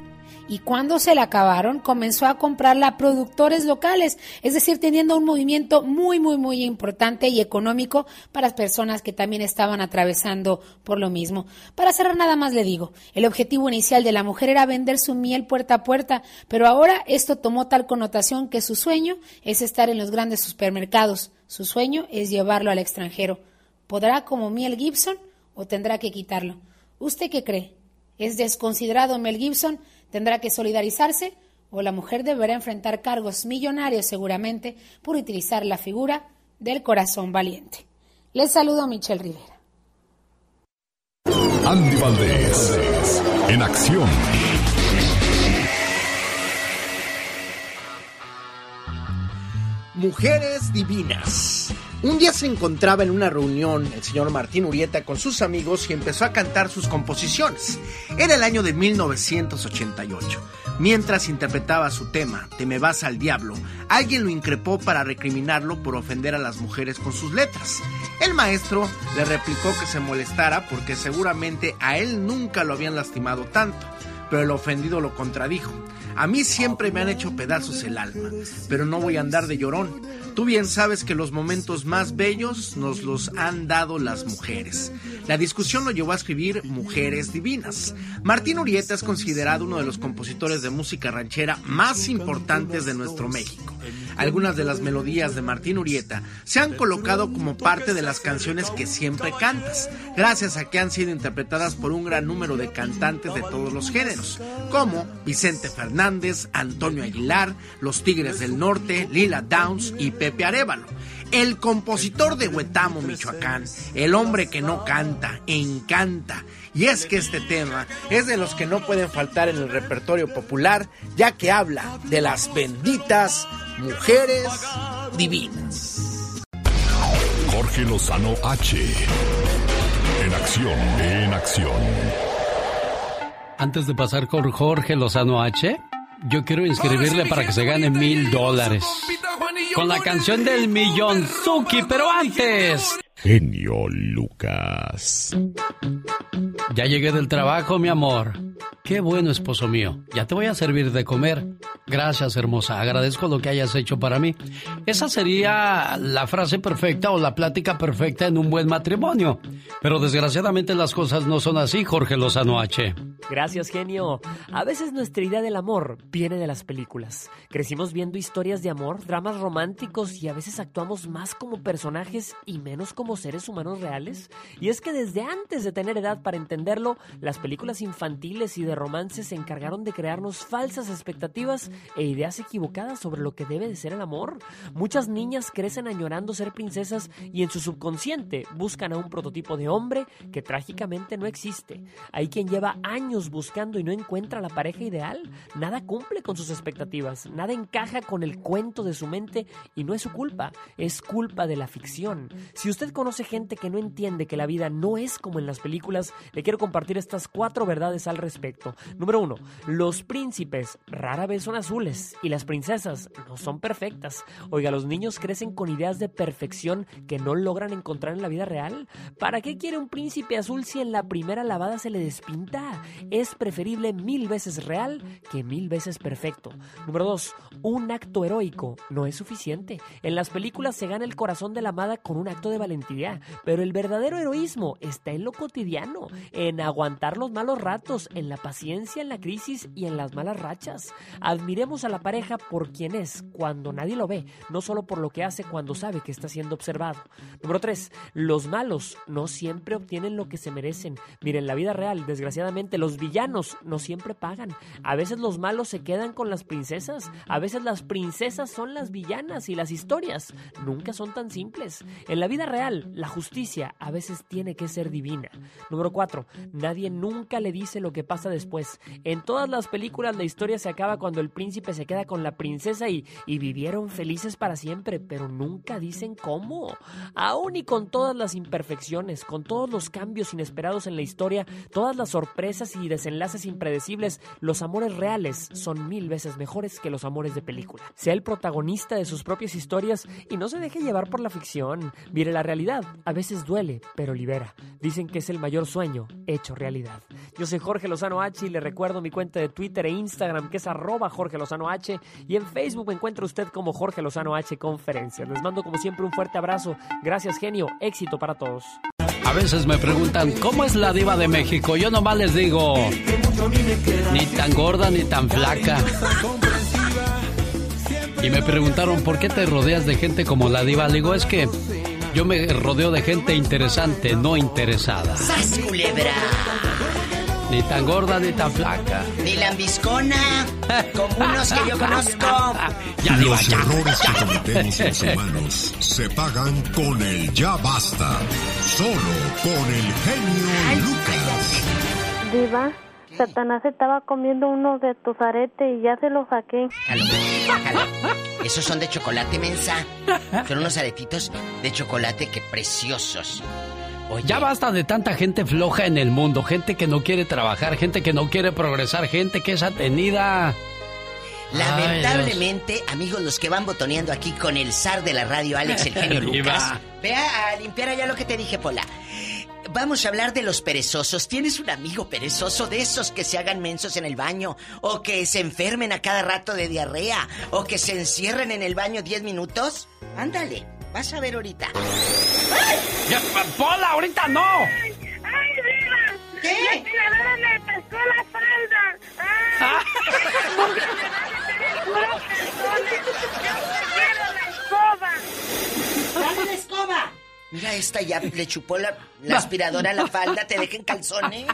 y cuando se la acabaron comenzó a comprarla a productores locales, es decir, teniendo un movimiento muy, muy, muy importante y económico para personas que también estaban atravesando por lo mismo. Para cerrar nada más le digo, el objetivo inicial de la mujer era vender su miel puerta a puerta, pero ahora esto tomó tal connotación que su sueño es estar en los grandes supermercados, su sueño es llevarlo al extranjero. ¿Podrá como Miel Gibson o tendrá que quitarlo? ¿Usted qué cree? ¿Es desconsiderado Mel Gibson? Tendrá que solidarizarse o la mujer deberá enfrentar cargos millonarios seguramente por utilizar la figura del corazón valiente. Les saludo a Michelle Rivera. Andy Valdés, en acción. Mujeres Divinas. Un día se encontraba en una reunión el señor Martín Urieta con sus amigos y empezó a cantar sus composiciones. Era el año de 1988. Mientras interpretaba su tema, Te me vas al diablo, alguien lo increpó para recriminarlo por ofender a las mujeres con sus letras. El maestro le replicó que se molestara porque seguramente a él nunca lo habían lastimado tanto, pero el ofendido lo contradijo. A mí siempre me han hecho pedazos el alma, pero no voy a andar de llorón. Tú bien sabes que los momentos más bellos nos los han dado las mujeres. La discusión lo llevó a escribir Mujeres Divinas. Martín Urieta es considerado uno de los compositores de música ranchera más importantes de nuestro México. Algunas de las melodías de Martín Urieta se han colocado como parte de las canciones que siempre cantas, gracias a que han sido interpretadas por un gran número de cantantes de todos los géneros, como Vicente Fernández, Antonio Aguilar, Los Tigres del Norte, Lila Downs y Pepe Arevalo. El compositor de Huetamo, Michoacán, el hombre que no canta, encanta. Y es que este tema es de los que no pueden faltar en el repertorio popular, ya que habla de las benditas mujeres divinas. Jorge Lozano H. En acción, en acción. Antes de pasar con Jorge Lozano H, yo quiero inscribirle para que se gane mil dólares. Con la canción del millón Suki, pero antes. Genio Lucas. Ya llegué del trabajo, mi amor. Qué bueno, esposo mío. Ya te voy a servir de comer. Gracias, hermosa. Agradezco lo que hayas hecho para mí. Esa sería la frase perfecta o la plática perfecta en un buen matrimonio. Pero desgraciadamente las cosas no son así, Jorge Lozano H. Gracias, genio. A veces nuestra idea del amor viene de las películas. Crecimos viendo historias de amor, dramas románticos y a veces actuamos más como personajes y menos como seres humanos reales. Y es que desde antes de tener edad para entenderlo, las películas infantiles y de romance se encargaron de crearnos falsas expectativas e ideas equivocadas sobre lo que debe de ser el amor. Muchas niñas crecen añorando ser princesas y en su subconsciente buscan a un prototipo de hombre que trágicamente no existe. Hay quien lleva años buscando y no encuentra la pareja ideal. Nada cumple con sus expectativas, nada encaja con el cuento de su mente y no es su culpa, es culpa de la ficción. Si usted conoce gente que no entiende que la vida no es como en las películas, le quiero compartir estas cuatro verdades al respecto. Número uno, los príncipes rara vez son azules y las princesas no son perfectas. Oiga, los niños crecen con ideas de perfección que no logran encontrar en la vida real. ¿Para qué quiere un príncipe azul si en la primera lavada se le despinta? Es preferible mil veces real que mil veces perfecto. Número dos, un acto heroico no es suficiente. En las películas se gana el corazón de la amada con un acto de valentía, pero el verdadero heroísmo está en lo cotidiano, en aguantar los malos ratos, en la paciencia, en la crisis y en las malas rachas. Admiremos a la pareja por quien es cuando nadie lo ve, no solo por lo que hace cuando sabe que está siendo observado. Número 3. Los malos no siempre obtienen lo que se merecen. Miren, en la vida real, desgraciadamente, los villanos no siempre pagan. A veces los malos se quedan con las princesas, a veces las princesas son las villanas y las historias nunca son tan simples. En la vida real, la justicia a veces tiene que ser divina. Número 4. Nadie nunca le dice lo que pasa después. En todas las películas la historia se acaba cuando el príncipe se queda con la princesa y, y vivieron felices para siempre, pero nunca dicen cómo. Aún y con todas las imperfecciones, con todos los cambios inesperados en la historia, todas las sorpresas y desenlaces impredecibles, los amores reales son mil veces mejores que los amores de película. Sea el protagonista de sus propias historias y no se deje llevar por la ficción. Mire, la realidad a veces duele, pero libera. Dicen que es el mayor sueño hecho realidad. Yo soy Jorge Lozano H y le recuerdo mi cuenta de Twitter e Instagram que es arroba Jorge Lozano H y en Facebook me encuentra usted como Jorge Lozano H Conferencias. Les mando como siempre un fuerte abrazo. Gracias genio, éxito para todos. A veces me preguntan, ¿cómo es la diva de México? Yo nomás les digo, ni tan gorda ni tan flaca. Y me preguntaron, ¿por qué te rodeas de gente como la diva? Le digo, es que yo me rodeo de gente interesante, no interesada. ¡Sas, culebra! Ni tan gorda ni tan flaca. Ni lambiscona, como unos que yo conozco. Ya, Los ya, errores que cometemos los humanos se pagan con el ya basta. Solo con el genio Lucas. Diva, Satanás estaba comiendo uno de tus aretes y ya se los saqué. Esos son de chocolate, mensa. Son unos aretitos de chocolate que preciosos. Ya basta de tanta gente floja en el mundo, gente que no quiere trabajar, gente que no quiere progresar, gente que es atenida. Lamentablemente, amigos, los que van botoneando aquí con el zar de la radio, Alex el genio Lucas. Vea a limpiar allá lo que te dije, Pola. Vamos a hablar de los perezosos. ¿Tienes un amigo perezoso de esos que se hagan mensos en el baño? ¿O que se enfermen a cada rato de diarrea? ¿O que se encierren en el baño 10 minutos? Ándale, vas a ver ahorita. Ya, ¡Pola, ahorita no! ¡Ay, Diva! ¿Qué? La tiradora me pescó la falda. ¡Ay! Yo quiero la escoba. ¡Dale la escoba! Mira, esta ya le chupó la, la aspiradora a la falda, te dejen calzones.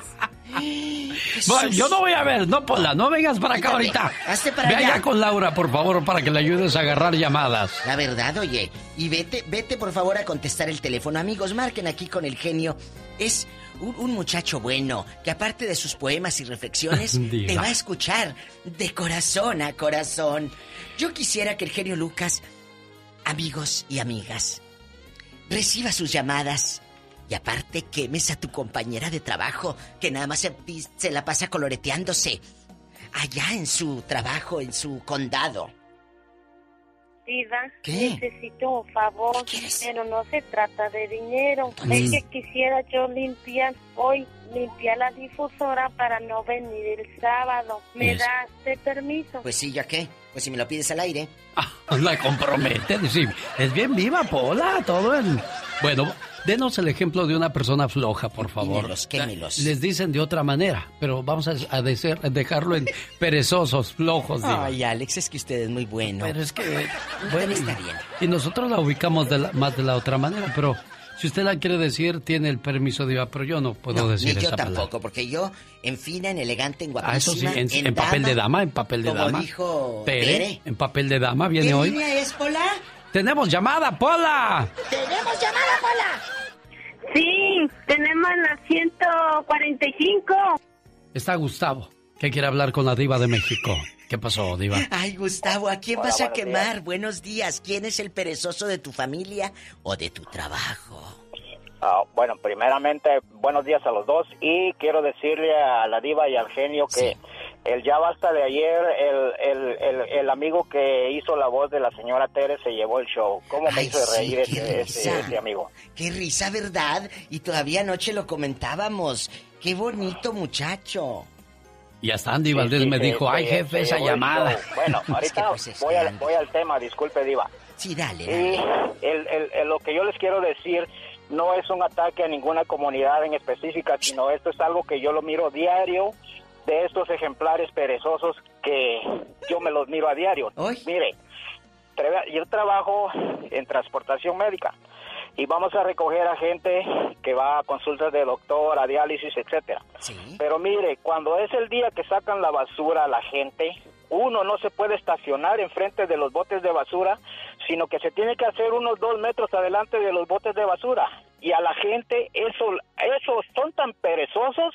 Bueno, yo no voy a ver, no, Pola, no vengas para acá Quítate, ahorita. hazte para Ve allá. allá con Laura, por favor, para que le ayudes a agarrar llamadas. La verdad, oye. Y vete, vete por favor a contestar el teléfono. Amigos, marquen aquí con el genio. Es un, un muchacho bueno que aparte de sus poemas y reflexiones, te va a escuchar de corazón a corazón. Yo quisiera que el genio Lucas, amigos y amigas, reciba sus llamadas. Y aparte quemes a tu compañera de trabajo que nada más se, se la pasa coloreteándose. Allá en su trabajo, en su condado. Diva, ¿Qué? necesito un favor, pero no se trata de dinero. Es que quisiera yo limpiar hoy, limpiar la difusora para no venir el sábado. ¿Me das permiso? Pues sí, ¿ya qué? Pues si me lo pides al aire. La compromete. Sí, es bien viva, Pola, todo en... Bueno, denos el ejemplo de una persona floja, por favor. Quémelos, quémelos. Les dicen de otra manera, pero vamos a, a decer- a dejarlo en perezosos, flojos. digo. Ay, Alex, es que usted es muy bueno. Pero es que, bueno, está bien. y nosotros la ubicamos de la- más de la otra manera, pero si usted la quiere decir, tiene el permiso de Diva, pero yo no puedo No, decir ni yo esa palabra. tampoco, porque yo, en fina, en elegante, en Ah, eso sí, guapísima, en, en papel de dama, en papel de como dama. dijo Tere. en papel de dama, viene ¿Qué hoy. línea es, Pola? ¡Tenemos llamada, Pola! ¡Tenemos llamada, Pola! Sí, tenemos la 145. Está Gustavo, que quiere hablar con la diva de México. ¿Qué pasó, diva? Ay, Gustavo, ¿a quién Hola, vas a buenos quemar? Buenos días. ¿Quién es el perezoso de tu familia o de tu trabajo? Ah, bueno, primeramente, buenos días a los dos y quiero decirle a la diva y al genio que el ya basta de ayer, el, el, el, el amigo que hizo la voz de la señora Tere se llevó el show. ¿Cómo me Ay, hizo sí, reír ese, ese, ese amigo? Qué risa, ¿verdad? Y todavía anoche lo comentábamos. Qué bonito muchacho. Y hasta Andy Valdés Sí, me dijo, ay jefe, esa llamada. Bueno, ahorita pues, voy, al, voy al tema, disculpe diva. Sí, dale. Y el, el- el- lo que yo les quiero decir no es un ataque a ninguna comunidad en específica, sino esto es algo que yo lo miro diario de estos ejemplares perezosos que yo me los miro a diario. Mire, yo trabajo en transportación médica y vamos a recoger a gente que va a consultas de doctor, a diálisis, etcétera. Pero mire, cuando es el día que sacan la basura a la gente, uno no se puede estacionar enfrente de los botes de basura, sino que se tiene que hacer unos dos metros adelante de los botes de basura. Y a la gente, eso, esos son tan perezosos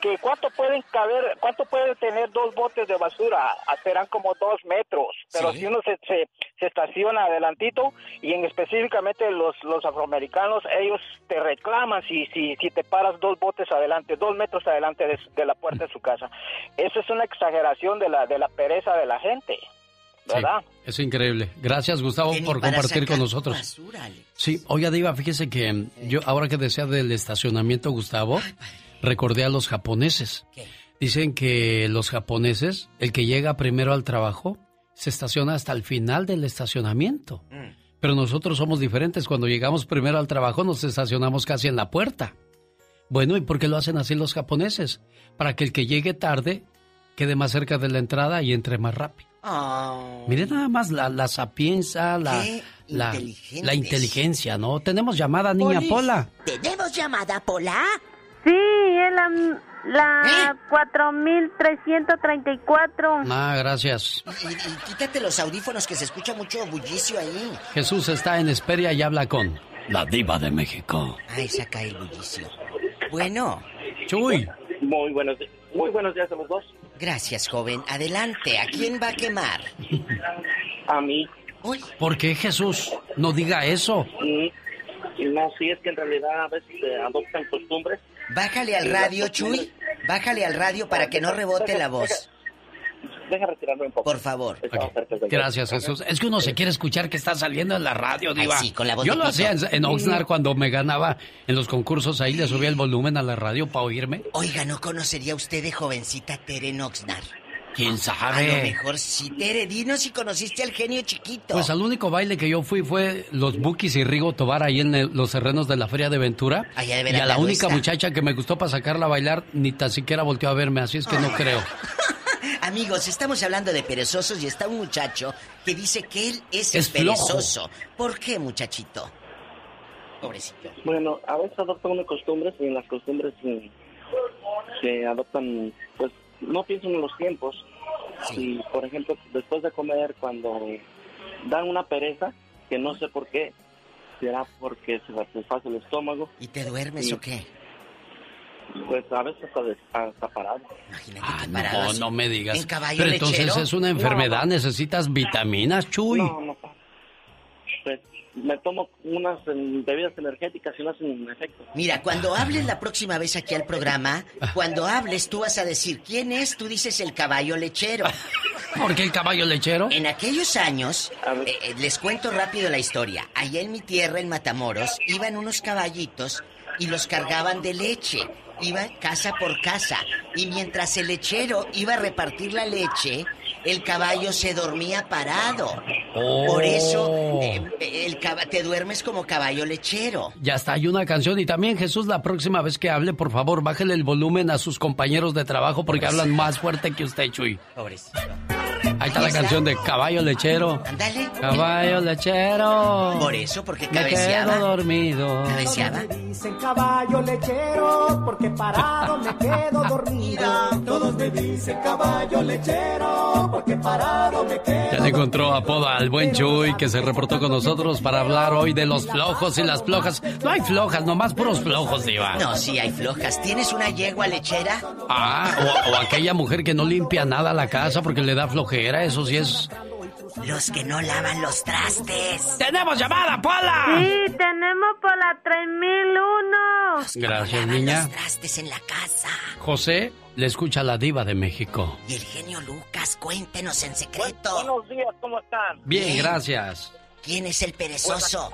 que cuánto pueden caber, cuánto pueden tener dos botes de basura, Ah, serán como dos metros. Pero Sí. si uno se, se, se estaciona adelantito y en específicamente los, los afroamericanos, ellos te reclaman si, si, si te paras dos botes adelante, dos metros adelante de, su- de la puerta de su casa. Eso es una exageración de la, de la pereza de la gente, ¿verdad? Es increíble. Gracias, Gustavo, por compartir con nosotros. basura. Sí, oiga, Diva, fíjese que mm, yo, ahora que decía del estacionamiento, Gustavo, recordé a los japoneses. Dicen que los japoneses, el que llega primero al trabajo, se estaciona hasta el final del estacionamiento. Mm. Pero nosotros somos diferentes. Cuando llegamos primero al trabajo, nos estacionamos casi en la puerta. Bueno, ¿y por qué lo hacen así los japoneses? Para que el que llegue tarde quede más cerca de la entrada y entre más rápido. Oh. Mire nada más la, la sapienza, la, inteligencia, ¿no? Tenemos llamada, niña Polis. Pola. ¿Tenemos llamada, Pola? Sí, es la, la ¿Eh? 4334. Ah, gracias. Y, y quítate los audífonos que se escucha mucho bullicio ahí. Jesús está en Esperia y habla con la diva de México. Ay, saca el bullicio. Bueno. Chuy. Muy buenos, Muy buenos días a los dos. Gracias, joven. Adelante. ¿A quién va a quemar? A mí. ¿Por qué Jesús? No diga eso. Mm, No, sí, es que en realidad a veces se adoptan costumbres. Bájale al radio, Chuy. Bájale al radio para que no rebote la voz. Deja retirarme un poco. Por favor. Gracias, Jesús. Es que uno se quiere escuchar que está saliendo en la radio, Diva. Ay, sí, con la voz Yo de lo hacía en, en Oxnard cuando me ganaba en los concursos. Ahí le subía el volumen a la radio para oírme. Oiga, ¿no conocería usted de jovencita Tere Noxnar? ¿Quién A lo sabe? mejor sí. Tere, dinos si conociste al genio chiquito. Pues al único baile que yo fui fue los Bukis y Rigo Tobar ahí en el- los terrenos de la Feria de Ventura. Allá de y a la Veracruz única está. muchacha que me gustó para sacarla a bailar ni tan siquiera volteó a verme, así es que no creo. Amigos, estamos hablando de perezosos y está un muchacho que dice que él es, el Es flojo. perezoso. ¿Por qué, muchachito? Pobrecito. Bueno, a veces adoptan unas costumbres y en las costumbres mm, se adoptan, pues no piensan en los tiempos. Y, por ejemplo, después de comer, cuando dan una pereza, que no sé por qué, será porque se satisface el estómago. ¿Y te duermes o qué? Pues a veces hasta, parado. Ah, no, no me digas. ¿En caballo Pero entonces es una enfermedad, necesitas vitaminas, Chuy. No, no. Pues me tomo unas mm, bebidas energéticas y no hacen efecto. Mira, cuando hables la próxima vez aquí al programa, cuando hables tú vas a decir quién es, tú dices el caballo lechero. ¿Por qué el caballo lechero? En aquellos años, eh, eh, les cuento rápido la historia. Allá en mi tierra, en Matamoros, iban unos caballitos y los cargaban de leche. Iban casa por casa. Y mientras el lechero iba a repartir la leche, el caballo se dormía parado. Por eso eh, el te duermes como caballo lechero. Ya está, hay una canción. Y también, Jesús, la próxima vez que hable, por favor, bájele el volumen a sus compañeros de trabajo porque hablan más fuerte que usted, Chuy. Pobrecito. Ahí está la canción de Caballo Lechero. Ándale. Caballo Lechero. Por eso, porque Me cabeceaba. quedo dormido. Cabeceaba. Dicen caballo lechero, porque parado me quedo dormido. Todos me dicen caballo lechero, porque parado me quedo Ya le encontró apodo al buen Chuy que se reportó con nosotros para hablar hoy de los flojos y las flojas. No hay flojas, nomás puros flojos, Diva. No, sí hay flojas. ¿Tienes una yegua lechera? Ah, o, o aquella mujer que no limpia nada la casa porque le da flojera, eso sí es. Los que no lavan los trastes. ¡Tenemos llamada, Pola! Sí, tenemos por la 3001. Gracias, niña. Los trastes en la casa. José le escucha a la diva de México. Y el genio Lucas, cuéntenos en secreto. Buenos días, ¿cómo están? Bien, gracias. ¿Quién es el perezoso?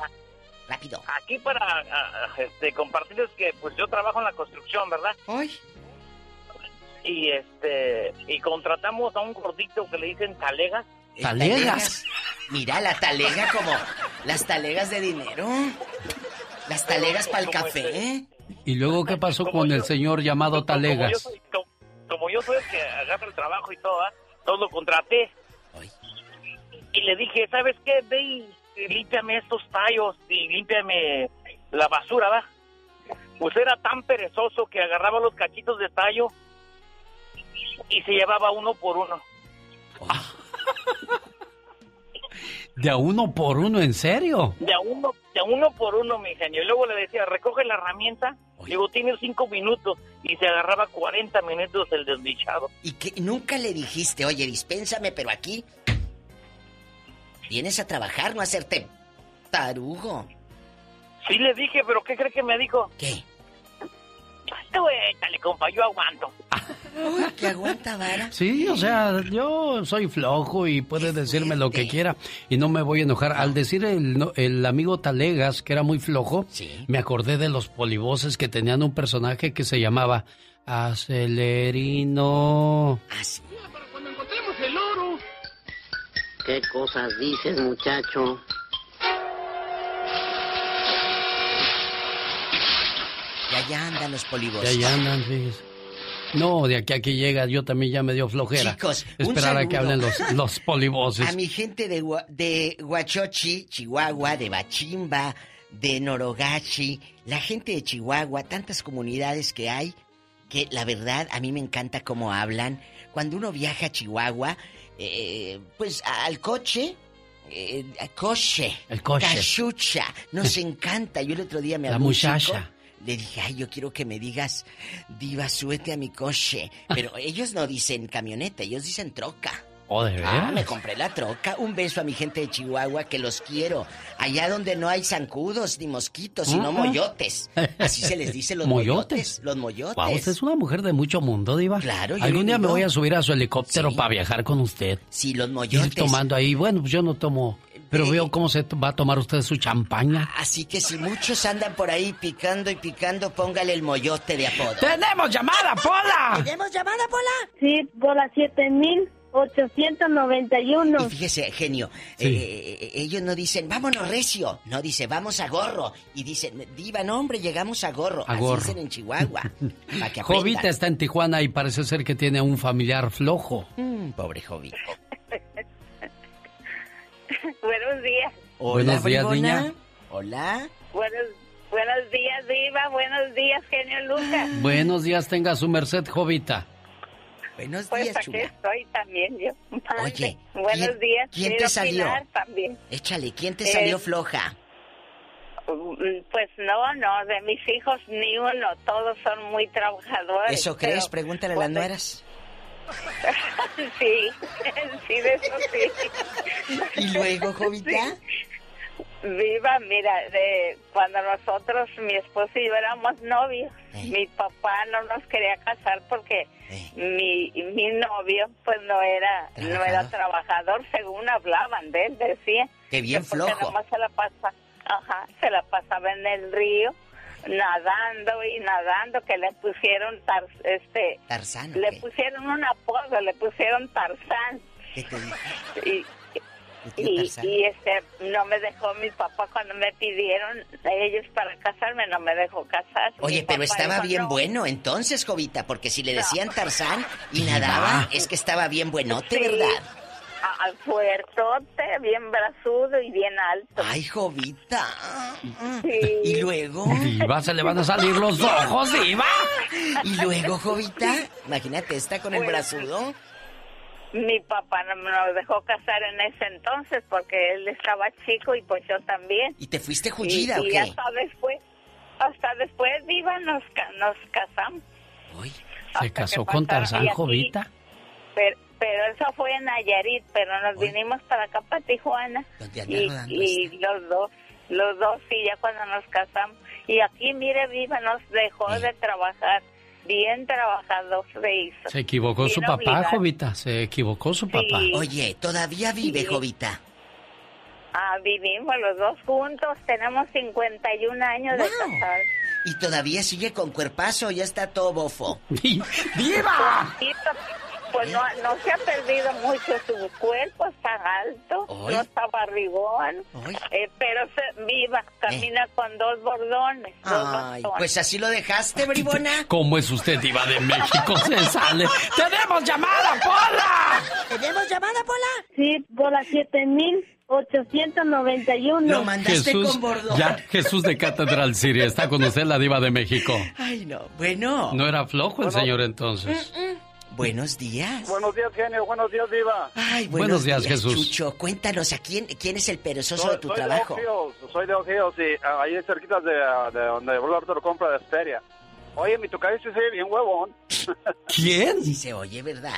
Rápido. Aquí para ah, ah, este, compartirles que pues yo trabajo en la construcción, ¿verdad? Y este y contratamos a un gordito que le dicen talegas. ¿Talegas? Mira, la talega como las talegas de dinero. Las talegas para el café. ¿Y luego qué pasó con el señor llamado Como yo, Talegas? soy, como, como yo soy el que agarra el trabajo y todo, ¿ah? todo lo contraté. Y le dije, ¿sabes qué? Ve y y límpiame estos tallos y límpiame la basura, ¿va? Pues era tan perezoso que agarraba los cachitos de tallo y se llevaba uno por uno. De a uno por uno, ¿en serio? De a uno, de a uno por uno, mi genio. Y luego le decía, recoge la herramienta. Digo, tienes cinco minutos. Y se agarraba 40 minutos el desdichado. Y que nunca le dijiste, oye, dispénsame, pero aquí vienes a trabajar, no a hacerte tarugo. Sí le dije, pero ¿qué cree que me dijo? ¿Qué? Tú échale, compa, yo aguanto. Uy, que aguanta vara. Sí, o sea, yo soy flojo y puede decirme lo que quiera y no me voy a enojar. Al decir el, amigo Talegas, que era muy flojo, me acordé de los polivoces que tenían un personaje que se llamaba Acelerino. Cuando encontremos el oro. ¿Qué cosas dices, muchacho? Ya andan los polibos. Ya andan, fíjese. No, de aquí a aquí llega, yo también ya me dio flojera. Chicos, Esperar a que hablen los, los polivoces. A mi gente de, de Huachochi, Chihuahua, de Bachimba, de Norogachi, la gente de Chihuahua, tantas comunidades que hay, que la verdad a mí me encanta cómo hablan. Cuando uno viaja a Chihuahua, eh, pues al coche, eh, coche, El coche. cachucha, nos encanta. Yo el otro día me La habló chico muchacha. Le dije, ay, yo quiero que me digas, diva, súbete a mi coche. Pero ellos no dicen camioneta, ellos dicen troca. ¿Oh, de Ah, veras? me compré la troca. Un beso a mi gente de Chihuahua que los quiero. Allá donde no hay zancudos ni mosquitos, sino Ah. moyotes. Así se les dice los ¿Moyotes? moyotes. Los moyotes. Wow, usted es una mujer de mucho mundo, Diva. Claro, Algún día me voy a subir a su helicóptero para viajar con usted. Sí, los Ir moyotes. tomando ahí. Bueno, pues yo no tomo. Pero veo cómo se va a tomar usted su champaña. Así que si muchos andan por ahí picando y picando, póngale el moyote de apodo. ¡Tenemos llamada, Pola! ¿Tenemos llamada, Pola? Sí, Pola 7891. Y fíjese, genio, eh, eh, ellos no dicen, vámonos recio. No, dice, vamos a gorro. Y dicen, diva, no, hombre, llegamos a gorro. A Así gorro. dicen en Chihuahua. que Jovita está en Tijuana y parece ser que tiene un familiar flojo. Mm, pobre Jovita. Buenos días. Buenos días, bribona. niña. Hola. Buenos, buenos días, Diva. Buenos días, genio Lucas. Buenos días, tenga su merced, Jovita. Buenos Pues días, chula. estoy también yo. Oye, Buenos ¿quién- días. quién te salió? También. Échale, ¿quién te Eh, salió floja? Mm, Pues no, no, de mis hijos ni uno, todos son muy trabajadores. ¿Eso crees? Pregúntale a las nueras. sí, sí, de eso sí. ¿Y luego, Jovita? Viva, mira, de cuando nosotros, mi esposo y yo éramos novios, mi papá no nos quería casar porque mi, mi novio pues no era no era trabajador según hablaban de él, decía. Qué bien que flojo. nomás se la pasa, ajá, se la pasaba en el río nadando y nadando que le pusieron tar, este Tarzán. ¿o le qué? pusieron un apodo, le pusieron Tarzán. ¿Qué te dije? Y, tío y, Tarzán. y, este no me dejó mi papá cuando me pidieron ellos para casarme, no me dejó casar. Oye, Mi pero estaba dijo, bien "No". bueno entonces, Jovita, porque si le No. decían Tarzán y nadaba, es que estaba bien buenote, Sí. ¿verdad? Ah, fuertote, bien brazudo y bien alto. Ay, Jovita. Sí. Y luego. Diva, se le van a salir los ojos, Diva. Y luego, Jovita, imagínate, está con el Pues, brazudo. Mi papá no me nos dejó casar en ese entonces porque él estaba chico y pues yo también. ¿Y te fuiste Y, jullida o y qué? hasta después, hasta después, Diva, nos, ca- nos casamos. Se casó con Tarzán, y Jovita. Pero, pero eso fue en Nayarit, pero nos vinimos para acá, para Tijuana. Y, y los dos, los dos, sí, ya cuando nos casamos. Y aquí, mire, Viva, nos dejó de trabajar. Bien trabajador se hizo. Se equivocó su papá. Jovita. Se equivocó su papá. Oye, todavía vive, Sí. Jovita. Ah, vivimos los dos juntos, tenemos 51 años de casados. Y todavía sigue con cuerpazo, ya está todo bofo. ¡Viva! Pues no, no se ha perdido mucho su cuerpo, está alto, Ay. no está barrigón, eh, pero se, viva, camina con dos bordones, dos Ay, bastones. pues así lo dejaste, bribona. ¿Cómo es usted, Diva de México? Se sale. ¡Tenemos llamada, Pola! ¿Tenemos llamada, Pola? Sí, Pola 7891. Lo mandaste Jesús, con bordón. ya, Jesús de Catedral Siria. Está con usted la Diva de México. Ay, no. Bueno. No era flojo el Bueno. señor entonces. Buenos días. Buenos días, genio. Buenos días, Diva. Ay, Buenos días, Jesús. Chucho, cuéntanos, ¿a quién, quién es el perezoso Soy, de tu soy trabajo? de Ojos, soy de Ojos, y ah, ahí cerquita de, ah, de donde Eduardo lo compra de Esperia. Oye, mi tocayo se ve bien huevón. ¿Quién? Sí se oye, ¿verdad?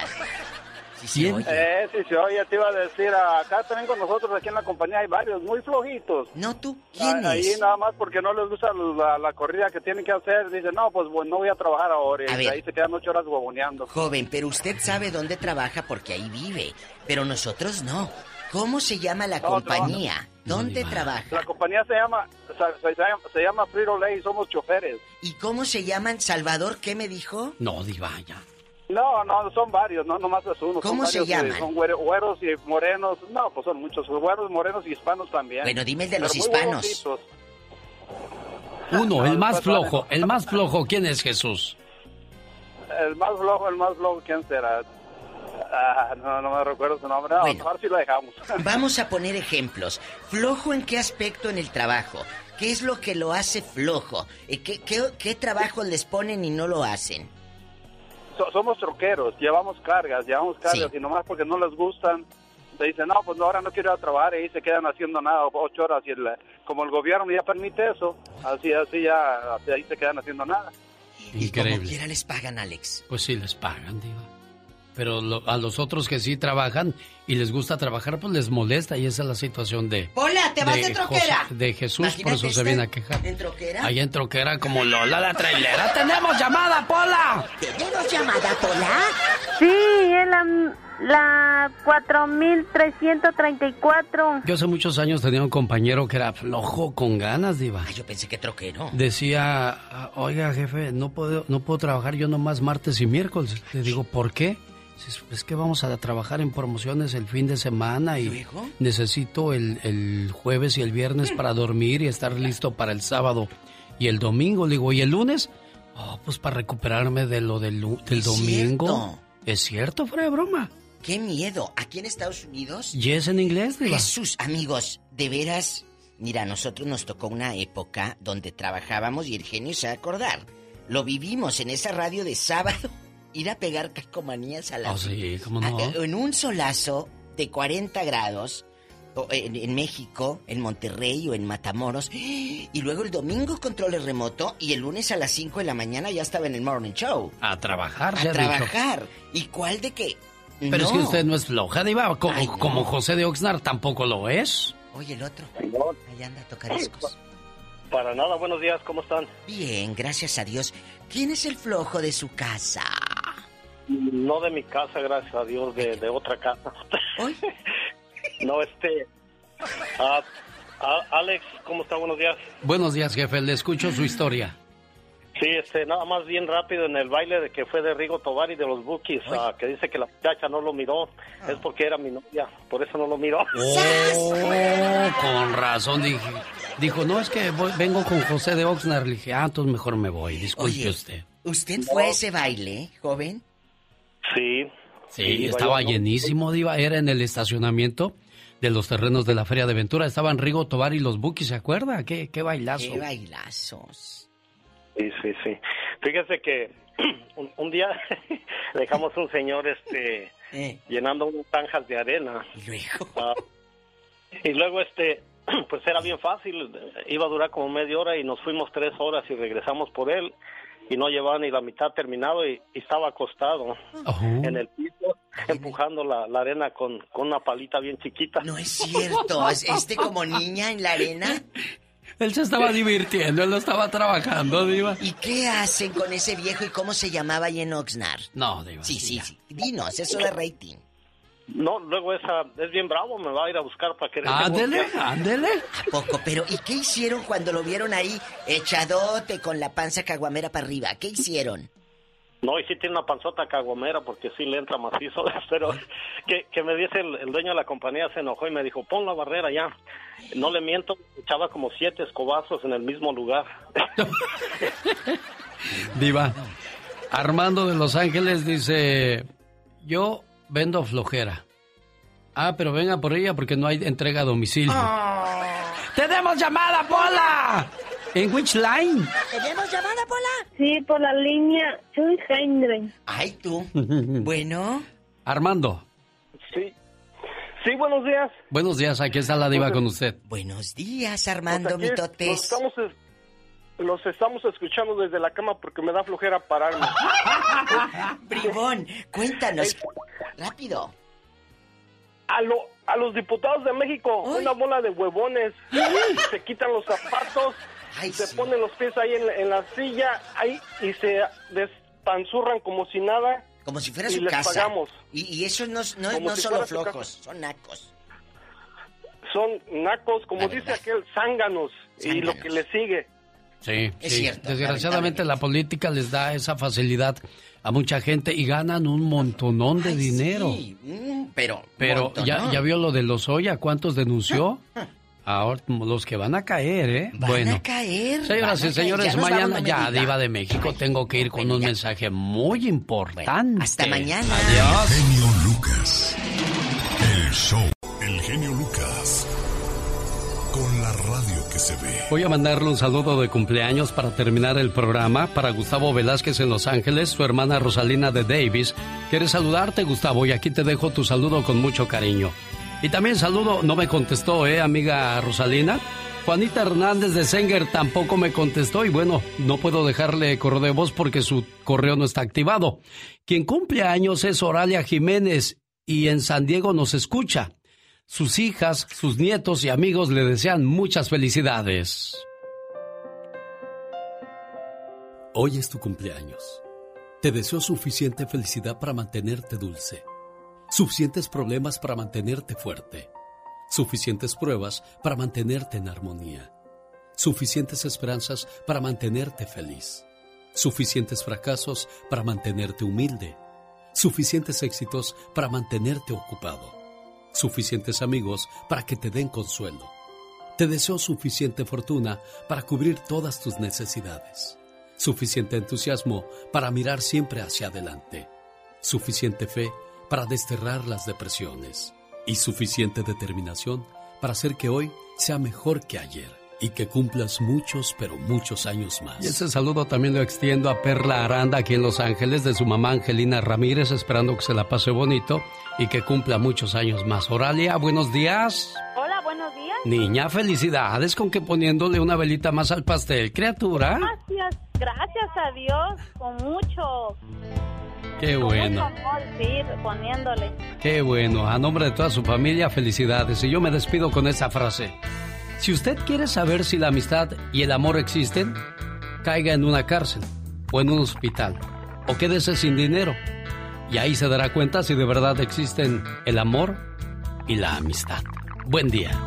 ¿Quién? Eh, sí, se oye, te iba a decir, acá también con nosotros aquí en la compañía hay varios muy flojitos. No, tú, ¿quién Ah, Ahí es? nada más porque no les gusta la, la corrida que tienen que hacer. Dicen, no, pues bueno, no voy a trabajar ahora. A Y ver. ahí se quedan ocho horas huevoneando. Joven, pero usted sabe dónde trabaja porque ahí vive. Pero nosotros no. ¿Cómo se llama la No, compañía? ¿Dónde trabaja? La compañía se llama, se, se llama, se llama Frito Lay, somos choferes. ¿Y cómo se llaman? Salvador, ¿qué me dijo? No, Diva, ya. No, no, son varios, no nomás es uno. son ¿Cómo se llaman? Son güero- güeros y morenos. No, pues son muchos. Güeros, morenos y hispanos también. Bueno, dime el de los hispanos. Uno, el más pues, flojo. El más flojo, ¿quién es Jesús? El más flojo, el más flojo, ¿quién será? Ah, no, no me recuerdo su nombre. No, Bueno. lo dejamos. Vamos a poner ejemplos. ¿Flojo en qué aspecto en el trabajo? ¿Qué es lo que lo hace flojo? ¿Qué, qué, qué trabajos les ponen y no lo hacen? So- somos troqueros, llevamos cargas, llevamos cargas y nomás porque no les gustan, te dicen, no, pues ahora no quiero ir a trabajar y ahí se quedan haciendo nada ocho horas y el- como el gobierno ya permite eso, así, así ya, así ahí se quedan haciendo nada. Y como Increíble. quiera les pagan, Alex. Pues sí, les pagan, diva. Pero lo- a los otros que sí trabajan y les gusta trabajar, pues les molesta y esa es la situación de... Hola, ¿te vas de troquera? José- de Jesús, por eso se viene a quejar. ¿En troquera? Allá en troquera como Lola la trailera. ¡Tenemos llamada, Pola! ¿Tenemos llamada, Pola? Sí, es la, la 4334. Yo hace muchos años tenía un compañero que era flojo con ganas, diva. Yo pensé que troquero. Decía, "Ah, oiga jefe, no puedo, no puedo trabajar yo nomás martes y miércoles. Le digo, ¿por qué? Es que vamos a trabajar en promociones el fin de semana y necesito el, el jueves y el viernes para dormir y estar listo para el sábado y el domingo. Le digo, ¿y el lunes? Oh, pues para recuperarme de lo del Es domingo. cierto. Es cierto, fuera de broma. ¡Qué miedo! Aquí en Estados Unidos... Yes en inglés, diva. Jesús, amigos, de veras, mira, a nosotros nos tocó una época donde trabajábamos y el genio se va a acordar. Lo vivimos en esa radio de sábado, ir a pegar calcomanías a la... Oh, sí, cómo no. a- Ah, en un solazo de 40 grados, o en, en México, en Monterrey o en Matamoros, y luego el domingo controles remoto y el lunes a las 5 de la mañana ya estaba en el Morning Show. A trabajar, A trabajar. ¿Y cuál de qué? Pero es que usted no es floja, diva. Co- Ay, no. Como José de Oxnard tampoco lo es. Oye, el otro. Ahí anda a tocar discos. Para nada, buenos días, ¿cómo están? Bien, gracias a Dios. ¿Quién es el flojo de su casa? No de mi casa, gracias a Dios, de, de otra casa. no, este... ah, ah, Alex, ¿cómo está? Buenos días. Buenos días, jefe. Le escucho su historia. Sí, este, nada más bien rápido en el baile de que fue de Rigo Tobar y de los Bookies, ah, que dice que la muchacha no lo miró, es porque era mi novia, por eso no lo miró. Oh, con razón dije. Dijo, no, es que voy- vengo con José de Oxnard. Le dije, ah, entonces mejor me voy. Disculpe Oye, usted. ¿Usted fue a ese baile, joven? Sí. Sí, estaba llenísimo, Diva. Era en el estacionamiento de los terrenos de la Feria de Ventura. Estaban Rigo Tobar y los Bookies, ¿se acuerda? ¿Qué, qué bailazo? Qué bailazos. Sí, sí, sí. Fíjese que un, un día dejamos un señor este llenando unas zanjas de arena. Ah, y luego este pues era bien fácil, iba a durar como media hora y nos fuimos tres horas y regresamos por él y no llevaba ni la mitad terminado y, y estaba acostado en el piso empujando la, la arena con, con una palita bien chiquita. No es cierto, ¿es este como niña en la arena? Él se estaba divirtiendo, él no estaba trabajando, Diva. ¿Y qué hacen con ese viejo y cómo se llamaba ahí en Oxnard? No, Diva. Sí, sí, sí. Dinos, eso de rating. No, luego esa es bien bravo, me va a ir a buscar para que Ándele, ándele. ¿A poco? Pero, ¿y qué hicieron cuando lo vieron ahí echadote con la panza caguamera para arriba? ¿Qué hicieron? No, y sí tiene una panzota caguamera porque sí le entra macizo, pero que, que me dice el, el dueño de la compañía se enojó y me dijo, pon la barrera ya. No le miento, echaba como siete escobazos en el mismo lugar. Diva, Armando de Los Ángeles dice, yo vendo flojera. Ah, pero venga por ella porque no hay entrega a domicilio. ¡Tenemos llamada, Pola! ¿En which line? ¿Tenemos llamada, Pola? Sí, por la línea 200. Ay, tú. Bueno. Armando, Sí. Sí, buenos días. buenos días, aquí está la diva con usted. Buenos días, Armando Pues aquí Mitotes. Los estamos, es- los estamos escuchando desde la cama porque me da flojera pararme. Bribón, cuéntanos. Rápido. A, lo, a los diputados de México, una bola de huevones. se quitan los zapatos, se ponen los pies ahí en, la- en la silla ahí y se despanzurran como si nada. Como si fuera y su les casa. pagamos. Y, y esos no, no, Como no si son flojos, son nacos. Son nacos, como dice aquel, zánganos. Y lo que le sigue. Sí, Es sí. cierto, Desgraciadamente la política les da esa facilidad a mucha gente y ganan un montonón de dinero. Mm, pero, Pero ya, montonón. ya vio lo de los Oya, ¿cuántos denunció? Ahora los que van a caer, ¿eh? Van bueno. a caer. Señoras y señores, Ya mañana ya. Diva de México tengo que ir con un mensaje muy importante. hasta mañana. Adiós. genio Lucas. El show. El genio Lucas. Voy a mandarle un saludo de cumpleaños para terminar el programa para Gustavo Velázquez en Los Ángeles, su hermana Rosalina de Davis. Quiere saludarte, Gustavo, y aquí te dejo tu saludo con mucho cariño. Y también saludo, no me contestó, ¿eh, amiga Rosalina? Juanita Hernández de Senger tampoco me contestó y bueno, no puedo dejarle correo de voz porque su correo no está activado. Quien cumple años es Oralia Jiménez y en San Diego nos escucha. Sus hijas, sus nietos y amigos le desean muchas felicidades. Hoy es tu cumpleaños. Te deseo suficiente felicidad para mantenerte dulce, suficientes problemas para mantenerte fuerte. Suficientes pruebas para mantenerte en armonía, suficientes esperanzas para mantenerte feliz, suficientes fracasos para mantenerte humilde, suficientes éxitos para mantenerte ocupado, suficientes amigos para que te den consuelo. Te deseo suficiente fortuna para cubrir todas tus necesidades, suficiente entusiasmo para mirar siempre hacia adelante, suficiente fe para desterrar las depresiones. Y suficiente determinación para hacer que hoy sea mejor que ayer y que cumplas muchos, pero muchos años más. Y ese saludo también lo extiendo a Perla Aranda aquí en Los Ángeles de su mamá Angelina Ramírez, esperando que se la pase bonito y que cumpla muchos años más. Oralia, buenos días. Hola, buenos días. Niña, felicidades con que poniéndole una velita más al pastel, criatura. Gracias, gracias a Dios, con mucho Qué bueno. poniéndole. Qué bueno. A nombre de toda su familia, felicidades. Y yo me despido con esa frase. Si usted quiere saber si la amistad y el amor existen, caiga en una cárcel o en un hospital o quédese sin dinero. Y ahí se dará cuenta si de verdad existen el amor y la amistad. Buen día.